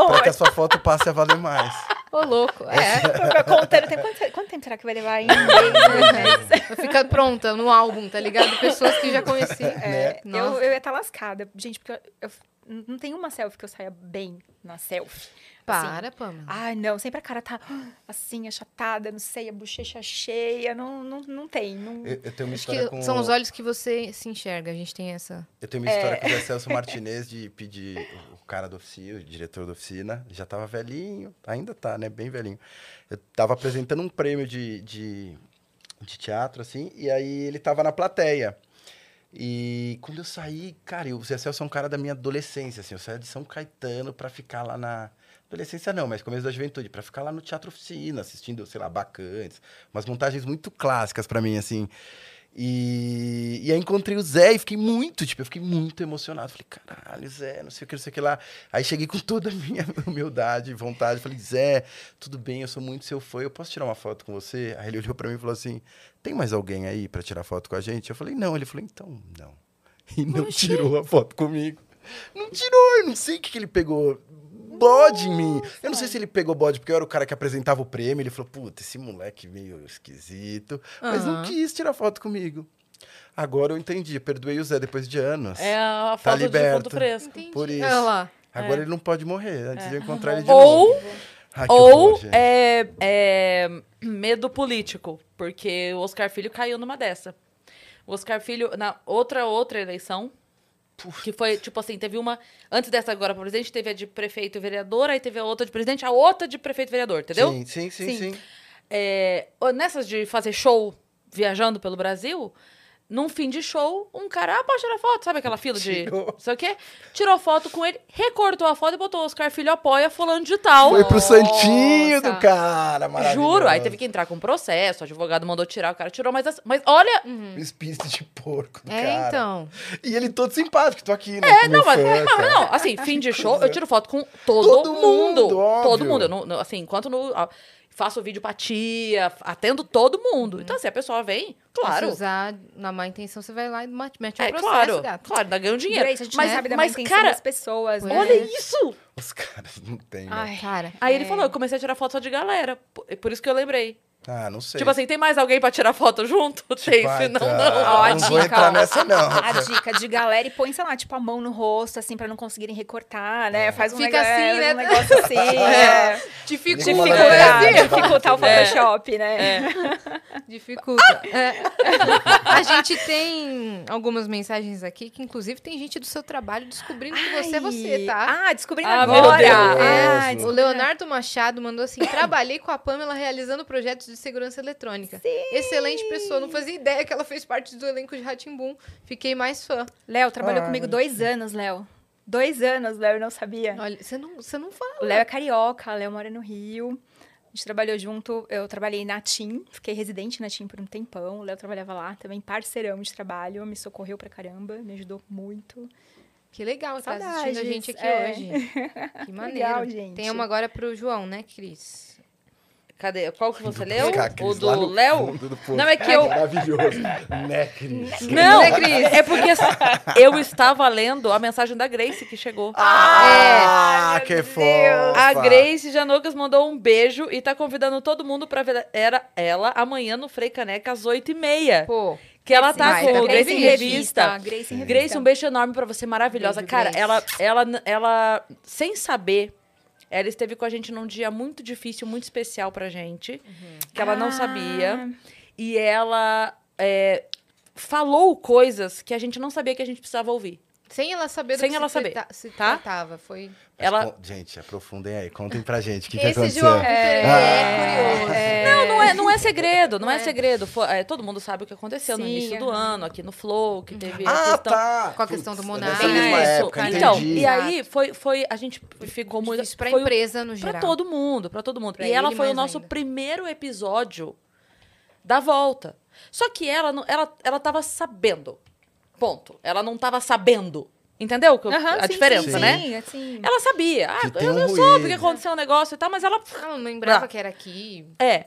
então. pra que a sua foto passe a valer mais. Ô, louco. É. Eu contando, tem quanto, quanto tempo será que vai levar ainda? né? Fica pronta no álbum, tá ligado? Pessoas que já conheci. Né? É, Eu, nossa. eu ia estar lascada. Gente, porque eu, eu não tem uma selfie que eu saia bem na selfie. Para, Pamela. Ai, não, sempre a cara tá assim, achatada, não sei, a bochecha cheia, não, não, não tem. Não... Eu, eu tenho uma Acho história que com... são os olhos que você se enxerga. A gente tem essa. Eu tenho uma história com o Celso Martinez de pedir o cara da oficina, o diretor da oficina, já tava velhinho, ainda tá, né? Bem velhinho. Eu tava apresentando um prêmio de, de, de teatro, assim, e aí ele tava na plateia. E quando eu saí, cara, e o Zé Celso é um cara da minha adolescência, assim, eu saí de São Caetano pra ficar lá na. Adolescência não, mas começo da juventude, pra ficar lá no Teatro Oficina, assistindo, sei lá, bacantes, umas montagens muito clássicas pra mim, assim. E, e aí encontrei o Zé e fiquei muito, tipo, eu fiquei muito emocionado. Falei, caralho, Zé, não sei o que, não sei o que lá. Aí cheguei com toda a minha humildade e vontade. Falei, Zé, tudo bem, eu sou muito seu fã, eu posso tirar uma foto com você? Aí ele olhou pra mim e falou assim: tem mais alguém aí pra tirar foto com a gente? Eu falei, não. Ele falou, então, não. E não tirou a foto comigo. Não tirou, eu não sei o que, que ele pegou. Bode em mim. Eu não sei se ele pegou bode porque eu era o cara que apresentava o prêmio. Ele falou, puta, esse moleque meio esquisito. Mas não quis tirar foto comigo. Agora eu entendi, perdoei o Zé depois de anos. É a Tá falta de liberto. fundo fresco. Entendi. Por isso. Olha lá. Agora ele não pode morrer, antes de eu encontrar ele de Ou, novo. Ai, ou horror, é, é medo político, porque o Oscar Filho caiu numa dessa. O Oscar Filho, na outra outra eleição, que foi, tipo assim, teve uma... Antes dessa agora, por presidente, teve a de prefeito e vereador, aí teve a outra de presidente, a outra de prefeito e vereador, entendeu? Sim, sim, sim, Sim. sim. É, nessas de fazer show viajando pelo Brasil, num fim de show, um cara, ah, pode tirar foto, sabe aquela fila de Tirou. não sei o quê? Tirou foto com ele, recortou a foto e botou Oscar Filho apoia fulano de tal. Foi pro santinho Nossa. do cara, maravilhoso. Juro, aí teve que entrar com processo, o advogado mandou tirar, o cara tirou, mas, as- mas olha, Um espírito de porco do É, cara. então. E ele todo simpático, tô aqui, né? É, não, mas, fã, mas não, assim, fim de show, eu tiro foto com todo, Todo mundo. mundo, óbvio. todo mundo. Eu não- não- assim, enquanto no, faço vídeo pra tia, atendo todo mundo. Então, assim, a pessoa vem, claro. Se usar na má intenção, você vai lá e mete um É, processo, claro, gato. claro, dá ganho dinheiro. Grace, a gente mas, sabe da mas, má intenção cara, das pessoas, né? olha isso! Os caras não tem, né? Ai, Cara, Aí ele É. falou, eu comecei a tirar foto só de galera. Por isso que eu lembrei. Ah, não sei. Tipo assim, tem mais alguém pra tirar foto junto? tem, Ai, senão tá. não. Ó, a não vou dica, entrar ó. nessa, não. A dica de galera e põe, sei lá, tipo, a mão no rosto, assim, pra não conseguirem recortar, né? Faz um, Fica nega- assim, né? um negócio assim. é. dificulta. Dificultar, É. dificultar o É. Photoshop, né? Dificulta. É. A gente tem algumas mensagens aqui que, inclusive, tem gente do seu trabalho descobrindo que você é você, tá? Ah, descobrindo Ah, meu agora. Deus. Ah, O Leonardo Machado mandou assim: trabalhei com a Pamela realizando projetos de segurança eletrônica. Excelente pessoa. Não fazia ideia que ela fez parte do elenco de Ratimbum. Fiquei mais fã. Léo trabalhou Ah, comigo mas- dois anos, Léo. Dois anos, Léo, eu não sabia. Olha, você não, você não fala. O Léo é carioca, Léo mora no Rio. A gente trabalhou junto, eu trabalhei na TIM, fiquei residente na TIM por um tempão. O Léo trabalhava lá, também parceirão de trabalho, me socorreu pra caramba, me ajudou muito. Que legal, tá Saudades, assistindo a gente aqui é. hoje. Que maneiro. Legal, gente. Tem uma agora pro João, né, Cris? Cadê? Qual que você leu? O do Léo? Não, é que eu... Maravilhoso. né, Cris? Não, Né, Cris? é porque eu estava lendo a mensagem da Grace que chegou. Ah, que Deus. fofa. A Grace Janocas mandou um beijo e tá convidando todo mundo pra ver era ela amanhã no Frei Caneca às 8h30. Pô, Que ela tá Vai, com tá o Grace em. Revista. Grace em Revista. Grace, um beijo enorme pra você, maravilhosa. Beijo, Cara, Grace. ela, ela, ela, sem saber, ela esteve com a gente num dia muito difícil, muito especial pra gente, que ela não Ah. sabia. E ela é, falou coisas que a gente não sabia que a gente precisava ouvir. Sem ela saber do Sem que ela se, saber, trata- se tá? tratava. Foi. Ela, Con- Gente, aprofundem aí. Contem pra gente o que, que Esse aconteceu. João Vitor, ele é curioso. Não, não é, não é segredo, não é, É. segredo. Foi- é, todo mundo sabe o que aconteceu no Sim, início do ano, aqui no Flow, que teve a Ah, questão. tá. Com a questão do Putz, Monarca. Mesma Isso. época, então, entendi. e aí foi, foi a gente ficou muito Difícil pra foi o- empresa no Pra geral. todo mundo, pra todo mundo. Pra e ela foi o nosso ainda. primeiro episódio da volta. Só que ela, não- ela, ela tava sabendo. Ponto. Ela não tava sabendo. Entendeu que eu- Aham, a sim, diferença, sim, né? Sim, assim. Ela sabia. Ah, Que eu um não soube que aconteceu um negócio e tal, mas ela. Ela não lembrava Ah. que era aqui. É.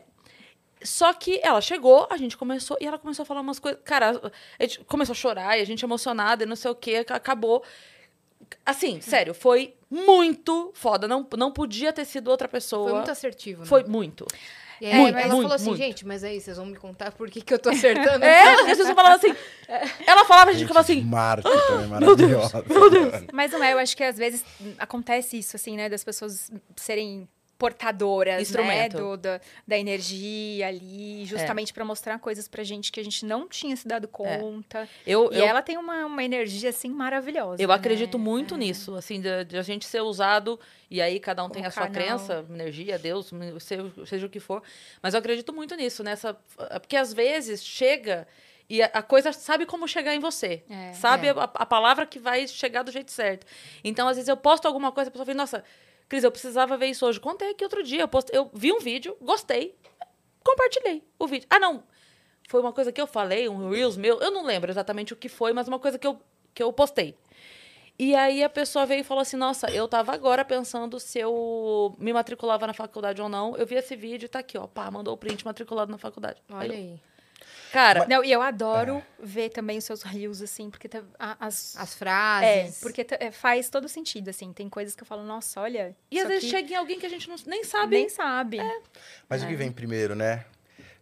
Só que ela chegou, a gente começou, e ela começou a falar umas coisas. Cara, a gente começou a chorar e a gente emocionada e não sei o quê, ac- acabou Assim, sério, foi muito foda. Não, não podia ter sido outra pessoa. Foi muito assertivo, né? Foi muito. E aí Muito, ela muito, falou assim, muito. gente, mas aí vocês vão me contar por que, que eu tô acertando? É, as pessoas falavam assim. Ela falava, a gente ficava assim. Marte também maravilhosa. Meu Deus. Mas não é, eu acho que às vezes acontece isso, assim, né? Das pessoas serem portadoras, né? Do, da, da energia ali, justamente pra mostrar coisas pra gente que a gente não tinha se dado conta. Eu, E eu, ela tem uma, uma energia, assim, maravilhosa. eu né? acredito muito nisso, assim, de, de a gente ser usado, e aí cada um tem Como a sua canal. crença, energia, Deus, seja, seja o que for. Mas eu acredito muito nisso, nessa. Porque às vezes chega. E a, a coisa sabe como chegar em você. É. sabe É. A, a palavra que vai chegar do jeito certo. Então, às vezes, eu posto alguma coisa, a pessoa fala, nossa, Cris, eu precisava ver isso hoje. Contei aqui outro dia. Eu, post... eu vi um vídeo, gostei, compartilhei o vídeo. Ah, não. Foi uma coisa que eu falei, um Reels meu. Eu não lembro exatamente o que foi, mas uma coisa que eu, que eu postei. E aí a pessoa veio e falou assim: Nossa, eu tava agora pensando se eu me matriculava na faculdade ou não. Eu vi esse vídeo e tá aqui, ó. Pá, mandou o print matriculado na faculdade. Olha eu, aí. Cara, Não, e eu adoro ver também os seus rios, assim, porque tá- as... As É, frases. porque tá- é, faz todo sentido, assim. Tem coisas que eu falo, nossa, olha. e às vezes aqui chega em alguém que a gente não, nem sabe. nem sabe. Mas o que vem primeiro, né?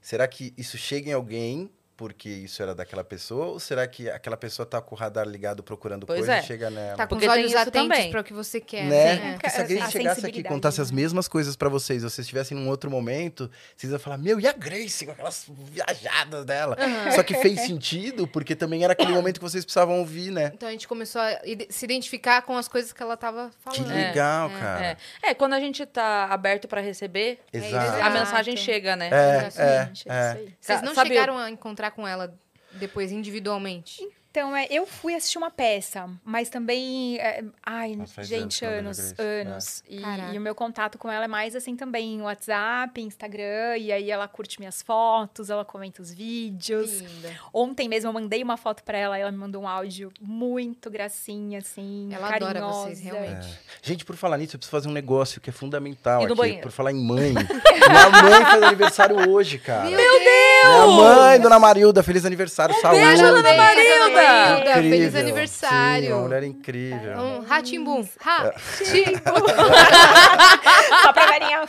Será que isso chega em alguém porque isso era daquela pessoa? Ou será que aquela pessoa tá com o radar ligado procurando Pois coisa é. e chega nela? Tá com Porque os olhos atentos também. para o que você quer. Né? né? Porque se alguém A chegasse aqui e contasse né? as mesmas coisas pra vocês, vocês estivessem num outro momento, vocês iam falar, meu, e a Grace com aquelas viajadas dela? Só que fez sentido, porque também era aquele momento que vocês precisavam ouvir, né? Então a gente começou a se identificar com as coisas que ela tava Que falando. legal, É, cara. é, quando a gente tá aberto pra receber, Exato. a Exato. mensagem chega, né? É, é, é é. Vocês não sabe- chegaram a encontrar com ela depois individualmente? Então, é, eu fui assistir uma peça, mas também. é, ai, Nossa, faz anos gente, anos, anos. E, Caraca. e o meu contato com ela é mais assim também, WhatsApp, Instagram, e aí ela curte minhas fotos, ela comenta os vídeos. Linda. Ontem mesmo eu mandei uma foto pra ela, ela me mandou um áudio muito gracinha, assim, Ela carinhosa. adora vocês, realmente. Gente, por falar nisso, eu preciso fazer um negócio que é fundamental E aqui. banheiro? Por falar em mãe. Minha mãe faz aniversário hoje, cara. Meu Deus! Minha mãe, Dona Marilda, feliz aniversário, saúde. beijo, Dona Marilda! Feliz Incrível. aniversário! Sim, uma mulher incrível. Um ratimbum. É. Ratimbum. Só pra velhinha.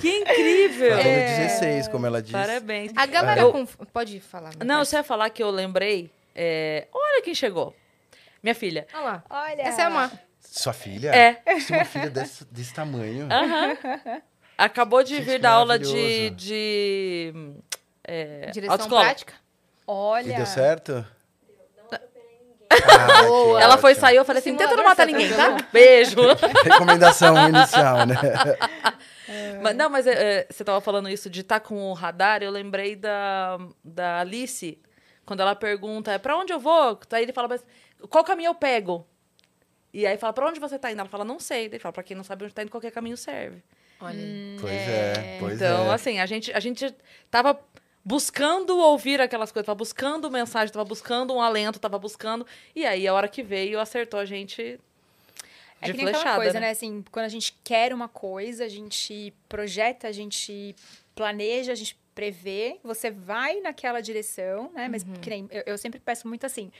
Que incrível! Fazendo 16, como ela disse. Parabéns. A galera Eu- conf- Pode falar. Não, você ia falar que eu lembrei. é, Olha quem chegou. Minha filha. Olha lá. Olha. Essa é uma... Sua filha? É. Você tem uma filha desse, desse tamanho. Aham. Acabou de Gente, vir da aula de. de é, Direção autoescola. prática. Olha. E deu certo? Boa. Ela foi ótimo. sair, eu falei assim: tenta não matar tá ninguém, tá? Beijo. Recomendação inicial, né? Mas, não, mas é, é, você tava falando isso de estar com o radar, eu lembrei da, da Alice, quando ela pergunta, é pra onde eu vou? Aí ele fala, mas qual caminho eu pego? E aí fala, pra onde você tá indo? Ela fala, não sei. Daí ele fala, pra quem não sabe onde tá indo, qualquer caminho serve. Olha aí. Pois é, pois então, é. assim, a gente, a gente tava buscando ouvir aquelas coisas, tava buscando mensagem, tava buscando um alento, tava buscando. E aí, a hora que veio, acertou a gente É de que nem aquela flechada. coisa, né? né? Assim, quando a gente quer uma coisa, a gente projeta, a gente planeja, a gente prevê, você vai naquela direção, né? Mas que nem, eu, eu sempre peço muito assim,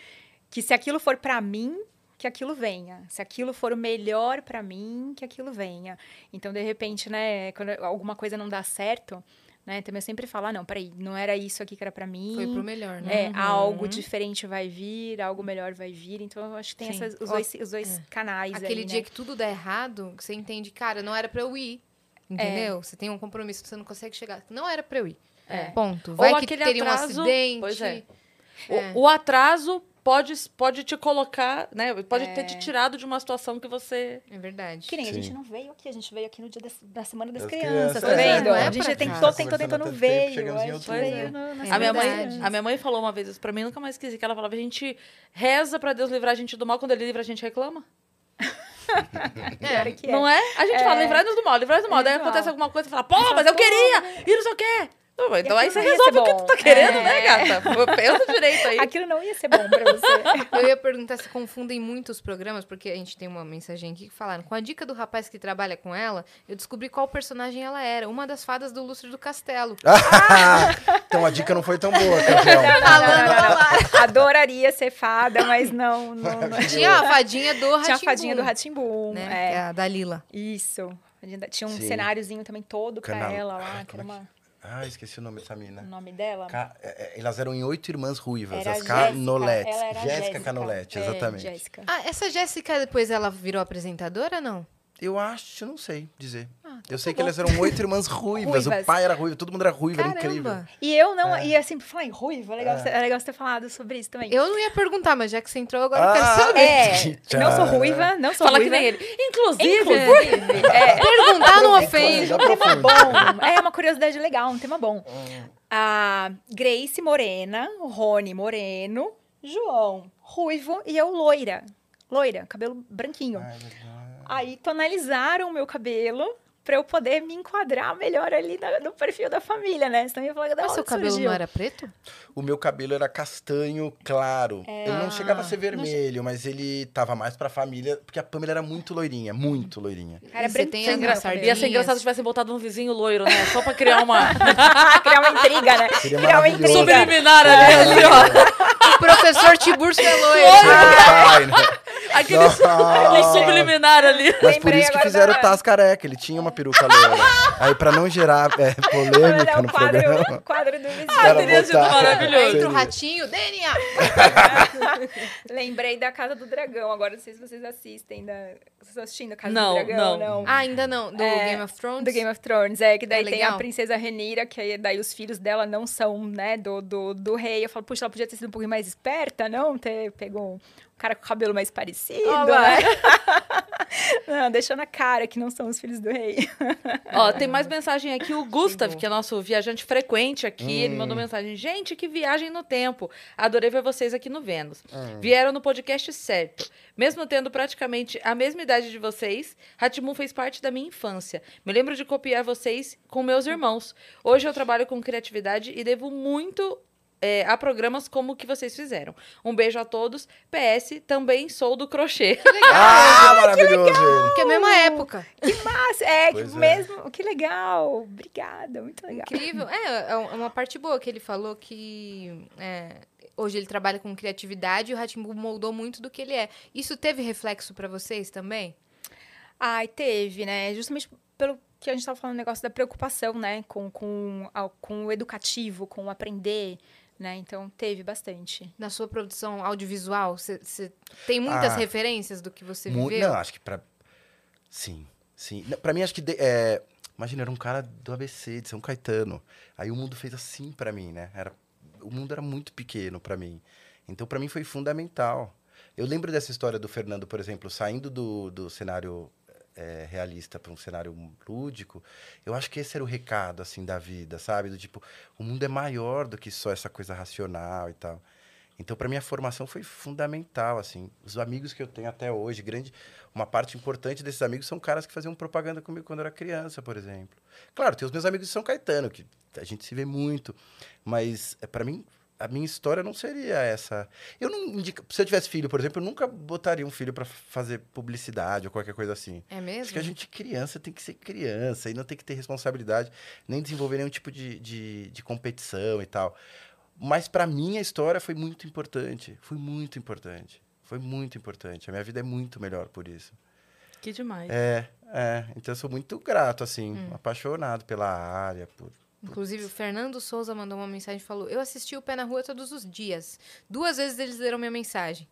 que se aquilo for pra mim, que aquilo venha. Se aquilo for o melhor pra mim, que aquilo venha. Então, de repente, né, quando alguma coisa não dá certo, né? Também eu sempre falo, ah, não, peraí, não era isso aqui que era pra mim. Foi pro melhor, né? É, algo diferente vai vir, algo melhor vai vir. Então, eu acho que tem essas, os dois, os dois canais Aquele aí, dia né? que tudo dá errado, que você entende, cara, não era pra eu ir. Entendeu? Você tem um compromisso, você não consegue chegar. Não era pra eu ir. É. Ponto. Vai que aquele teria um atraso- acidente. pois é. É. O, o atraso pode, pode te colocar, né? Pode ter É. te tirado de uma situação que você. É verdade. Que nem a Sim. gente não veio aqui, a gente veio aqui no dia das- da Semana das, Das crianças, crianças, tá é, vendo? não é a gente tentou, tentou, tentou, não veio. a gente veio no- na É a, minha mãe, verdade. a minha mãe falou uma vez isso pra mim, nunca mais esqueci, que ela falava, a gente reza pra Deus livrar a gente do mal, quando ele livra a gente reclama. É. que é. Não é? A gente fala, livrai-nos do mal, livrai-nos do mal. Daí acontece alguma coisa e fala, pô, mas eu queria! E não sei o quê. Então aí você resolve o que tu tá querendo, né, É. gata? Pensa direito aí. Aquilo não ia ser bom pra você. Eu ia perguntar se confundem muito os programas, porque a gente tem uma mensagem aqui que falaram. Com a dica do rapaz que trabalha com ela, eu descobri qual personagem ela era. Uma das fadas do Lustre do Castelo. então a dica não foi tão boa, campeão. Não, não. Adoraria ser fada, mas não. não, não. Tinha a fadinha do Tinha a fadinha do Ratimbum. né? É. é a da Lila. Isso. Tinha um Sim. cenáriozinho também todo pra Canal- ela lá, que era é uma, Ah, esqueci o nome dessa mina. o nome dela. Ca- é, é, Elas eram em oito irmãs ruivas, Era as Canoletes. Jéssica. Canolete, É, exatamente. Jéssica. Ah, essa Jéssica depois ela virou apresentadora, não? Eu acho, não sei dizer. Ah, eu sei que elas eram oito irmãs ruivas. Ruivas. O pai era ruivo, todo mundo era ruivo, era incrível. Caramba. E eu não. É. E assim, por falar em ruivo, é legal, você- é legal você ter falado sobre isso também. Eu não ia perguntar, mas já que você entrou, agora eu quero Ah, saber. É, não sou ruiva, não sou Fala que ruiva. nem ele. Inclusive, Inclusive, é, Perguntar não ofende. aprofunda. bom. É uma curiosidade legal, um tema bom. A Grace Morena, Rony Moreno, João Ruivo e eu loira. Loira, cabelo branquinho. Ai. Aí tonalizaram o meu cabelo pra eu poder me enquadrar melhor ali na- no perfil da família, né? Senão eu ia falar, da Mas seu cabelo surgiu? não era preto? O meu cabelo era castanho claro. Ele não Ah, chegava a ser não vermelho, mas ele tava mais pra família, porque a Pamela era muito loirinha, muito loirinha. Cara, você tem cabelo. ia ser engraçado se tivessem botado um vizinho loiro, né? Só pra criar uma Criar uma intriga, né? Seria Criar uma intriga. subliminar ali, assim, ó. O professor Tiburcio é loiro. Aquele, subliminar ali. Mas por isso que fizeram da- o Taz careca, ele tinha uma peruca loira. Aí pra não gerar é, Olha, polêmica é no o quadro, programa... quadro do vizinho. os caras teria sido maravilhoso. Entra o ratinho, DNA. Lembrei da Casa do Dragão. Agora não sei se vocês assistem. Da... Vocês estão assistindo a Casa Não, do Dragão? não. Ah, ainda não. Do É, Game of Thrones? Do Game of Thrones, é, que daí É tem a princesa Renira, que aí daí os filhos dela não são, né, do, do, do rei. Eu falo, puxa, ela podia ter sido um pouquinho mais esperta, não? Ter pegou um cara com o cabelo mais parecido, Olha lá. né? não, deixou na cara que não são os filhos do rei. Ó, tem mais mensagem aqui. O Gustav, Chegou. que é nosso viajante frequente aqui, ele mandou mensagem. Gente, que viagem no tempo. Adorei ver vocês aqui no Vênus. Vieram no podcast certo. Mesmo tendo praticamente a mesma idade de vocês, Ratimun fez parte da minha infância. Me lembro de copiar vocês com meus irmãos. Hoje eu trabalho com criatividade e devo muito é, a programas como o que vocês fizeram. Um beijo a todos. PS, também sou do crochê. Ah, maravilhoso ele. Que é a mesma época. Mas, é, que é. mesmo, que legal. Obrigada, muito legal. Incrível. É, é uma parte boa que ele falou que é, hoje ele trabalha com criatividade e o Ratimbu moldou muito do que ele é. Isso teve reflexo pra vocês também? Ai, teve, né? Justamente pelo que a gente estava falando, o negócio da preocupação, né? Com, com, com o educativo, com o aprender, né? Então, teve bastante. Na sua produção audiovisual, você tem muitas Ah, referências do que você viveu? Não, acho que pra. Sim, sim. Pra mim, acho que. de- é, Imagina, era um cara do ABC, de São Caetano. Aí o mundo fez assim pra mim, né? Era... O mundo era muito pequeno pra mim. Então, pra mim, foi fundamental. Eu lembro dessa história do Fernando, por exemplo, saindo do, do cenário é, realista para um cenário lúdico. Eu acho que esse era o recado, assim, da vida, sabe? Do tipo, o mundo é maior do que só essa coisa racional e tal. Então, para mim, a formação foi fundamental, assim. Os amigos que eu tenho até hoje, grande, uma parte importante desses amigos são caras que faziam propaganda comigo quando eu era criança, por exemplo. Claro, tem os meus amigos de São Caetano, que a gente se vê muito, mas para mim a minha história não seria essa. Eu não indico, se eu tivesse filho, por exemplo, eu nunca botaria um filho para fazer publicidade ou qualquer coisa assim. É mesmo? Acho que a gente, criança, tem que ser criança e não tem que ter responsabilidade, nem desenvolver nenhum tipo de, de, de competição e tal. Mas para mim a história foi muito importante. Foi muito importante. Foi muito importante. A minha vida é muito melhor por isso. Que demais. É, é. Então eu sou muito grato, assim, apaixonado pela área. Por... Inclusive, o Fernando Souza mandou uma mensagem e falou: Eu assisti o Pé na Rua todos os dias. Duas vezes eles leram minha mensagem.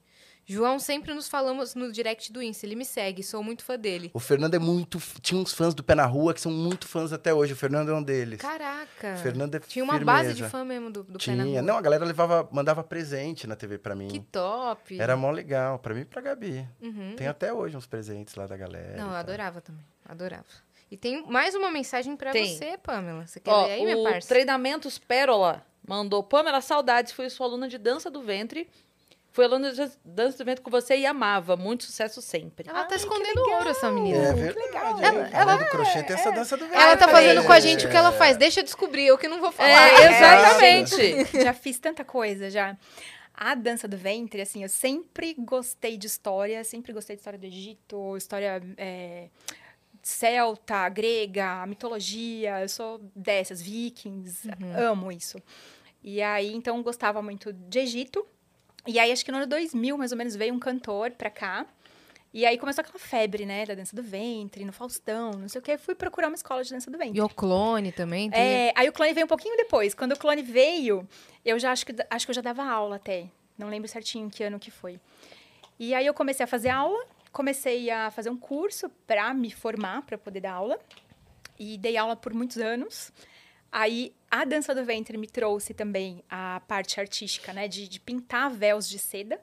João, sempre nos falamos no direct do Insta. Ele me segue, sou muito fã dele. O Fernando é muito. Tinha uns fãs do Pé na Rua que são muito fãs até hoje. O Fernando é um deles. Caraca! O Fernando é Tinha uma base firmeza. de fã mesmo do, do Pé na Tinha. Rua. Não, a galera levava, mandava presente na TV pra mim. Que top! Era mó legal, pra mim e pra Gabi. Uhum. Tem até hoje uns presentes lá da galera. Não, eu adorava também. Adorava. E tem mais uma mensagem pra Tem. você, Pamela. Você quer Ó, ler aí, minha o parça? Treinamentos Pérola mandou. Pamela, saudades, fui sua aluna de dança do ventre. Fui aluna de dança do vento com você e amava. Muito sucesso sempre. Ela tá escondendo ouro, essa menina. É verdade. Ela, Ela- do crochê tem essa dança do vento. Ela tá fazendo com a gente o que ela faz. Deixa eu descobrir, eu que não vou falar. É, exatamente. já fiz tanta coisa já. A dança do ventre, assim, eu sempre gostei de história, sempre gostei de história do Egito, história é, celta, grega, mitologia. Eu sou dessas, vikings, amo isso. E aí, então, gostava muito de Egito. E aí, acho que no ano 2000, mais ou menos, veio um cantor pra cá. E aí começou aquela febre, né, da dança do ventre, no Faustão, não sei o quê. Fui procurar uma escola de dança do ventre. E o clone também. Tem... É, aí o clone veio um pouquinho depois. Quando o clone veio, eu já acho que, acho que eu já dava aula até. Não lembro certinho que ano que foi. E aí eu comecei a fazer aula, comecei a fazer um curso para me formar, para poder dar aula. E dei aula por muitos anos. Aí a dança do ventre me trouxe também a parte artística, né, de, de pintar véus de seda.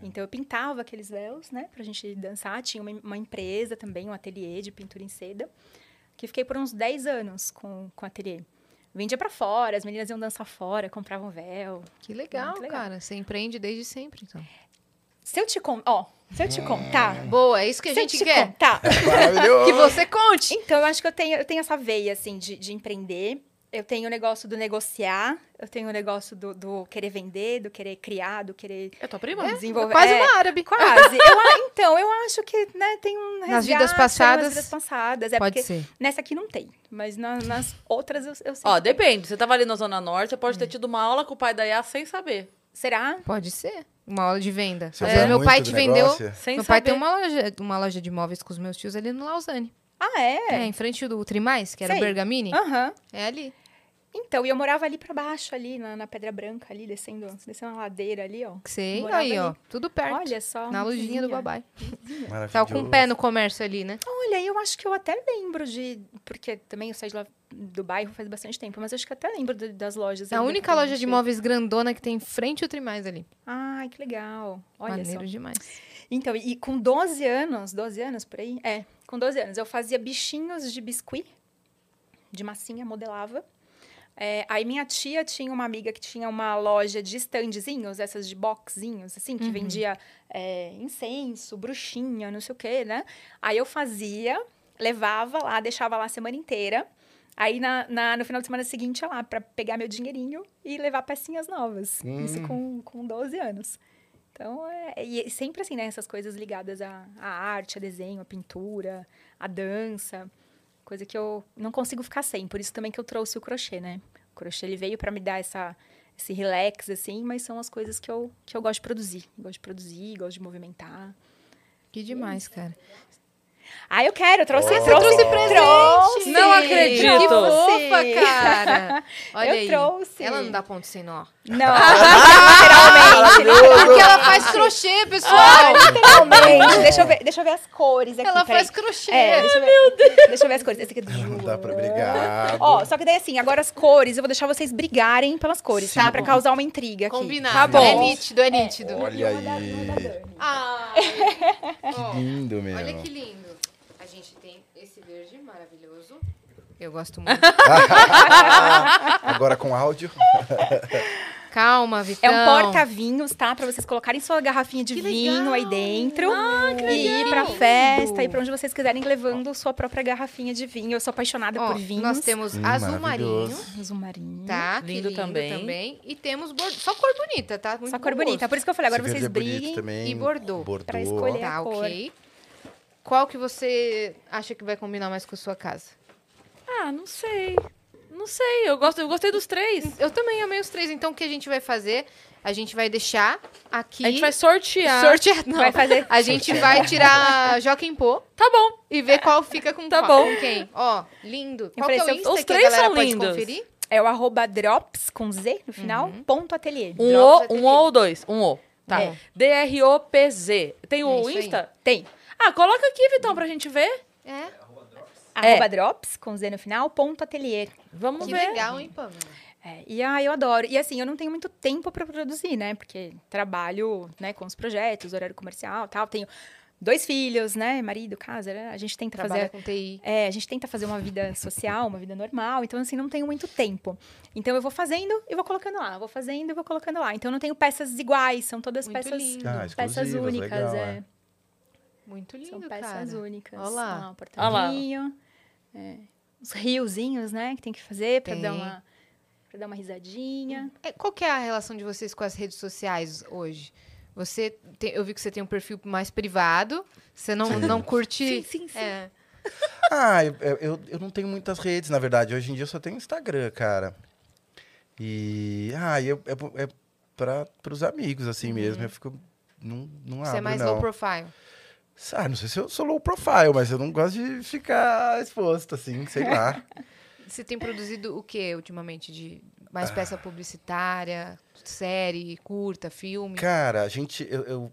Então eu pintava aqueles véus, né, pra gente dançar. Tinha uma, uma empresa também, um ateliê de pintura em seda, que fiquei por uns 10 anos com, com o ateliê. Vendia pra fora, as meninas iam dançar fora, compravam véu. Que legal, legal. cara. Você empreende desde sempre, então. Se eu te contar, ó, se eu te contar, Boa, é isso que a se eu gente te quer. contar. Que você conte. Então, eu acho que eu tenho, eu tenho essa veia, assim, de, de empreender. Eu tenho o negócio do negociar, eu tenho o negócio do, do querer vender, do querer criar, do querer É tua prima? desenvolver. Quase É, uma árabe. Quase. Eu então, eu acho que né, tem um Nas vidas resgate, passadas, Nas vidas passadas. É Pode porque ser. nessa aqui não tem, mas na- nas outras eu, eu sei. Ó, depende. Você tava ali na Zona Norte, você pode ter tido uma aula com o pai da Yá sem saber. Será? Pode ser. Uma aula de venda. Vezes meu pai te vendeu. Sem Meu pai saber. tem uma loja, uma loja de móveis com os meus tios ali no Lausanne. Ah, é? É, em frente do Trimais, que era o Sei. Bergamini. Aham. É ali. Então, e eu morava ali pra baixo, ali na, na Pedra Branca, ali, descendo, descendo a ladeira ali, ó. Sei, Morava aí, ó. ali. Tudo perto. Olha só. na lojinha do babai. Maravilhoso. Tava com o pé no comércio ali, né? Olha, eu acho que eu até lembro de. Porque também eu saí de lá do bairro faz bastante tempo, mas eu acho que até lembro de- das lojas. É a única loja de móveis grandona que tem em frente ao Trimais ali. Ai, que legal. Olha Maneiro só. demais. Então, e com 12 anos, 12 anos por aí? É, com 12 anos, eu fazia bichinhos de biscuit, de massinha, modelava. É, aí minha tia tinha uma amiga que tinha uma loja de standzinhos, essas de boxzinhos, assim, que vendia é, incenso, bruxinha, não sei o quê, né? Aí eu fazia, levava lá, deixava lá a semana inteira. Aí na, na- no final de semana seguinte ia lá pra pegar meu dinheirinho e levar pecinhas novas. Isso com, com 12 anos. Então, é, e sempre assim, né? Essas coisas ligadas à, à arte, a desenho, a pintura, a dança. Coisa que eu não consigo ficar sem. Por isso também que eu trouxe o crochê, né? O crochê, ele veio para me dar essa, esse relax, assim. Mas são as coisas que eu, que eu gosto de produzir. Gosto de produzir, gosto de movimentar. Que demais, cara. Ah, eu quero. Eu trouxe, Oh. eu trouxe, Trouxe presente. trouxe. Não acredito. Que fofa, cara. Olha Eu aí. trouxe. Ela não dá ponto sem nó. Não, literalmente. Porque ela faz crochê, pessoal. Ah, literalmente. Deixa eu ver, deixa eu ver as cores aqui. ela peraí. faz crochê. É, deixa eu ver. Deixa eu ver as cores. Esse aqui é do Não dá pra brigar. Ó, só que daí assim, agora as cores, eu vou deixar vocês brigarem pelas cores, Sim. tá? Pra causar uma intriga aqui. Combinado. Tá bom. É nítido, é nítido. Olha aí. Ai, Que lindo, meu. olha que lindo. A gente tem esse verde maravilhoso. Eu gosto muito. Agora com áudio. Calma, É Vitão. um porta-vinhos, tá? Pra vocês colocarem sua garrafinha de Que vinho legal. aí dentro. Ah, que e ir legal. pra festa e pra onde vocês quiserem levando sua própria garrafinha de vinho. Eu sou apaixonada Ó, por vinhos. nós temos Hum, azul marinho, Azul marinho. tá? Que Lindo também. também. E temos bor... só cor bonita, tá? Muito Só cor bom bonita. Por isso que eu falei, agora Esse vocês é briguem. também. E Bordeaux. Bordeaux. Pra escolher. Tá, a cor. ok. Qual que você acha que vai combinar mais com a sua casa? Ah, não sei. Não sei. Eu, gosto, eu gostei dos três. Eu também amei os três. Então, o que a gente vai fazer? A gente vai deixar aqui... A gente vai sortear. sortear. Não. Vai fazer. A gente vai tirar Joaquim Pô Tá bom. e ver qual fica com Tá qual- bom. com quem. Ó, lindo. Qual que é o Insta os que a três galera são pode lindos. conferir? É o arroba drops com Z no final, ponto ateliê. Um Drops O, um O ou dois? Um O. Tá. É. D-R-O-P-Z. Tem É o aí. Insta? Tem. Ah, coloca aqui, Vitão, pra gente ver. É. Arroba drops com Z no final, ponto ateliê. Vamos Que ver. legal, hein, Pamela? É, e ah, eu adoro. E assim, eu não tenho muito tempo para produzir, né? Porque trabalho, né, com os projetos, horário comercial, tal. Tenho dois filhos, né? Marido, casa, né? a gente tenta Trabalha fazer com TI. é, a gente tenta fazer uma vida social, uma vida normal, então assim, não tenho muito tempo. Então eu vou fazendo e vou colocando lá, vou fazendo e vou colocando lá. Então eu não tenho peças iguais, são todas Muito peças, lindo. Ah, peças únicas, legal, é. é. Muito lindo, São peças cara. únicas. Olha lá. Olha lá. é, os riozinhos, né, que tem que fazer pra dar uma para dar uma risadinha. É, qual que é a relação de vocês com as redes sociais hoje? Você tem- eu vi que você tem um perfil mais privado. Você não, não curte. Sim, sim, sim. É, Ah, eu, eu, eu não tenho muitas redes, na verdade. Hoje em dia eu só tenho Instagram, cara. E. Ah, e eu, é, é pra, pros amigos, assim mesmo. Eu fico. Não, não abro, você é mais não. low profile. Ah, não sei se eu sou low profile, mas eu não gosto de ficar exposto, assim, sei lá. Você tem produzido o que ultimamente? De mais Ah. peça publicitária, série, curta, filme? Cara, a gente. Eu, eu,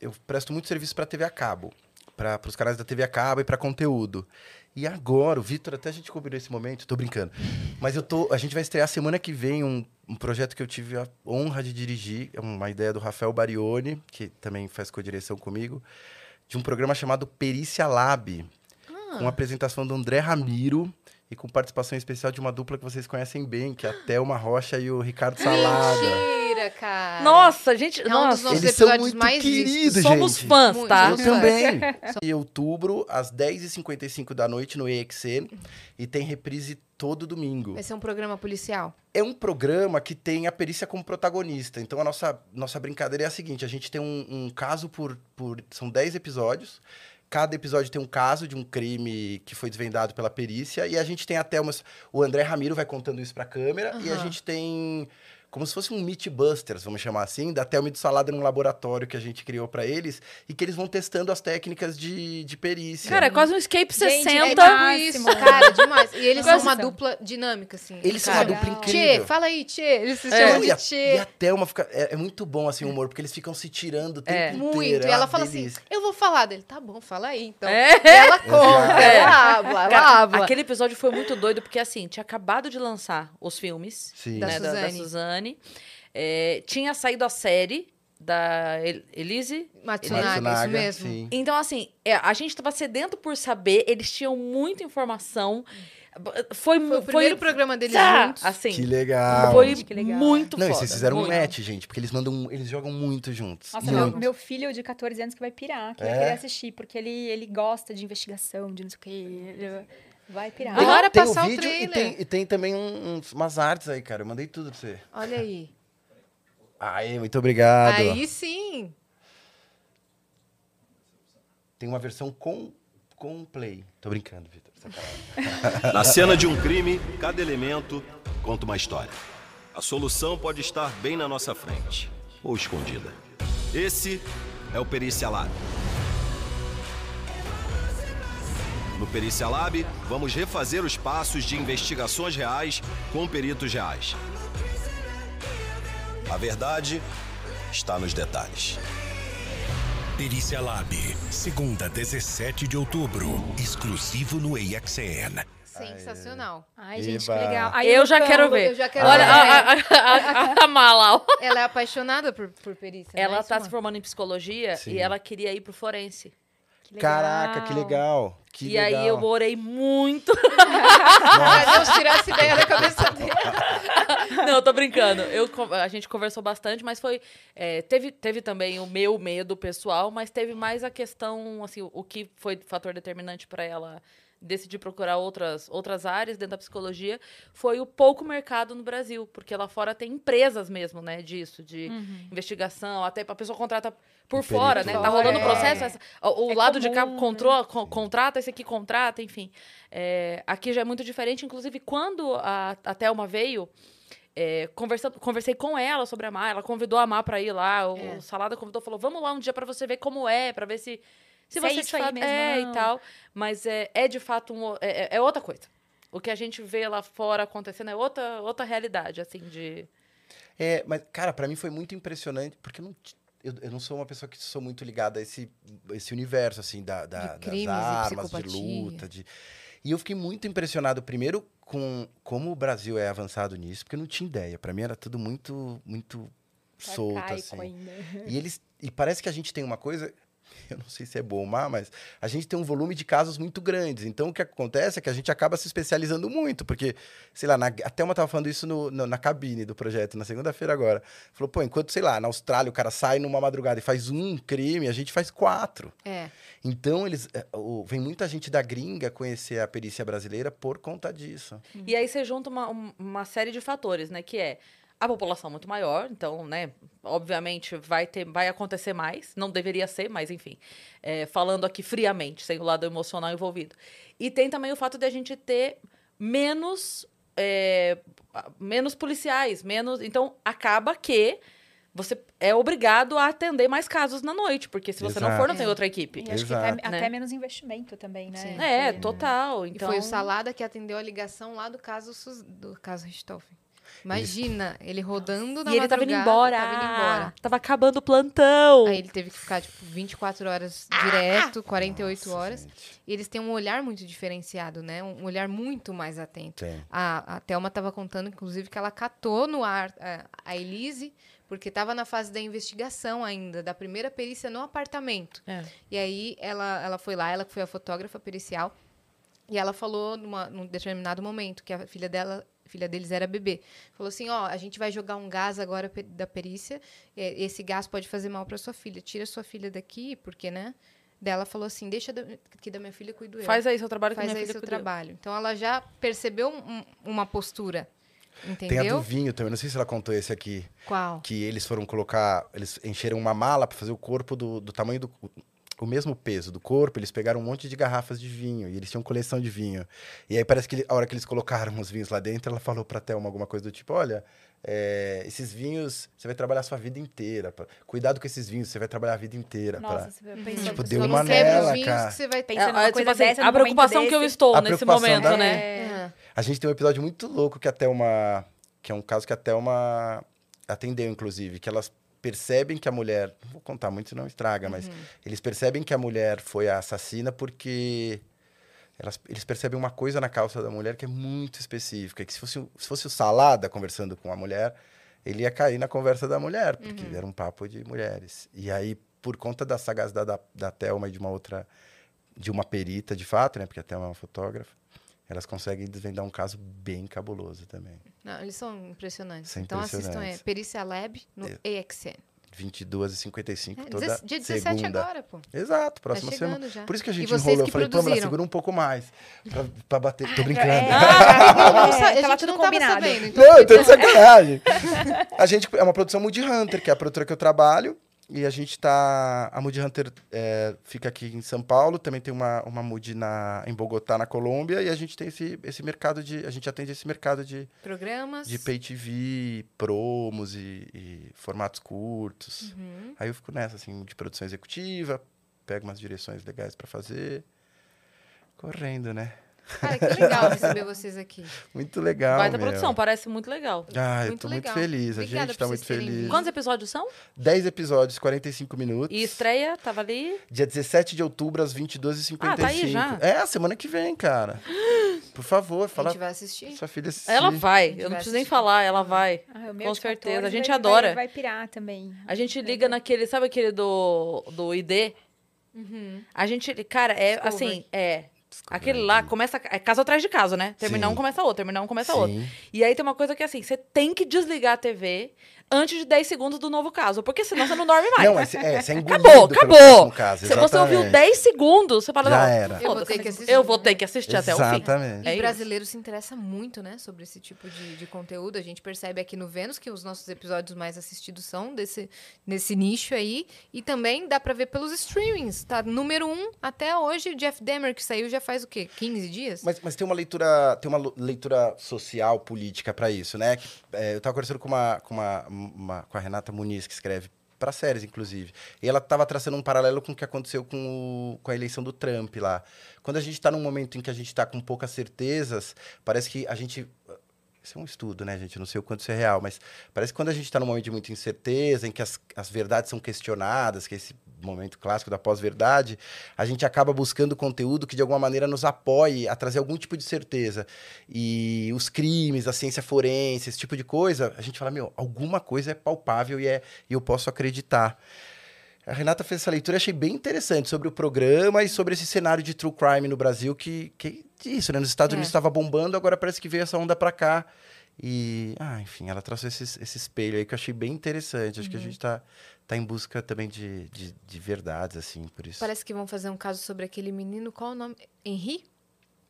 eu presto muito serviço pra TV a cabo. Para os canais da TV a cabo e pra conteúdo. E agora, o Vitor, até a gente combinou esse momento, tô brincando. Mas eu tô. A gente vai estrear semana que vem um, um projeto que eu tive a honra de dirigir. É uma ideia do Rafael Barioni, que também faz co-direção comigo, de um programa chamado Perícia Lab. Ah. Com apresentação do André Ramiro e com participação especial de uma dupla que vocês conhecem bem, que é a Thelma Rocha e o Ricardo Salada. Mentira, cara. Nossa, gente, É um dos nossos Eles são episódios muito mais queridos, somos gente. fãs, Muito, tá? Eu também. em outubro, às 10h55 da noite, no EXN. E tem reprise todo domingo. Vai ser um programa policial. É um programa que tem a perícia como protagonista. Então, a nossa, nossa brincadeira é a seguinte. A gente tem um, um caso por, por... São 10 episódios. Cada episódio tem um caso de um crime que foi desvendado pela perícia. E a gente tem até umas... O André Ramiro vai contando isso pra câmera. E a gente tem... Como se fosse um Meatbusters, vamos chamar assim, da Thelma de Salada num laboratório que a gente criou pra eles e que eles vão testando as técnicas de, de perícia. Cara, é quase um Escape Gente, 60. É tipo máximo. isso, cara, demais. E eles são Nossa. uma dupla dinâmica, assim. Eles são cara. uma dupla incrível. Tchê, fala aí, Tchê. Eles se É. chamam e, a, de Tchê. e a Thelma fica. É, é muito bom assim o humor, porque eles ficam se tirando o tempo É. inteiro. Muito. é E ela uma fala delícia. assim, eu vou falar dele. Tá bom, fala aí, então. É. Ela conta, É. ela habla, ela Cara, habla. aquele episódio foi muito doido, porque assim, tinha acabado de lançar os filmes Sim. Da né, da, da Suzane. É, tinha saído a série da El- Elise. Matsunaga, isso mesmo. sim. Então, assim, é, a gente tava sedento por saber, eles tinham muita informação. Foi, Foi o primeiro programa deles Ah, juntos. Assim, Que legal. foi Que legal. muito Não, e foda. vocês fizeram muito. um match, gente, porque eles mandam. Eles jogam muito juntos. Nossa, meu, muito. meu filho de 14 anos que vai pirar, que vai É? querer assistir, porque ele, ele gosta de investigação, de não sei o quê. Ele vai pirar. Tem- Bora tem passar o o vídeo e trailer. tem, e tem também um- uns- umas artes aí, cara. Eu mandei tudo pra você. Olha aí. Aí, muito obrigado. Aí sim. Tem uma versão com, com play. Tô brincando, Vitor. Na cena de um crime, cada elemento conta uma história. A solução pode estar bem na nossa frente ou escondida. Esse é o Perícia No Perícia Lab, vamos refazer os passos de investigações reais com peritos reais. A verdade está nos detalhes. Perícia Lab, segunda, 17 de outubro, exclusivo no AXN. Sensacional. Ai, gente, que legal. Aí Eu no já quero ver. Eu já quero Olha ver. a, a, a, a, a mala. Ela é apaixonada por, por perícia. não é Ela isso, tá mano? se formando em psicologia Sim. e ela queria ir pro forense. Que legal. Caraca, que legal. Que e legal. aí eu orei muito. Pra Deus tirar essa ideia da cabeça dele. Não, eu tô brincando. Eu, a gente conversou bastante, mas foi. é, teve, teve também o meu medo pessoal, mas teve mais a questão, assim, o, o que foi fator determinante para ela decidir procurar outras, outras áreas dentro da psicologia foi o pouco mercado no Brasil, porque lá fora tem empresas mesmo, né, disso, de investigação, até a pessoa contrata por Um fora, né? Tá rolando o É. processo, essa- o, o É lado de cá comum, contro- con- contrata, esse aqui contrata, enfim. É, aqui já é muito diferente, inclusive quando a, a Thelma veio, é, conversando, conversei com ela sobre a Mar, ela convidou a Mar pra ir lá, o É. Salada convidou, falou, vamos lá um dia pra você ver como é, pra ver se, se Se é você isso de aí mesmo, é não. e tal. Mas é, é de fato um, é, é- é outra coisa. O que a gente vê lá fora acontecendo é outra, outra realidade, assim, de... É, mas, cara, pra mim foi muito impressionante, porque eu não, eu, eu não sou uma pessoa que sou muito ligada a esse, esse universo, assim, da, da- De crimes das armas, de psicopatia. luta. De... E eu fiquei muito impressionado, primeiro, com como o Brasil é avançado nisso, porque eu não tinha ideia. Pra mim era tudo muito, muito solto, Arcaico assim. ainda. E eles. E parece que a gente tem uma coisa eu não sei se é bom ou má, mas a gente tem um volume de casos muito grandes. Então, o que acontece é que a gente acaba se especializando muito, porque, sei lá, na, a Thelma estava falando isso no, no, na cabine do projeto, na segunda-feira agora. Falou, pô, enquanto, sei lá, na Austrália o cara sai numa madrugada e faz um crime, a gente faz quatro. É. Então, eles, é, o- vem muita gente da gringa conhecer a perícia brasileira por conta disso. E aí você junta uma, um- uma série de fatores, né? Que é a população muito maior, então, né, obviamente vai ter, vai acontecer mais, não deveria ser, mas enfim, é, falando aqui friamente, sem o lado emocional envolvido. E tem também o fato de a gente ter menos, é, menos policiais, menos, então acaba que você é obrigado a atender mais casos na noite, porque se você não for, não Exato. tem outra equipe. E acho que Exato. até, Né? até menos investimento também, né? Sim. É, Que- total. E Então, foi o Salada que atendeu a ligação lá do caso Sus- do caso Richthofen. Imagina, ele rodando na E ele tava indo embora. Tava indo embora. Tava acabando o plantão. Aí ele teve que ficar, tipo, 24 horas direto, 48 horas. Gente, E eles têm um olhar muito diferenciado, né? Um olhar muito mais atento. tem. A, a Thelma estava contando, inclusive, que ela catou no ar a, a Elise, porque estava na fase da investigação ainda, da primeira perícia no apartamento. É. E aí ela, ela foi lá, ela foi a fotógrafa pericial, e ela falou numa, num determinado momento que a filha dela, filha deles era bebê. Falou assim, ó, a gente vai jogar um gás agora da perícia, é, esse gás pode fazer mal para sua filha, tira sua filha daqui, porque, né? Dela falou assim, deixa que da minha filha cuido eu. Faz aí seu trabalho que Faz minha aí filha seu trabalho. Então ela já percebeu um- uma postura, Tem a do entendeu? vinho também, não sei se ela contou esse aqui. Qual? que eles foram colocar, eles encheram uma mala para fazer o corpo do, do tamanho do o mesmo peso do corpo, eles pegaram um monte de garrafas de vinho e eles tinham coleção de vinho. E aí parece que a hora que eles colocaram os vinhos lá dentro, ela falou pra Thelma alguma coisa do tipo, olha, é, esses vinhos você vai trabalhar a sua vida inteira. pra- Cuidado com esses vinhos, você vai trabalhar a vida inteira. pra- Nossa, você pensou Tipo, deu uma nela, cara. que você vai ter. Pensa É, numa é, tipo coisa assim, dessa a preocupação que eu desse. estou A nesse momento, da- né? É. A gente tem um episódio muito louco que a Thelma. Que é um caso que a Thelma atendeu, inclusive, que elas percebem que a mulher. Não vou contar muito, senão estraga, mas eles percebem que a mulher foi a assassina porque. Elas, eles percebem uma coisa na calça da mulher que é muito específica. Que se fosse, o- se fosse o Salada conversando com a mulher, ele ia cair na conversa da mulher, porque era um papo de mulheres. E aí, por conta da sagacidade da, da Thelma e de uma outra. de uma perita, de fato, né? Porque a Thelma é uma fotógrafa. Elas conseguem desvendar um caso bem cabuloso também. Não, eles são impressionantes. São então assistam é, impressionantes. Perícia Lab no É. EXN. 22h55 É, toda dia 17 segunda. agora, pô. Exato, próxima chegando semana. já. Por isso que a E gente vocês enrolou. Eu falei, Pamela, segura um pouco mais. Pra, pra bater. Tô brincando. É. Ah, não sa- a tava gente tudo não tava combinado. sabendo. Então Não, eu tô de sacanagem. A gente é uma produção Moody Hunter, que é a produtora que eu trabalho. E a gente tá. A Moody Hunter é, fica aqui em São Paulo, também tem uma, uma Moody na, em Bogotá, na Colômbia, e a gente tem esse, esse mercado de. A gente atende esse mercado de, programas. de pay TV, promos e, e formatos curtos. Uhum. Aí eu fico nessa, assim, de produção executiva, pego umas direções legais pra fazer. Correndo, né? Cara, que legal receber vocês aqui. Muito legal. Vai da produção, parece muito legal. Ah, eu Muito tô legal. muito feliz. A Obrigada gente por tá muito feliz. Quantos episódios são? 10 episódios, 45 minutos. E estreia, tava ali. Dia 17 de outubro, às 22h55. Ah, tá aí já? É, a semana que vem, cara. Por favor, A fala gente vai assistir. sua filha assistir. Ela vai. gente Eu não preciso nem falar, ela vai. Ah, o meu Com certeza, 14 a gente vai- adora. Vai, vai pirar também. A gente liga naquele, sabe aquele do, do ID? A gente, cara, é Discovery. assim, é. Aquele lá começa. É caso atrás de caso, né? Terminar um Sim. começa outro, terminar um começa Sim. outro. E aí tem uma coisa que assim, você tem que desligar a TV antes de 10 segundos do novo caso, porque senão você não dorme mais. Não, é, é, você é acabou, pelo acabou. Caso, Se você ouviu exatamente. 10 segundos, você fala, Já não, era. Eu vou ter que assistir. Eu vou ter que assistir até o fim. Exatamente. E É brasileiro se interessa muito, né, sobre esse tipo de, de conteúdo. A gente percebe aqui no Vênus que os nossos episódios mais assistidos são desse, nesse nicho aí. E também dá pra ver pelos streamings. Tá número um até hoje. O Jeff Demer, que saiu já faz o quê? 15 dias? Mas, mas tem uma leitura, tem uma leitura social, política pra isso, né? É, eu tava conversando com uma, com uma, uma- com a Renata Muniz, que escreve para séries, inclusive. E ela tava traçando um paralelo com o que aconteceu com, o- com a eleição do Trump lá. Quando a gente tá num momento em que a gente tá com poucas certezas, parece que a gente isso é um estudo, né, gente? Eu não sei o quanto isso é real, mas parece que quando a gente está num momento de muita incerteza, em que as, as verdades são questionadas, que esse momento clássico da pós-verdade, a gente acaba buscando conteúdo que de alguma maneira nos apoie a trazer algum tipo de certeza. E os crimes, a ciência forense, esse tipo de coisa, a gente fala, meu, alguma coisa é palpável e, é, e eu posso acreditar. A Renata fez essa leitura, achei bem interessante sobre o programa e sobre esse cenário de true crime no Brasil que, que isso, né? Nos Estados É. Unidos estava bombando, agora parece que veio essa onda pra cá. E, ah, enfim, ela trouxe esse, esse espelho aí que eu achei bem interessante. Acho que a Uhum. gente tá, tá em busca também de, de, de verdades, assim, por isso. Parece que vão fazer um caso sobre aquele menino, qual o nome? Henri?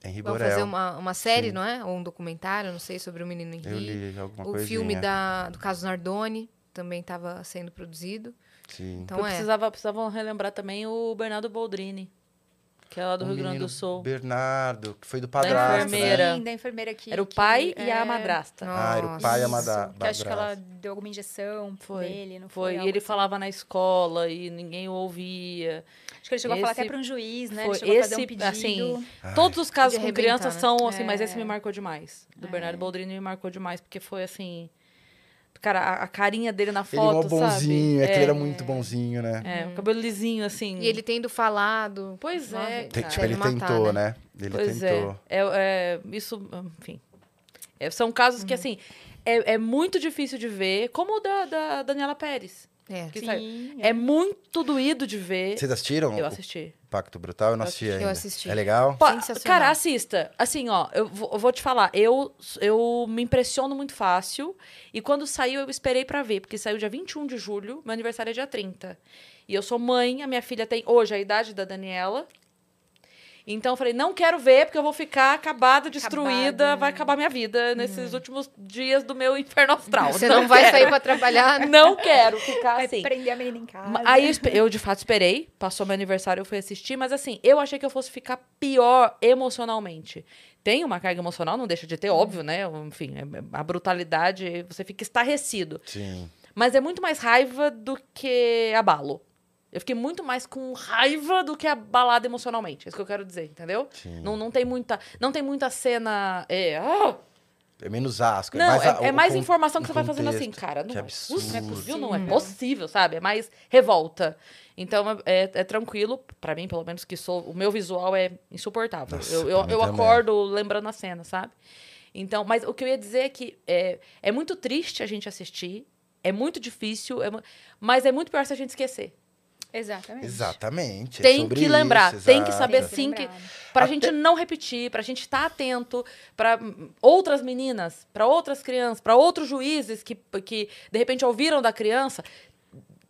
Henri Vão Borel. fazer uma, uma série, Sim. não é? Ou um documentário, não sei, sobre o menino Henri. Eu li alguma O coisinha. filme da, do caso Nardoni também estava sendo produzido. Sim. Então é. precisava, precisavam relembrar também o Bernardo Boldrini, que é lá do O Rio Grande do Sul. Bernardo, que foi do padrasto, né? enfermeira. Sim, da enfermeira que... Era o que, pai e a é, madrasta. Ah, era o pai e a Nossa. Que acho que ela madrasta. deu alguma injeção Foi. nele, não Foi, foi? e ele assim. falava na escola e ninguém o ouvia. Acho que ele chegou a falar Esse- até para um juiz, né? foi Ele chegou a fazer um esse, pedido. assim, Ai. Todos os casos com crianças né? são assim, mas É. esse me marcou demais. Do É. Bernardo Boldrini me marcou demais, porque foi assim. Cara, a, a carinha dele na Ele é foto, bonzinho, sabe? é que ele era muito bonzinho, né? É, o cabelo lisinho, assim. E ele tendo falado. Pois é. Tem- tipo, deve ele matar, tentou, né? Ele Pois tentou. é. É, é, Isso, enfim. É, são casos Uhum. que, assim, é, é muito difícil de ver, como o da, da Daniela Pérez. É. Que Sim, saiu. é. É muito doído de ver. Vocês assistiram Eu assisti. Pacto Brutal? Eu não Eu assisti assisti. ainda. Eu assisti. É legal? Pô. Cara, assista. Assim, ó, eu vou, eu vou te falar, eu, eu me impressiono muito fácil. E quando saiu, eu esperei pra ver, porque saiu dia 21 de julho, meu aniversário é dia 30. E eu sou mãe, a minha filha tem hoje a idade da Daniela. Então eu falei, não quero ver, porque eu vou ficar acabada, destruída, Acabada, vai né? acabar minha vida nesses últimos dias do meu inferno astral. Você não vai quero. sair pra trabalhar. Não quero ficar Vai assim. prender a menina em casa. Aí eu, de fato esperei, passou meu aniversário, eu fui assistir, mas assim, eu achei que eu fosse ficar pior emocionalmente. Tem uma carga emocional, não deixa de ter, óbvio, né? Enfim, é- a brutalidade, você fica estarrecido. Sim. Mas é muito mais raiva do que abalo. Eu fiquei muito mais com raiva do que abalada emocionalmente. É isso que eu quero dizer, entendeu? Sim. Não, não, tem muita, não tem muita cena. É, ah! É menos asco. Não, é mais, é, a- é o mais con- informação que você vai fazendo assim, contexto. cara. Não Que é absurdo. possível, não é possível, não é Sim. possível, sabe? É mais revolta. Então é, é tranquilo, pra mim, pelo menos, que sou. O meu visual é insuportável. Nossa, eu eu, eu acordo lembrando a cena, sabe? Então, mas o que eu ia dizer é que é, é muito triste a gente assistir, é muito difícil, é mas é muito pior se a gente esquecer. Exatamente. Exatamente. é Tem sobre que lembrar, isso, tem que saber Tem que sim que pra Até- gente não repetir, pra gente estar atento pra hum, outras meninas, pra outras crianças, pra outros juízes que, que de repente ouviram da criança,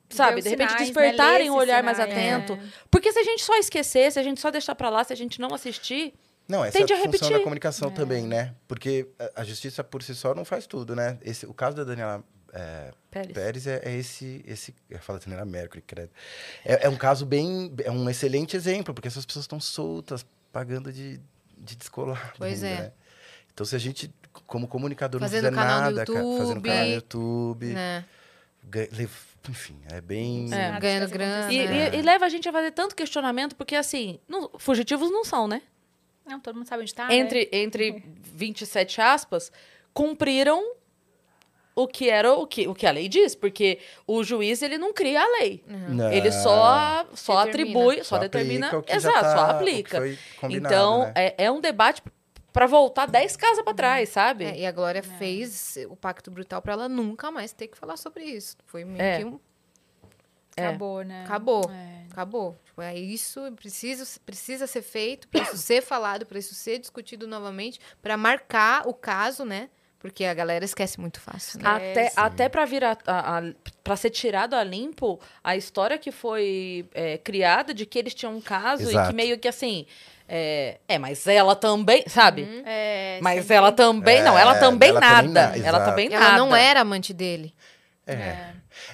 sabe, os de repente sinais, né? despertarem Ler um olhar mais sinais, atento. é. Porque se a gente só esquecer, se a gente só deixar pra lá, se a gente não assistir, Não, essa Tente é a função repetir. da comunicação também, né? Porque a- a justiça por si só não faz tudo, né? Esse, o caso da Daniela é, Pérez. Pérez é, é esse, esse... Eu falo Daniela Mercury, credo. É, é um caso bem... É um excelente exemplo, porque essas pessoas estão soltas, pagando de, de descolado Pois ainda, é. né? Então, se a gente, como comunicador, Fazendo não fizer canal no nada... ca- fazendo YouTube, canal no YouTube... Né? enfim, é bem... É. Ganhando grana. e, acontecido. e- e leva a gente a fazer tanto questionamento, porque assim, não- fugitivos não são, né? Não, todo mundo sabe onde tá, né? entre, entre 27 aspas, cumpriram o que era o que, o que a lei diz, porque o juiz ele não cria a lei. Não. Ele só, só Determina. atribui, só, Só determina. aplica o que já Exato, tá- só o que aplica. Então, né? é, é um debate para voltar 10 casas para trás, sabe? É, e a Glória fez o pacto brutal pra ela nunca mais ter que falar sobre isso. Foi meio É. que um. É. Acabou, né? Acabou. É. Acabou. Tipo, é isso, precisa, precisa ser feito, para isso ser falado, para isso ser discutido novamente, para marcar o caso, né? Porque a galera esquece muito fácil. Né? Até, sim. até para vir a, a, para ser tirado a limpo a história que foi é, criada de que eles tinham um caso e Exato. que meio que assim é, é mas ela também sabe É, mas ela também não ela É, também ela nada também ela também Ela nada não era amante dele. É.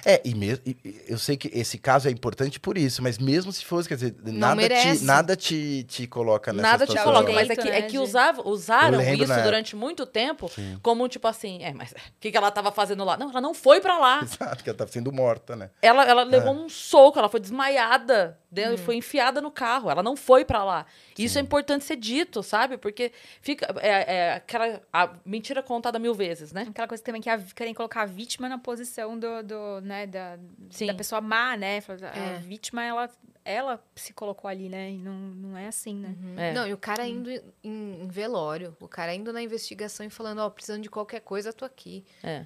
É, e mesmo eu sei que esse caso é importante por isso, mas mesmo se fosse, quer dizer, nada merece. te, nada te, te coloca nessa Nada te situação. coloca, mas é que, né, é que usava, usaram isso durante muito tempo Sim. como tipo assim, é, mas o que, que ela tava fazendo lá? Não, ela não foi pra lá. Exato, que ela tava sendo morta, né? Ela, ela É. levou um soco, ela foi desmaiada, dentro, Uhum. foi enfiada no carro, ela não foi pra lá. Isso é importante ser dito, sabe? Porque fica é, é aquela a mentira contada mil vezes, né? Aquela coisa também que a, querem colocar a vítima na posição do, do né, da, Sim. da pessoa má, né? Fala, É. A vítima, ela, ela se colocou ali, né? E não, não é assim, né? É. Não, e o cara indo em, em velório, o cara indo na investigação e falando, ó, precisando de qualquer coisa, tô aqui. É.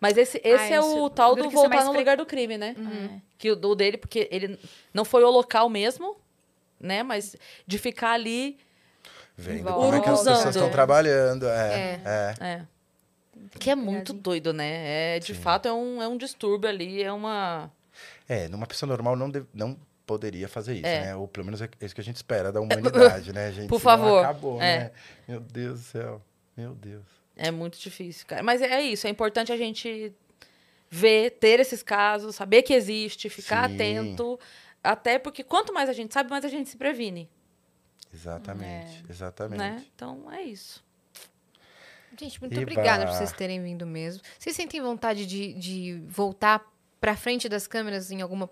Mas esse, esse Ah, é o tal do é voltar no fre- lugar do crime, né? É. Que o do dele, porque ele não foi o local mesmo, né? Mas de ficar ali. Vendo como é que as pessoas estão trabalhando. É, é. É. Que é muito doido, né? É, de fato, é um, é um distúrbio ali, é uma. É, numa pessoa normal não, deve- não poderia fazer isso, É. né? Ou pelo menos é isso que a gente espera da humanidade, né, gente? Por favor. Acabou, É. né? Meu Deus do céu. Meu Deus. É muito difícil, cara. Mas é isso, é importante a gente ver, ter esses casos, saber que existe, ficar Sim. atento. Até porque quanto mais a gente sabe, mais a gente se previne, Exatamente, exatamente. né? Então é isso. Gente, muito Eba. obrigada por vocês terem vindo mesmo. Vocês sentem vontade de, de voltar pra frente das câmeras em alguma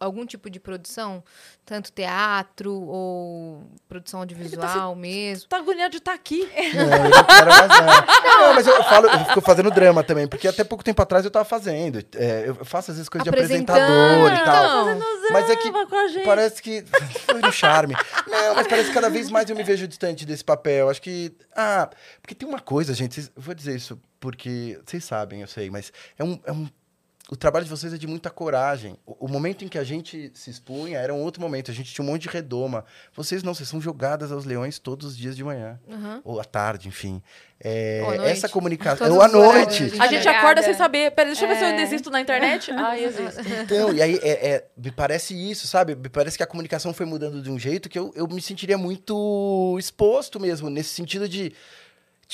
algum tipo de produção? Tanto teatro ou produção audiovisual mesmo? Tá agoniado de estar aqui. Não, eu não quero mais não. Não, mas eu falo, eu fico fazendo drama também, porque até pouco tempo atrás eu tava fazendo. É, eu faço às vezes coisa de apresentador e tal. então. Mas é que Drama com a gente. parece que. Foi no charme. Não, mas parece que cada vez mais eu me vejo distante desse papel. Acho que. Ah, porque tem uma coisa, gente. vocês- vou dizer isso porque. Vocês sabem, eu sei, mas é um. É um o trabalho de vocês é de muita coragem. O, o momento em que a gente se expunha era um outro momento. A gente tinha um monte de redoma. Vocês não, vocês são jogadas aos leões todos os dias de manhã. Aham. Ou à tarde, enfim. É, essa comunicação. Ou à noite. A gente acorda sem saber. Peraí, deixa eu ver se eu É. ainda existo na internet. Ah, existo. Então, e aí é, é- me parece isso, sabe? Me parece que a comunicação foi mudando de um jeito que eu, eu me sentiria muito exposto mesmo, nesse sentido de.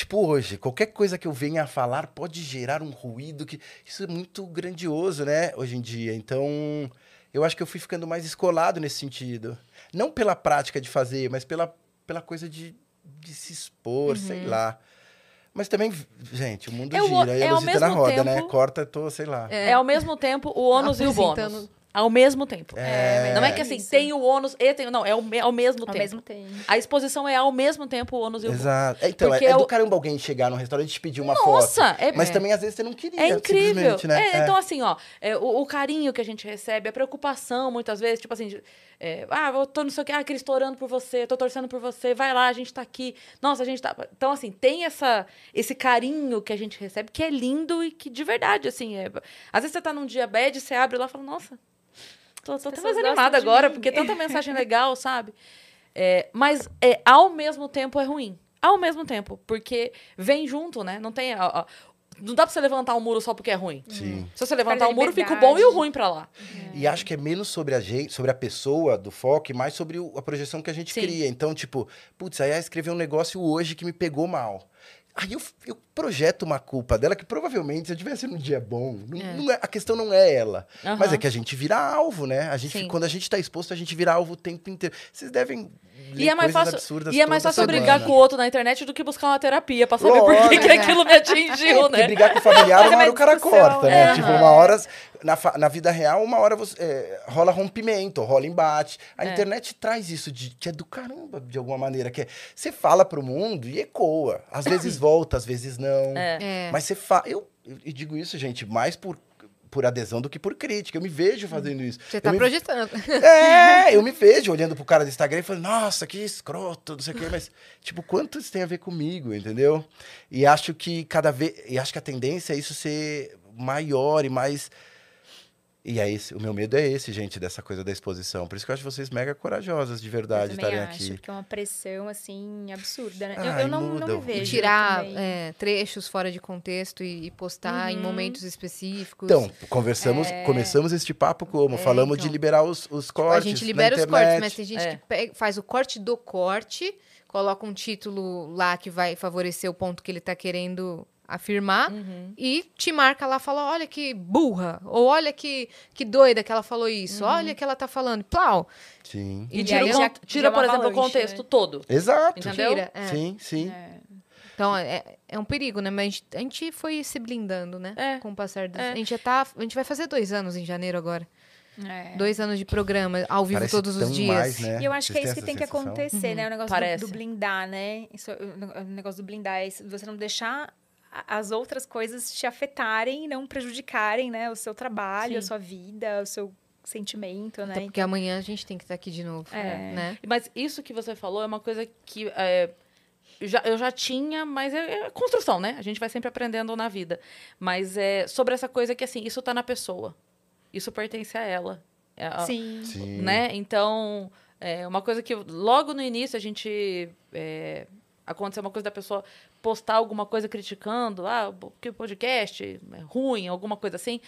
Tipo, hoje, qualquer coisa que eu venha a falar pode gerar um ruído que. Isso é muito grandioso, né? Hoje em dia. Então, eu acho que eu fui ficando mais escolado nesse sentido. Não pela prática de fazer, mas pela, pela coisa de, de se expor, sei lá. Mas também, gente, o mundo É o- gira e é a ao Luzita na roda, né? tempo- Corta, tô, sei lá. É. ao mesmo tempo o ônus e o bônus. Ao mesmo tempo. É. Não é que assim, Isso. tem o ônus e tem. Não, é ao, ao mesmo Ao tempo. mesmo tempo. A exposição é ao mesmo tempo o ônus e o bônus. Exato. É, Então, é, Porque é é do caramba alguém chegar num restaurante e te pedir uma Nossa, foto. é- Mas É. também, às vezes, você não queria. É incrível. Né? É, Então, assim, ó, é, o, o carinho que a gente recebe, a preocupação, muitas vezes, tipo assim, de- é, ah, eu tô não sei o que, ah, Cris, tô orando por você, tô torcendo por você, vai lá, a gente tá aqui. Nossa, a gente tá. Então, assim, tem essa, esse carinho que a gente recebe, que é lindo e que de verdade, assim, é... às vezes você tá num dia bad, você abre lá e fala, nossa, tô, tô até mais animada agora, mim. porque tanta mensagem legal, sabe? É, mas é, ao mesmo tempo é ruim. Ao mesmo tempo, porque vem junto, né? Não tem. ó, ó, não dá pra você levantar um muro só porque é ruim. Sim. Se você levantar o a muro, fica o bom e o ruim pra lá. E acho que é menos sobre a gente, sobre a pessoa do foco e mais sobre o- a projeção que a gente Sim. cria. Então, tipo, putz, aí ela escreveu um negócio hoje que me pegou mal. Aí eu, eu projeto uma culpa dela que provavelmente, se eu tivesse num dia bom, não, não é- a questão não é ela. Aham. Mas é que a gente vira alvo, né? A gente, Sim. quando a gente tá exposto, a gente vira alvo o tempo inteiro. Vocês devem. E ler é mais fácil, e é mais fácil brigar com o outro na internet do que buscar uma terapia pra saber por que, aquilo me atingiu, É, né? brigar com o familiar, uma Fazer hora o cara corta, né? é. Tipo, uma hora. Na, na vida real, uma hora você, é, rola rompimento, rola embate. A É. internet traz isso de, que é do caramba, de alguma maneira. Que é, você fala pro mundo e ecoa. Às vezes volta, às vezes não. É. É. Mas você fala. Eu, eu digo isso, gente, mais por, por adesão do que por crítica. Eu me vejo fazendo isso. Você Eu tá me- projetando. é, eu me vejo olhando pro cara do Instagram e falando, nossa, que escroto, não sei o quê, mas, tipo, quanto isso tem a ver comigo, entendeu? E acho que cada vez. E acho que a tendência é isso ser maior e mais. E é esse, o meu medo é esse, gente, dessa coisa da exposição. Por isso que eu acho vocês mega corajosas de verdade eu também estarem acho aqui. que é uma pressão, assim, absurda, né? eu, Ai, eu não, não me vejo. E tirar é, trechos fora de contexto e, e postar em Uhum. momentos específicos. Então, conversamos, começamos este papo como? Falamos de então. liberar os, os cortes. a gente libera na os cortes, mas tem gente É. que pega- faz o corte do corte, coloca um título lá que vai favorecer o ponto que ele tá querendo afirmar Uhum. e te marca lá, fala, olha que burra, ou olha que, que doida que ela falou isso, Uhum. olha que ela tá falando, plau. Sim. E E tira, aí já- tira já por exemplo, o contexto né? todo. Exato. Entendeu? Tira, é. Sim, sim. É. Então, é, é um perigo, né? Mas a gente, a gente foi se blindando, né? É. Com o passar dos... É. A gente já tá... A gente vai fazer dois anos em janeiro agora. É. Dois anos de programa, ao vivo Parece todos os dias. mais, né? E eu acho Vocês que é isso que tem que sensação? acontecer, né? O negócio do, do blindar, né? Isso, o, negócio do blindar é isso, você não deixar as outras coisas te afetarem e não prejudicarem, né? O seu trabalho, a Sim. sua vida, o seu sentimento, né? Até porque amanhã a gente tem que estar aqui de novo, É. né? Mas isso que você falou é uma coisa que é, já, eu já tinha, mas é, é construção, né? A gente vai sempre aprendendo na vida. Mas é sobre essa coisa que, assim, isso tá na pessoa. Isso pertence a ela. É, a- Sim. Sim. né? Então, é uma coisa que logo no início a gente é, aconteceu uma coisa da pessoa postar alguma coisa criticando, ah, que o podcast é ruim, alguma coisa assim.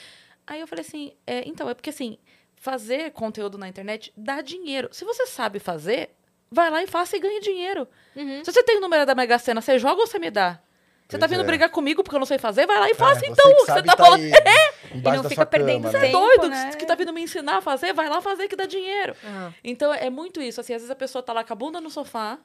Aí eu falei assim, é, então é porque assim fazer conteúdo na internet dá dinheiro. Se você sabe fazer, vai lá e faça e ganhe dinheiro. Uhum. Se você tem o número da Mega Sena, você joga ou você me dá? Você tá Pois vindo é. brigar comigo porque eu não sei fazer? Vai lá e faça É, então. que Você, sabe tá tá falando. aí E embaixo não fica perdendo cama, Você né? é tempo, doido né? que tá vindo me ensinar a fazer? Vai lá fazer que dá dinheiro. Aham. Então é muito isso. Assim, às vezes a pessoa tá lá com a bunda no sofá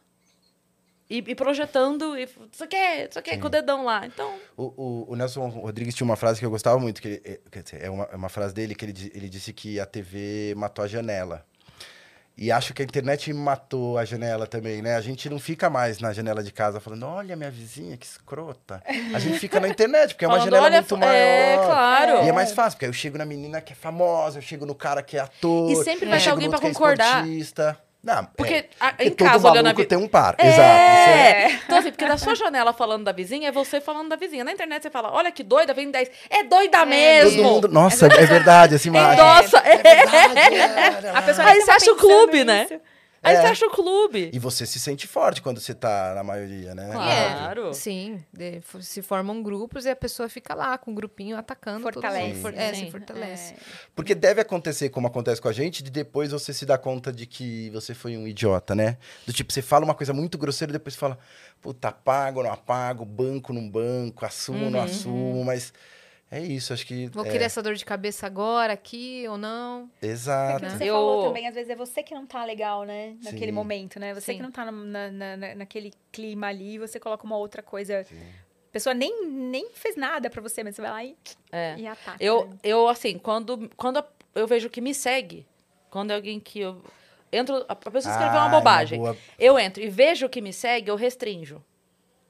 e, e projetando, e isso quer, isso quer, com o dedão lá. Então, O, o, o Nelson Rodrigues tinha uma frase que eu gostava muito, que ele, é, quer dizer, é uma, é uma frase dele que ele, ele disse que a TV matou a janela. E acho que a internet matou a janela também, né? A gente não fica mais na janela de casa falando, olha minha vizinha, que escrota. A gente fica na internet, porque é uma falando, janela muito maior. É, claro. E é mais fácil, porque aí eu chego na menina que é famosa, eu chego no cara que é ator. E sempre vai ter alguém é concordar. esportista. Não, Porque é, a- porque em todo casa, olhando a vi- tem um par. Exato. isso é- É. Então, assim, porque da sua janela falando da vizinha, é você falando da vizinha. Na internet você fala, olha que doida, vem 10. É doida mesmo. Todo mundo. Nossa, é verdade essa imagem. Nossa, é. verdade, A pessoa Aí você acha o clube, né? Aí É. você acha o clube. E você se sente forte quando você tá na maioria, né? Claro. Sim, de- se formam grupos e a pessoa fica lá com o grupinho atacando. Fortalece. For- é, Sim. se fortalece. Porque deve acontecer, como acontece com a gente, de depois você se dar conta de que você foi um idiota, né? Do tipo, você fala uma coisa muito grosseira e depois você fala, puta, apago, não apago, banco, não banco, assumo, não assumo, mas é isso, acho que. Vou é, querer essa dor de cabeça agora, aqui ou não. Exato. Aquilo que você Eu- falou também, às vezes é você que não tá legal, né? Naquele Sim. momento, né? Você Sim. que não tá na, na- na- naquele clima ali, você coloca uma outra coisa. A pessoa nem, nem fez nada pra você, mas você vai lá e, É. e ataca. Eu, né? eu assim, quando, quando eu vejo que me segue, quando é alguém que eu. Entro, a pessoa escreveu Ah, uma bobagem. boa. Eu entro e vejo que me segue, eu restringo.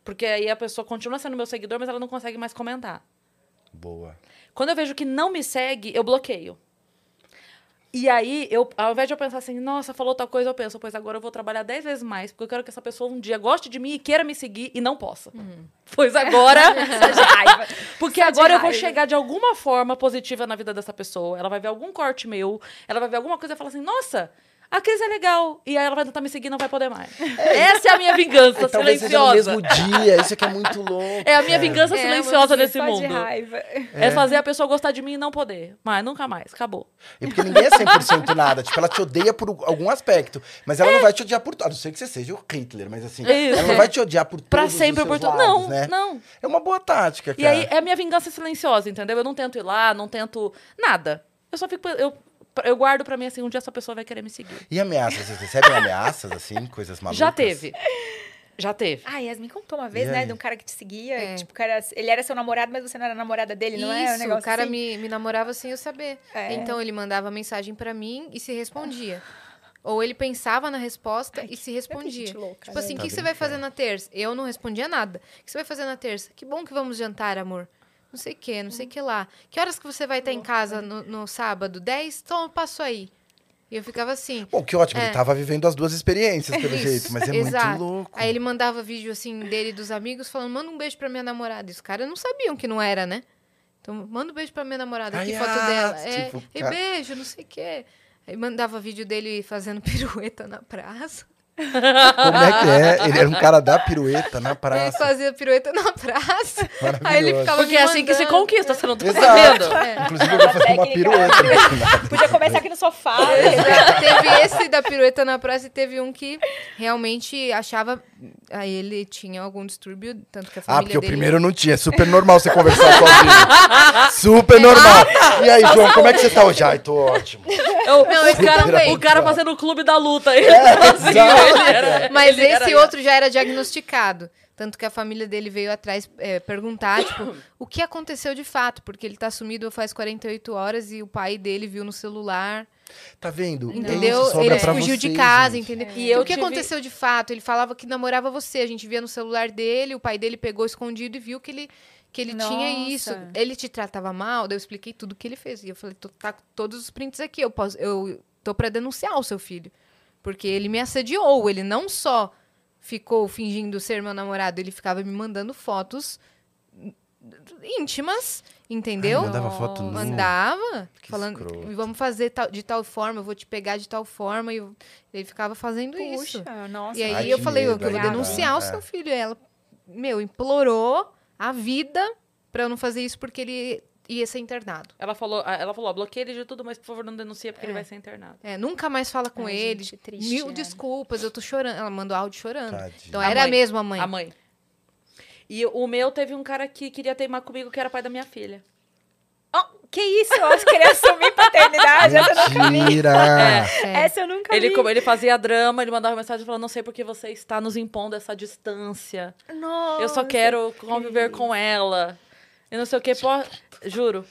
Porque aí a pessoa continua sendo meu seguidor, mas ela não consegue mais comentar. Boa. Quando eu vejo que não me segue, eu bloqueio. E aí, eu, ao invés de eu pensar assim, nossa, falou tal coisa, eu penso, pois agora eu vou trabalhar 10 vezes mais, porque eu quero que essa pessoa um dia goste de mim e queira me seguir e não possa. Pois agora. Raiva. Porque Só de agora eu vou chegar de alguma forma positiva na vida dessa pessoa. Ela vai ver algum corte meu, ela vai ver alguma coisa e falar assim, nossa. A Cris é legal. E aí ela vai tentar me seguir e não vai poder mais. Essa é a minha vingança E talvez seja no silenciosa. mesmo dia, isso aqui é muito louco. É a minha cara. vingança É, silenciosa nesse Só mundo. de raiva. É. fazer a pessoa gostar de mim e não poder. Mas nunca mais. Acabou. E porque ninguém é 100% nada. Tipo, ela te odeia por algum aspecto. Mas ela não vai te odiar por tudo. A não ser que você seja o Hitler, mas assim, Isso. ela não vai te odiar por Pra todos os sempre, seus por tudo. lados, Não, né? não. É uma boa tática, cara. E aí é a minha vingança silenciosa, entendeu? Eu não tento ir lá, não tento nada. Eu só fico. Eu, eu guardo pra mim assim, um dia essa pessoa vai querer me seguir. E ameaças? Vocês recebem ameaças, assim? Coisas malucas? Já teve. Já teve. Ah, Yasmin contou uma vez, E né, aí? de um cara que te seguia. É. Tipo, cara, ele era seu namorado, mas você não era namorada dele, não é? Um Isso, negócio o cara assim? me, me namorava sem eu saber. É. Então ele mandava mensagem pra mim e se respondia. Ou ele pensava na resposta e se respondia. louca, tipo né? assim, o Tá que, que você vai fazer na terça? Eu não respondia nada. O que você vai fazer na terça? Que bom que vamos jantar, amor. Não sei o que, não sei o que lá. Que horas que você vai estar em casa no, no sábado? 10? Então eu passo aí. E eu ficava assim. Bom, que ótimo. É. Ele tava vivendo as duas experiências, pelo Isso, jeito. Mas é exato. muito louco. Aí ele mandava vídeo assim dele e dos amigos falando: manda um beijo pra minha namorada. E os caras não sabiam que não era, né? Então, manda um beijo pra minha namorada. Aqui, foto ah, dela. É, tipo, e cara- beijo, não sei o quê. Aí mandava vídeo dele fazendo pirueta na praça. Como é que é? Ele era um cara da pirueta na Ele praça. fazia pirueta na praça. Aí ele ficava Porque é assim que se conquista, você não tá Exato. sabendo? É. Inclusive, eu vou fazer uma técnica. pirueta. Podia começar aqui no sofá. Exato. teve esse da pirueta na praça e teve um que realmente achava. Aí ele tinha algum distúrbio, tanto que a Ah, família porque o dele. primeiro não tinha. É super normal você conversar sozinho. Super normal. E aí, João, como é que você tá hoje? Ai, tô ótimo. Eu- Não, o, esse cara, o cara fazendo o clube da luta. Ele É, sozinho, exato. Era- Mas ele esse era- outro já era diagnosticado. Tanto que a família dele veio atrás é, perguntar, tipo, o que aconteceu de fato? Porque ele tá sumido faz 48 horas e o pai dele viu no celular, Tá vendo? entendeu? Ele fugiu de casa, gente. entendeu? E E eu o que tive- aconteceu de fato? Ele falava que namorava você, a gente via no celular dele, o pai dele pegou escondido e viu que ele que ele tinha isso. Ele te tratava mal, daí eu expliquei tudo que ele fez. E eu falei, tô, tá com todos os prints aqui, eu posso eu tô pra denunciar o seu filho. Porque ele me assediou, ele não só ficou fingindo ser meu namorado, ele ficava me mandando fotos íntimas, entendeu? Ai, mandava foto nua. Mandava, Que falando, escroto. vamos fazer tal- de tal forma, eu vou te pegar de tal forma, e eu- ele ficava fazendo isso. Puxa, nossa. E aí Ai, eu falei, eu, medo, eu vou aí, denunciar o seu filho. E ela, meu, implorou a vida pra eu não fazer isso porque ele ia ser internado. Ela falou, ela falou, ó, bloqueia ele de tudo, mas por favor não denuncia porque É. ele vai ser internado. É, nunca mais fala com Ai, ele. gente, triste, Mil né? desculpas, eu tô chorando. Ela mandou áudio chorando. Tadinha. Então A era mãe. mesmo a mãe. A mãe. E o meu teve um cara que queria teimar comigo que era pai da minha filha. Oh, que isso? Eu acho que ele assumir paternidade. Essa eu nunca vi. Mentira! É. Essa eu nunca Ele, vi. ele fazia drama, ele mandava mensagem falando, não sei porque você está nos impondo essa distância. Nossa. Eu só quero conviver com ela. E não sei o que, pô, juro.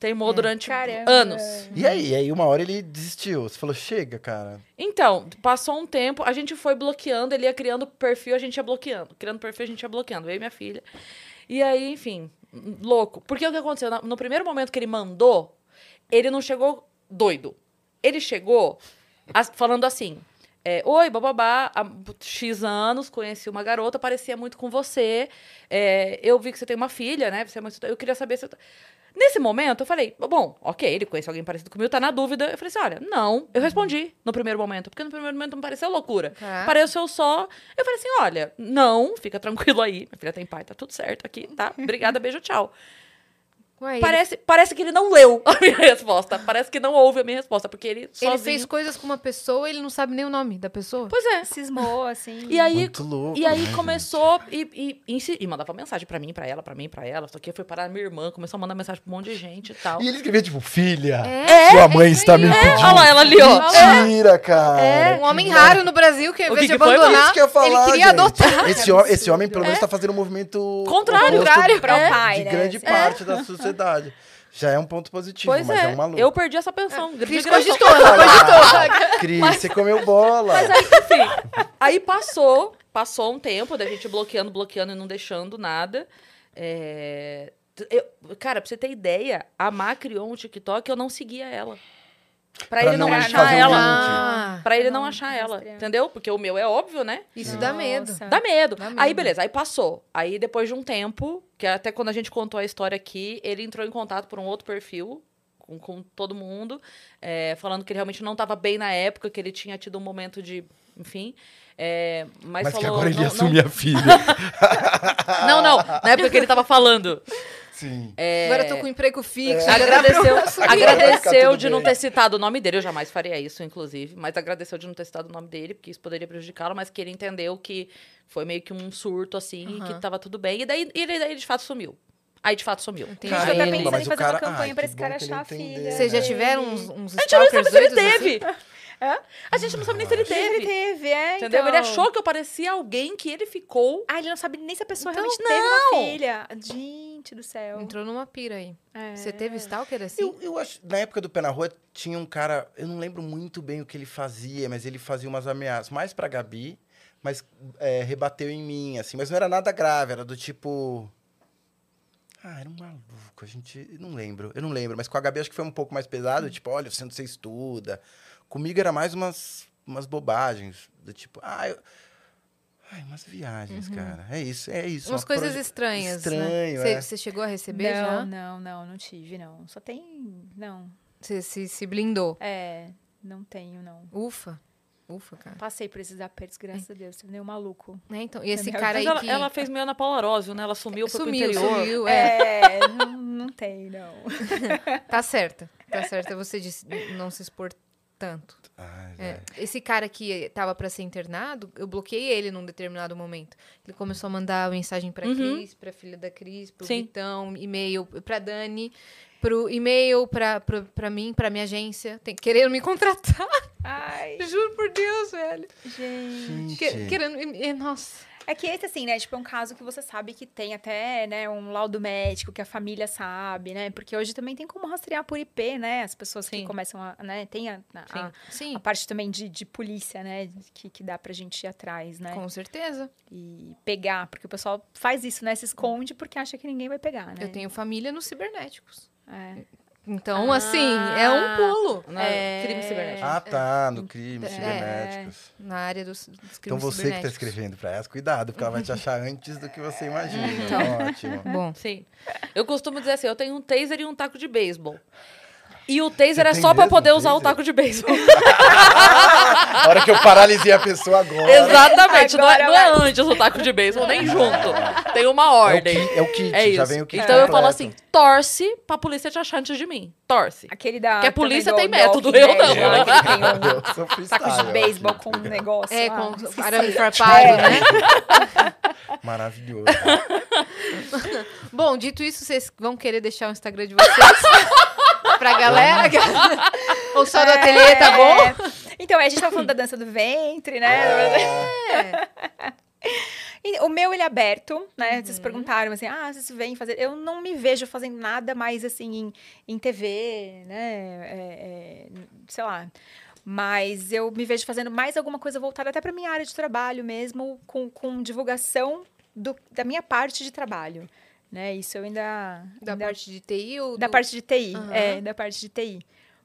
Teimou durante Caramba. anos. E aí? E aí, uma hora ele desistiu. Você falou, chega, cara. Então, passou um tempo, a gente foi bloqueando, ele ia criando perfil, a gente ia bloqueando. Criando perfil, a gente ia bloqueando. Eu e minha filha. E aí, enfim, louco. Porque o que aconteceu? No primeiro momento que ele mandou, ele não chegou doido. Ele chegou as- falando assim: é, Oi, bababá, há X anos, conheci uma garota, parecia muito com você. é, eu vi que você tem uma filha, né? Você é muito, eu queria saber se. eu tô-" Nesse momento, eu falei, bom, ok, ele conhece alguém parecido comigo, tá na dúvida. Eu falei assim, olha, não. Eu respondi no primeiro momento, porque no primeiro momento não pareceu loucura. Tá. Pareceu só. Eu falei assim, olha, não, fica tranquilo aí. Minha filha tem pai, tá tudo certo aqui, tá? Obrigada, beijo, tchau. Ué, ele- Parece, parece que ele não leu a minha resposta. Parece que não ouve a minha resposta, porque ele sozinho... ele fez coisas com uma pessoa e ele não sabe nem o nome da pessoa. Pois é. Cismou, assim. E aí, Muito louco, e aí né, começou e, e, e, e mandava mensagem pra mim, pra ela, pra mim, pra ela. Só que foi parar minha irmã, começou a mandar mensagem pra um monte de gente e tal. E ele escrevia, tipo, filha, É, sua mãe isso está me É, pedindo. olha lá, ela ali, ó. Mentira, cara. É, um homem raro no Brasil que, ao O invés que de que foi? abandonar, que falar, ele queria gente. adotar. Esse, esse homem, pelo menos, tá fazendo um movimento... Contrário. Contrário. Pro É. pai, de né? grande Assim. parte da sociedade. Já é um ponto positivo, Pois mas é, é, um maluco. eu perdi essa pensão. grande Cris cogitou, cogitou. Cris, você comeu bola. Mas aí, enfim. Aí passou, passou um tempo da gente bloqueando, bloqueando e não deixando nada. É, eu- cara, pra você ter ideia, a Má criou um TikTok e eu não seguia ela. Pra, Pra ele não, não achar um ela. Ah, Pra ele não Não, achar ela. rastrear. Entendeu? Porque o meu é óbvio, né? isso dá medo. Dá medo. Dá Aí, medo. beleza, aí passou. Aí, depois de um tempo, que até quando a gente contou a história aqui, ele entrou em contato por um outro perfil com, com todo mundo, é, falando que ele realmente não estava bem na época, que ele tinha tido um momento de. Enfim. É, mas, Mas que falou. agora ele não, ia assumir a filha. Não, não, na época que ele tava falando. Sim. É, Agora eu tô com um emprego fixo. dá Agradeceu, pra eu agradeceu de não ter citado o nome dele. Eu jamais faria isso, inclusive. Mas agradeceu de não ter citado o nome dele, porque isso poderia prejudicá-lo. Mas que ele entendeu que foi meio que um surto, assim, e que tava tudo bem. E daí, e daí, de fato, sumiu. Aí, de fato, sumiu. Entendi. A gente Aí tá ele- pensando em fazer cara- uma campanha ai, pra que esse cara que ele achar a filha. Vocês já tiveram uns, uns A gente não sabe se ele doidos assim? Teve. Hã? A gente não sabe nem se ele Ele teve. teve, é, Entendeu? então. Ele achou que eu parecia alguém que ele ficou. Ah, ele não sabe nem se a pessoa Então, realmente não. teve uma filha. Gente do céu. Entrou numa pira aí. É. Você teve stalker assim? Eu, eu acho, na época do Pé na Rua, tinha um cara, eu não lembro muito bem o que ele fazia, mas ele fazia umas ameaças, mais pra Gabi, mas é, rebateu em mim, assim, mas não era nada grave, era do tipo. Ah, era um maluco, a gente. Não lembro, eu não lembro, mas com a Gabi acho que foi um pouco mais pesado, tipo, olha, você não você estuda. Comigo era mais umas, umas bobagens, do tipo, ah, eu. Ai, umas viagens, cara. É isso, é isso. Umas uma coisas proje- estranhas, Estranho, né? é. Você chegou a receber não, já? não, não, não tive, não. Só tem. Não. Você se, se blindou? É, não tenho, não. Ufa. Ufa, cara. Passei por esses apertos, graças a Deus. Teve nenhum maluco. Né, então, e esse cara aí ela, que... ela fez meio Ana Paula Arósio, né? Ela sumiu, sumiu, pro interior. sumiu, é. É, não, não tem, não. Tá certa. Tá certa você disse não se expor tanto. Ai, É. Esse cara que tava pra ser internado, eu bloqueei ele num determinado momento. Ele começou a mandar mensagem pra Uhum. Cris, pra filha da Cris, pro Sim. Vitão, e-mail pra Dani, pro e-mail pra, pra, pra mim, pra minha agência, tem, querendo me contratar. Ai, Juro por Deus, velho. gente. Que- querendo. Nossa. É que esse, assim, né? Tipo, é um caso que você sabe que tem até, né, um laudo médico, que a família sabe, né? Porque hoje também tem como rastrear por IP, né? As pessoas que Sim. começam a, né? Tem a, a, a- Sim, a parte também de, de polícia, né? Que, que dá pra gente ir atrás, né? com certeza. E pegar, porque o pessoal faz isso, né? Se esconde porque acha que ninguém vai pegar, né? Eu tenho família nos cibernéticos. É. Então, assim, é um pulo Na É. crime cibernético. Ah, tá, no crime, É. cibernéticos. na área dos, dos crimes Então você que tá cibernéticos. escrevendo pra ela, cuidado, porque ela vai te achar antes do que você imagina. Uhum. Ótimo. Bom, Sim. Eu costumo dizer assim, eu tenho um taser e um taco de beisebol. E o taser é só pra poder um usar o taser? taco de beisebol. A hora que eu paralisei a pessoa agora. Exatamente. Não é, Agora não é antes o taco de beisebol, nem junto. Tem uma É o, ordem. kit, é o kit, É já vem o kit então eu completo. falo assim, torce pra polícia te achar antes de mim. Torce. Aquele da. Porque a polícia tem do método, eu não. um Eu sou freestyle, saco de beisebol com um negócio. é, lá, com esqueci. arame farpado, né? Maravilhoso. Bom, dito isso, vocês vão querer deixar o Instagram de vocês pra galera? Ou só do ateliê, tá bom? É. Então, a gente tava falando da dança do ventre, né? É. O meu, ele é aberto, né? Uhum. Vocês perguntaram, assim, ah, vocês vêm fazer... Eu não me vejo fazendo nada mais, assim, em, em TV, né? É, é, sei lá. Mas eu me vejo fazendo mais alguma coisa voltada até para minha área de trabalho mesmo, com, com divulgação do- da minha parte de trabalho, né? Isso eu ainda... Da ainda- parte de TI ou da do- parte de TI, Aham. é, da parte de TI.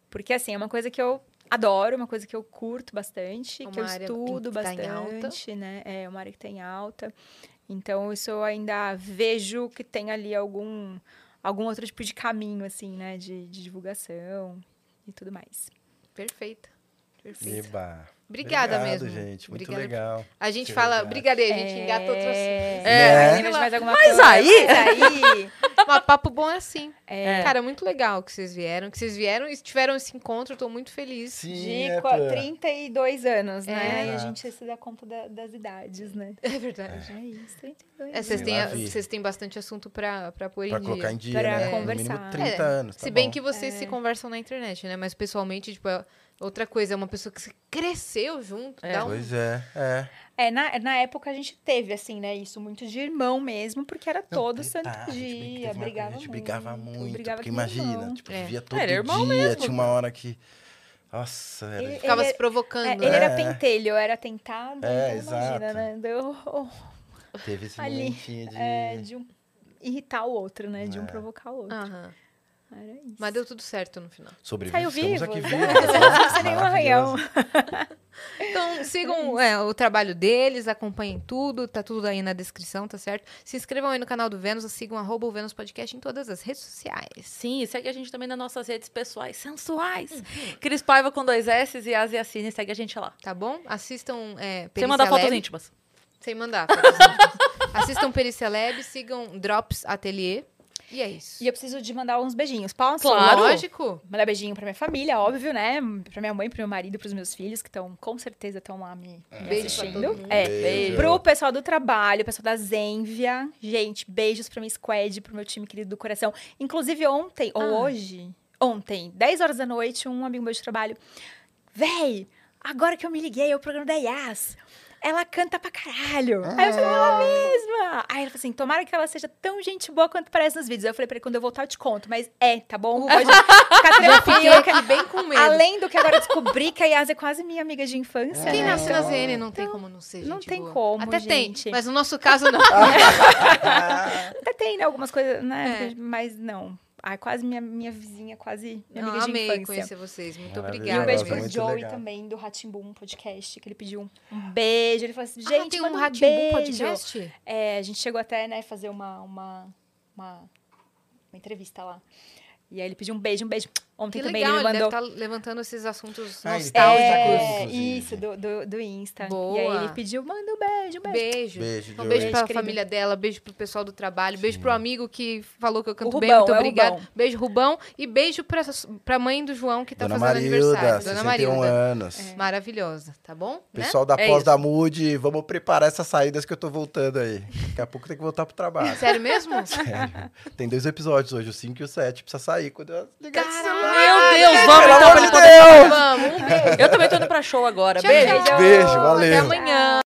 Porque, assim, é uma coisa que eu adoro, uma coisa que eu curto bastante, É que eu uma área estudo que tá em alta. bastante, né? É uma área que tem alta. Então, isso eu ainda vejo que tem ali algum, algum outro tipo de caminho, assim, né? De, de divulgação e tudo mais. Perfeita. Perfeita. Eba. Obrigada Obrigado, mesmo. gente. Muito Obrigada. legal. A gente Que fala, brigadeiro, a gente outras. É, Né? mais alguma Mas coisa? aí- Mas aí... Mas papo bom é assim. É. Cara, muito legal que vocês vieram, que vocês vieram e tiveram esse encontro, eu tô muito feliz. Sim, De é, pô. 32 anos, né? É. E a gente se dá conta da- das idades, né? É verdade. É isso, 32 É, vocês, têm, lá a- vi. vocês têm bastante assunto pra, pra pôr Pra em colocar dia. em dia, Pra né? conversar. No mínimo 30 É, anos. tá Se bem bom. que vocês se conversam na internet, né? Mas pessoalmente, tipo, é outra coisa. É uma pessoa que você cresceu junto. É. Dá um... Pois é, é. É, na, na época a gente teve, assim, né, isso muito de irmão mesmo, porque era Não, todo verdade, santo dia, brigava A gente muito. brigava muito. brigava porque imagina, irmão. tipo, É. via todo Era irmão dia, mesmo. tinha uma hora que. Nossa, era. Ele- Ficava ele- se provocando. É, né? ele era É. pentelho, eu era tentado, É, então imagina, exato. né? Deu, Teve esse ali, momentinho de. é, de um irritar o outro, né? De um É. provocar o outro. Aham. Era isso. Mas deu tudo certo no final. Saiu Sobrevivemos vivo, aqui né? vivos. Sem nenhum arranhão. Então, sigam é, o trabalho deles, acompanhem tudo, tá tudo aí na descrição, tá certo? Se inscrevam aí no canal do Vênus, sigam arroba o Vênus Podcast em todas as redes sociais. Sim, e segue a gente também nas nossas redes pessoais sensuais. Cris Paiva com dois S e Asiacine, segue a gente lá. Tá bom? Assistam. É, Sem mandar fotos íntimas. Sem mandar. fotos íntimas. Assistam Perícia Lab, sigam Drops Atelier. E é isso. E eu preciso de mandar uns beijinhos. Posso? Claro. Lógico. Mandar beijinho pra minha família, óbvio, né? Pra minha mãe, pro meu marido, pros meus filhos, que estão, com certeza, estão lá me, me Beijo pra assistindo. É. Beijo. Pro pessoal do trabalho, pessoal da Zenvia. Gente, beijos pra minha squad, pro meu time querido do coração. Inclusive, ontem, ou Ah. hoje, ontem, 10 horas da noite, um amigo meu de trabalho. Véi, agora que eu me liguei, é o programa da Yas. Ela canta pra caralho. Aí eu falei, ela mesma. Aí ela falou assim: tomara que ela seja tão gente boa quanto parece nos vídeos. Aí eu falei pra ele, quando eu voltar, eu te conto. Mas é, tá bom? Pode ficar tranquila. aqui bem com medo. Além do que agora eu descobri que a Yas é quase minha amiga de infância. Quem né? nasce na Então, ZN não tem como não ser não gente tem boa. como, Até gente. tem, mas no nosso caso não. Até tem, né? Algumas coisas, né? É. Mas não. Ai, quase minha, minha vizinha, quase minha Não, amiga de amei infância. conhecer vocês. Muito Maravilhoso. E um obrigada. beijo pro Joey legal. também, do Ratimbum Podcast, que ele pediu um, um beijo. Ele falou assim, Ah, gente, tem manda um um Ratimbu beijo. podcast? É, a gente chegou até, né, fazer uma, uma, uma, uma entrevista lá. E aí ele pediu um beijo, um beijo. Ontem Que também legal, ele ele me deve mandou. estar levantando esses assuntos Ah, ele nostálgicos. É, isso, do, do, do Insta. Boa. E aí ele pediu, manda um beijo, um beijo. Beijo. Beijo, Então, Joey. beijo pra Beijo, querido. família dela, beijo pro pessoal do trabalho, beijo pro amigo que falou que eu canto O bem, Rubão, muito é obrigada. Rubão. Beijo, Rubão. E beijo pra, pra mãe do João que tá Dona fazendo Marilda, aniversário. 61 Dona Marilda. anos. Maravilhosa, tá bom? Né? Pessoal da É pós isso. da Mood, vamos preparar essas saídas que eu tô voltando aí. Daqui a pouco tem que voltar pro trabalho. Sério mesmo? Sério. Tem dois episódios hoje, o 5 e o 7. Precisa sair quando eu ligar. Meu Deus, vamos Pelo então pra de ele poder... Vamos, um beijo. Eu também tô indo pra show agora. Tchau, Beijo. tchau. Beijo, Até valeu. amanhã.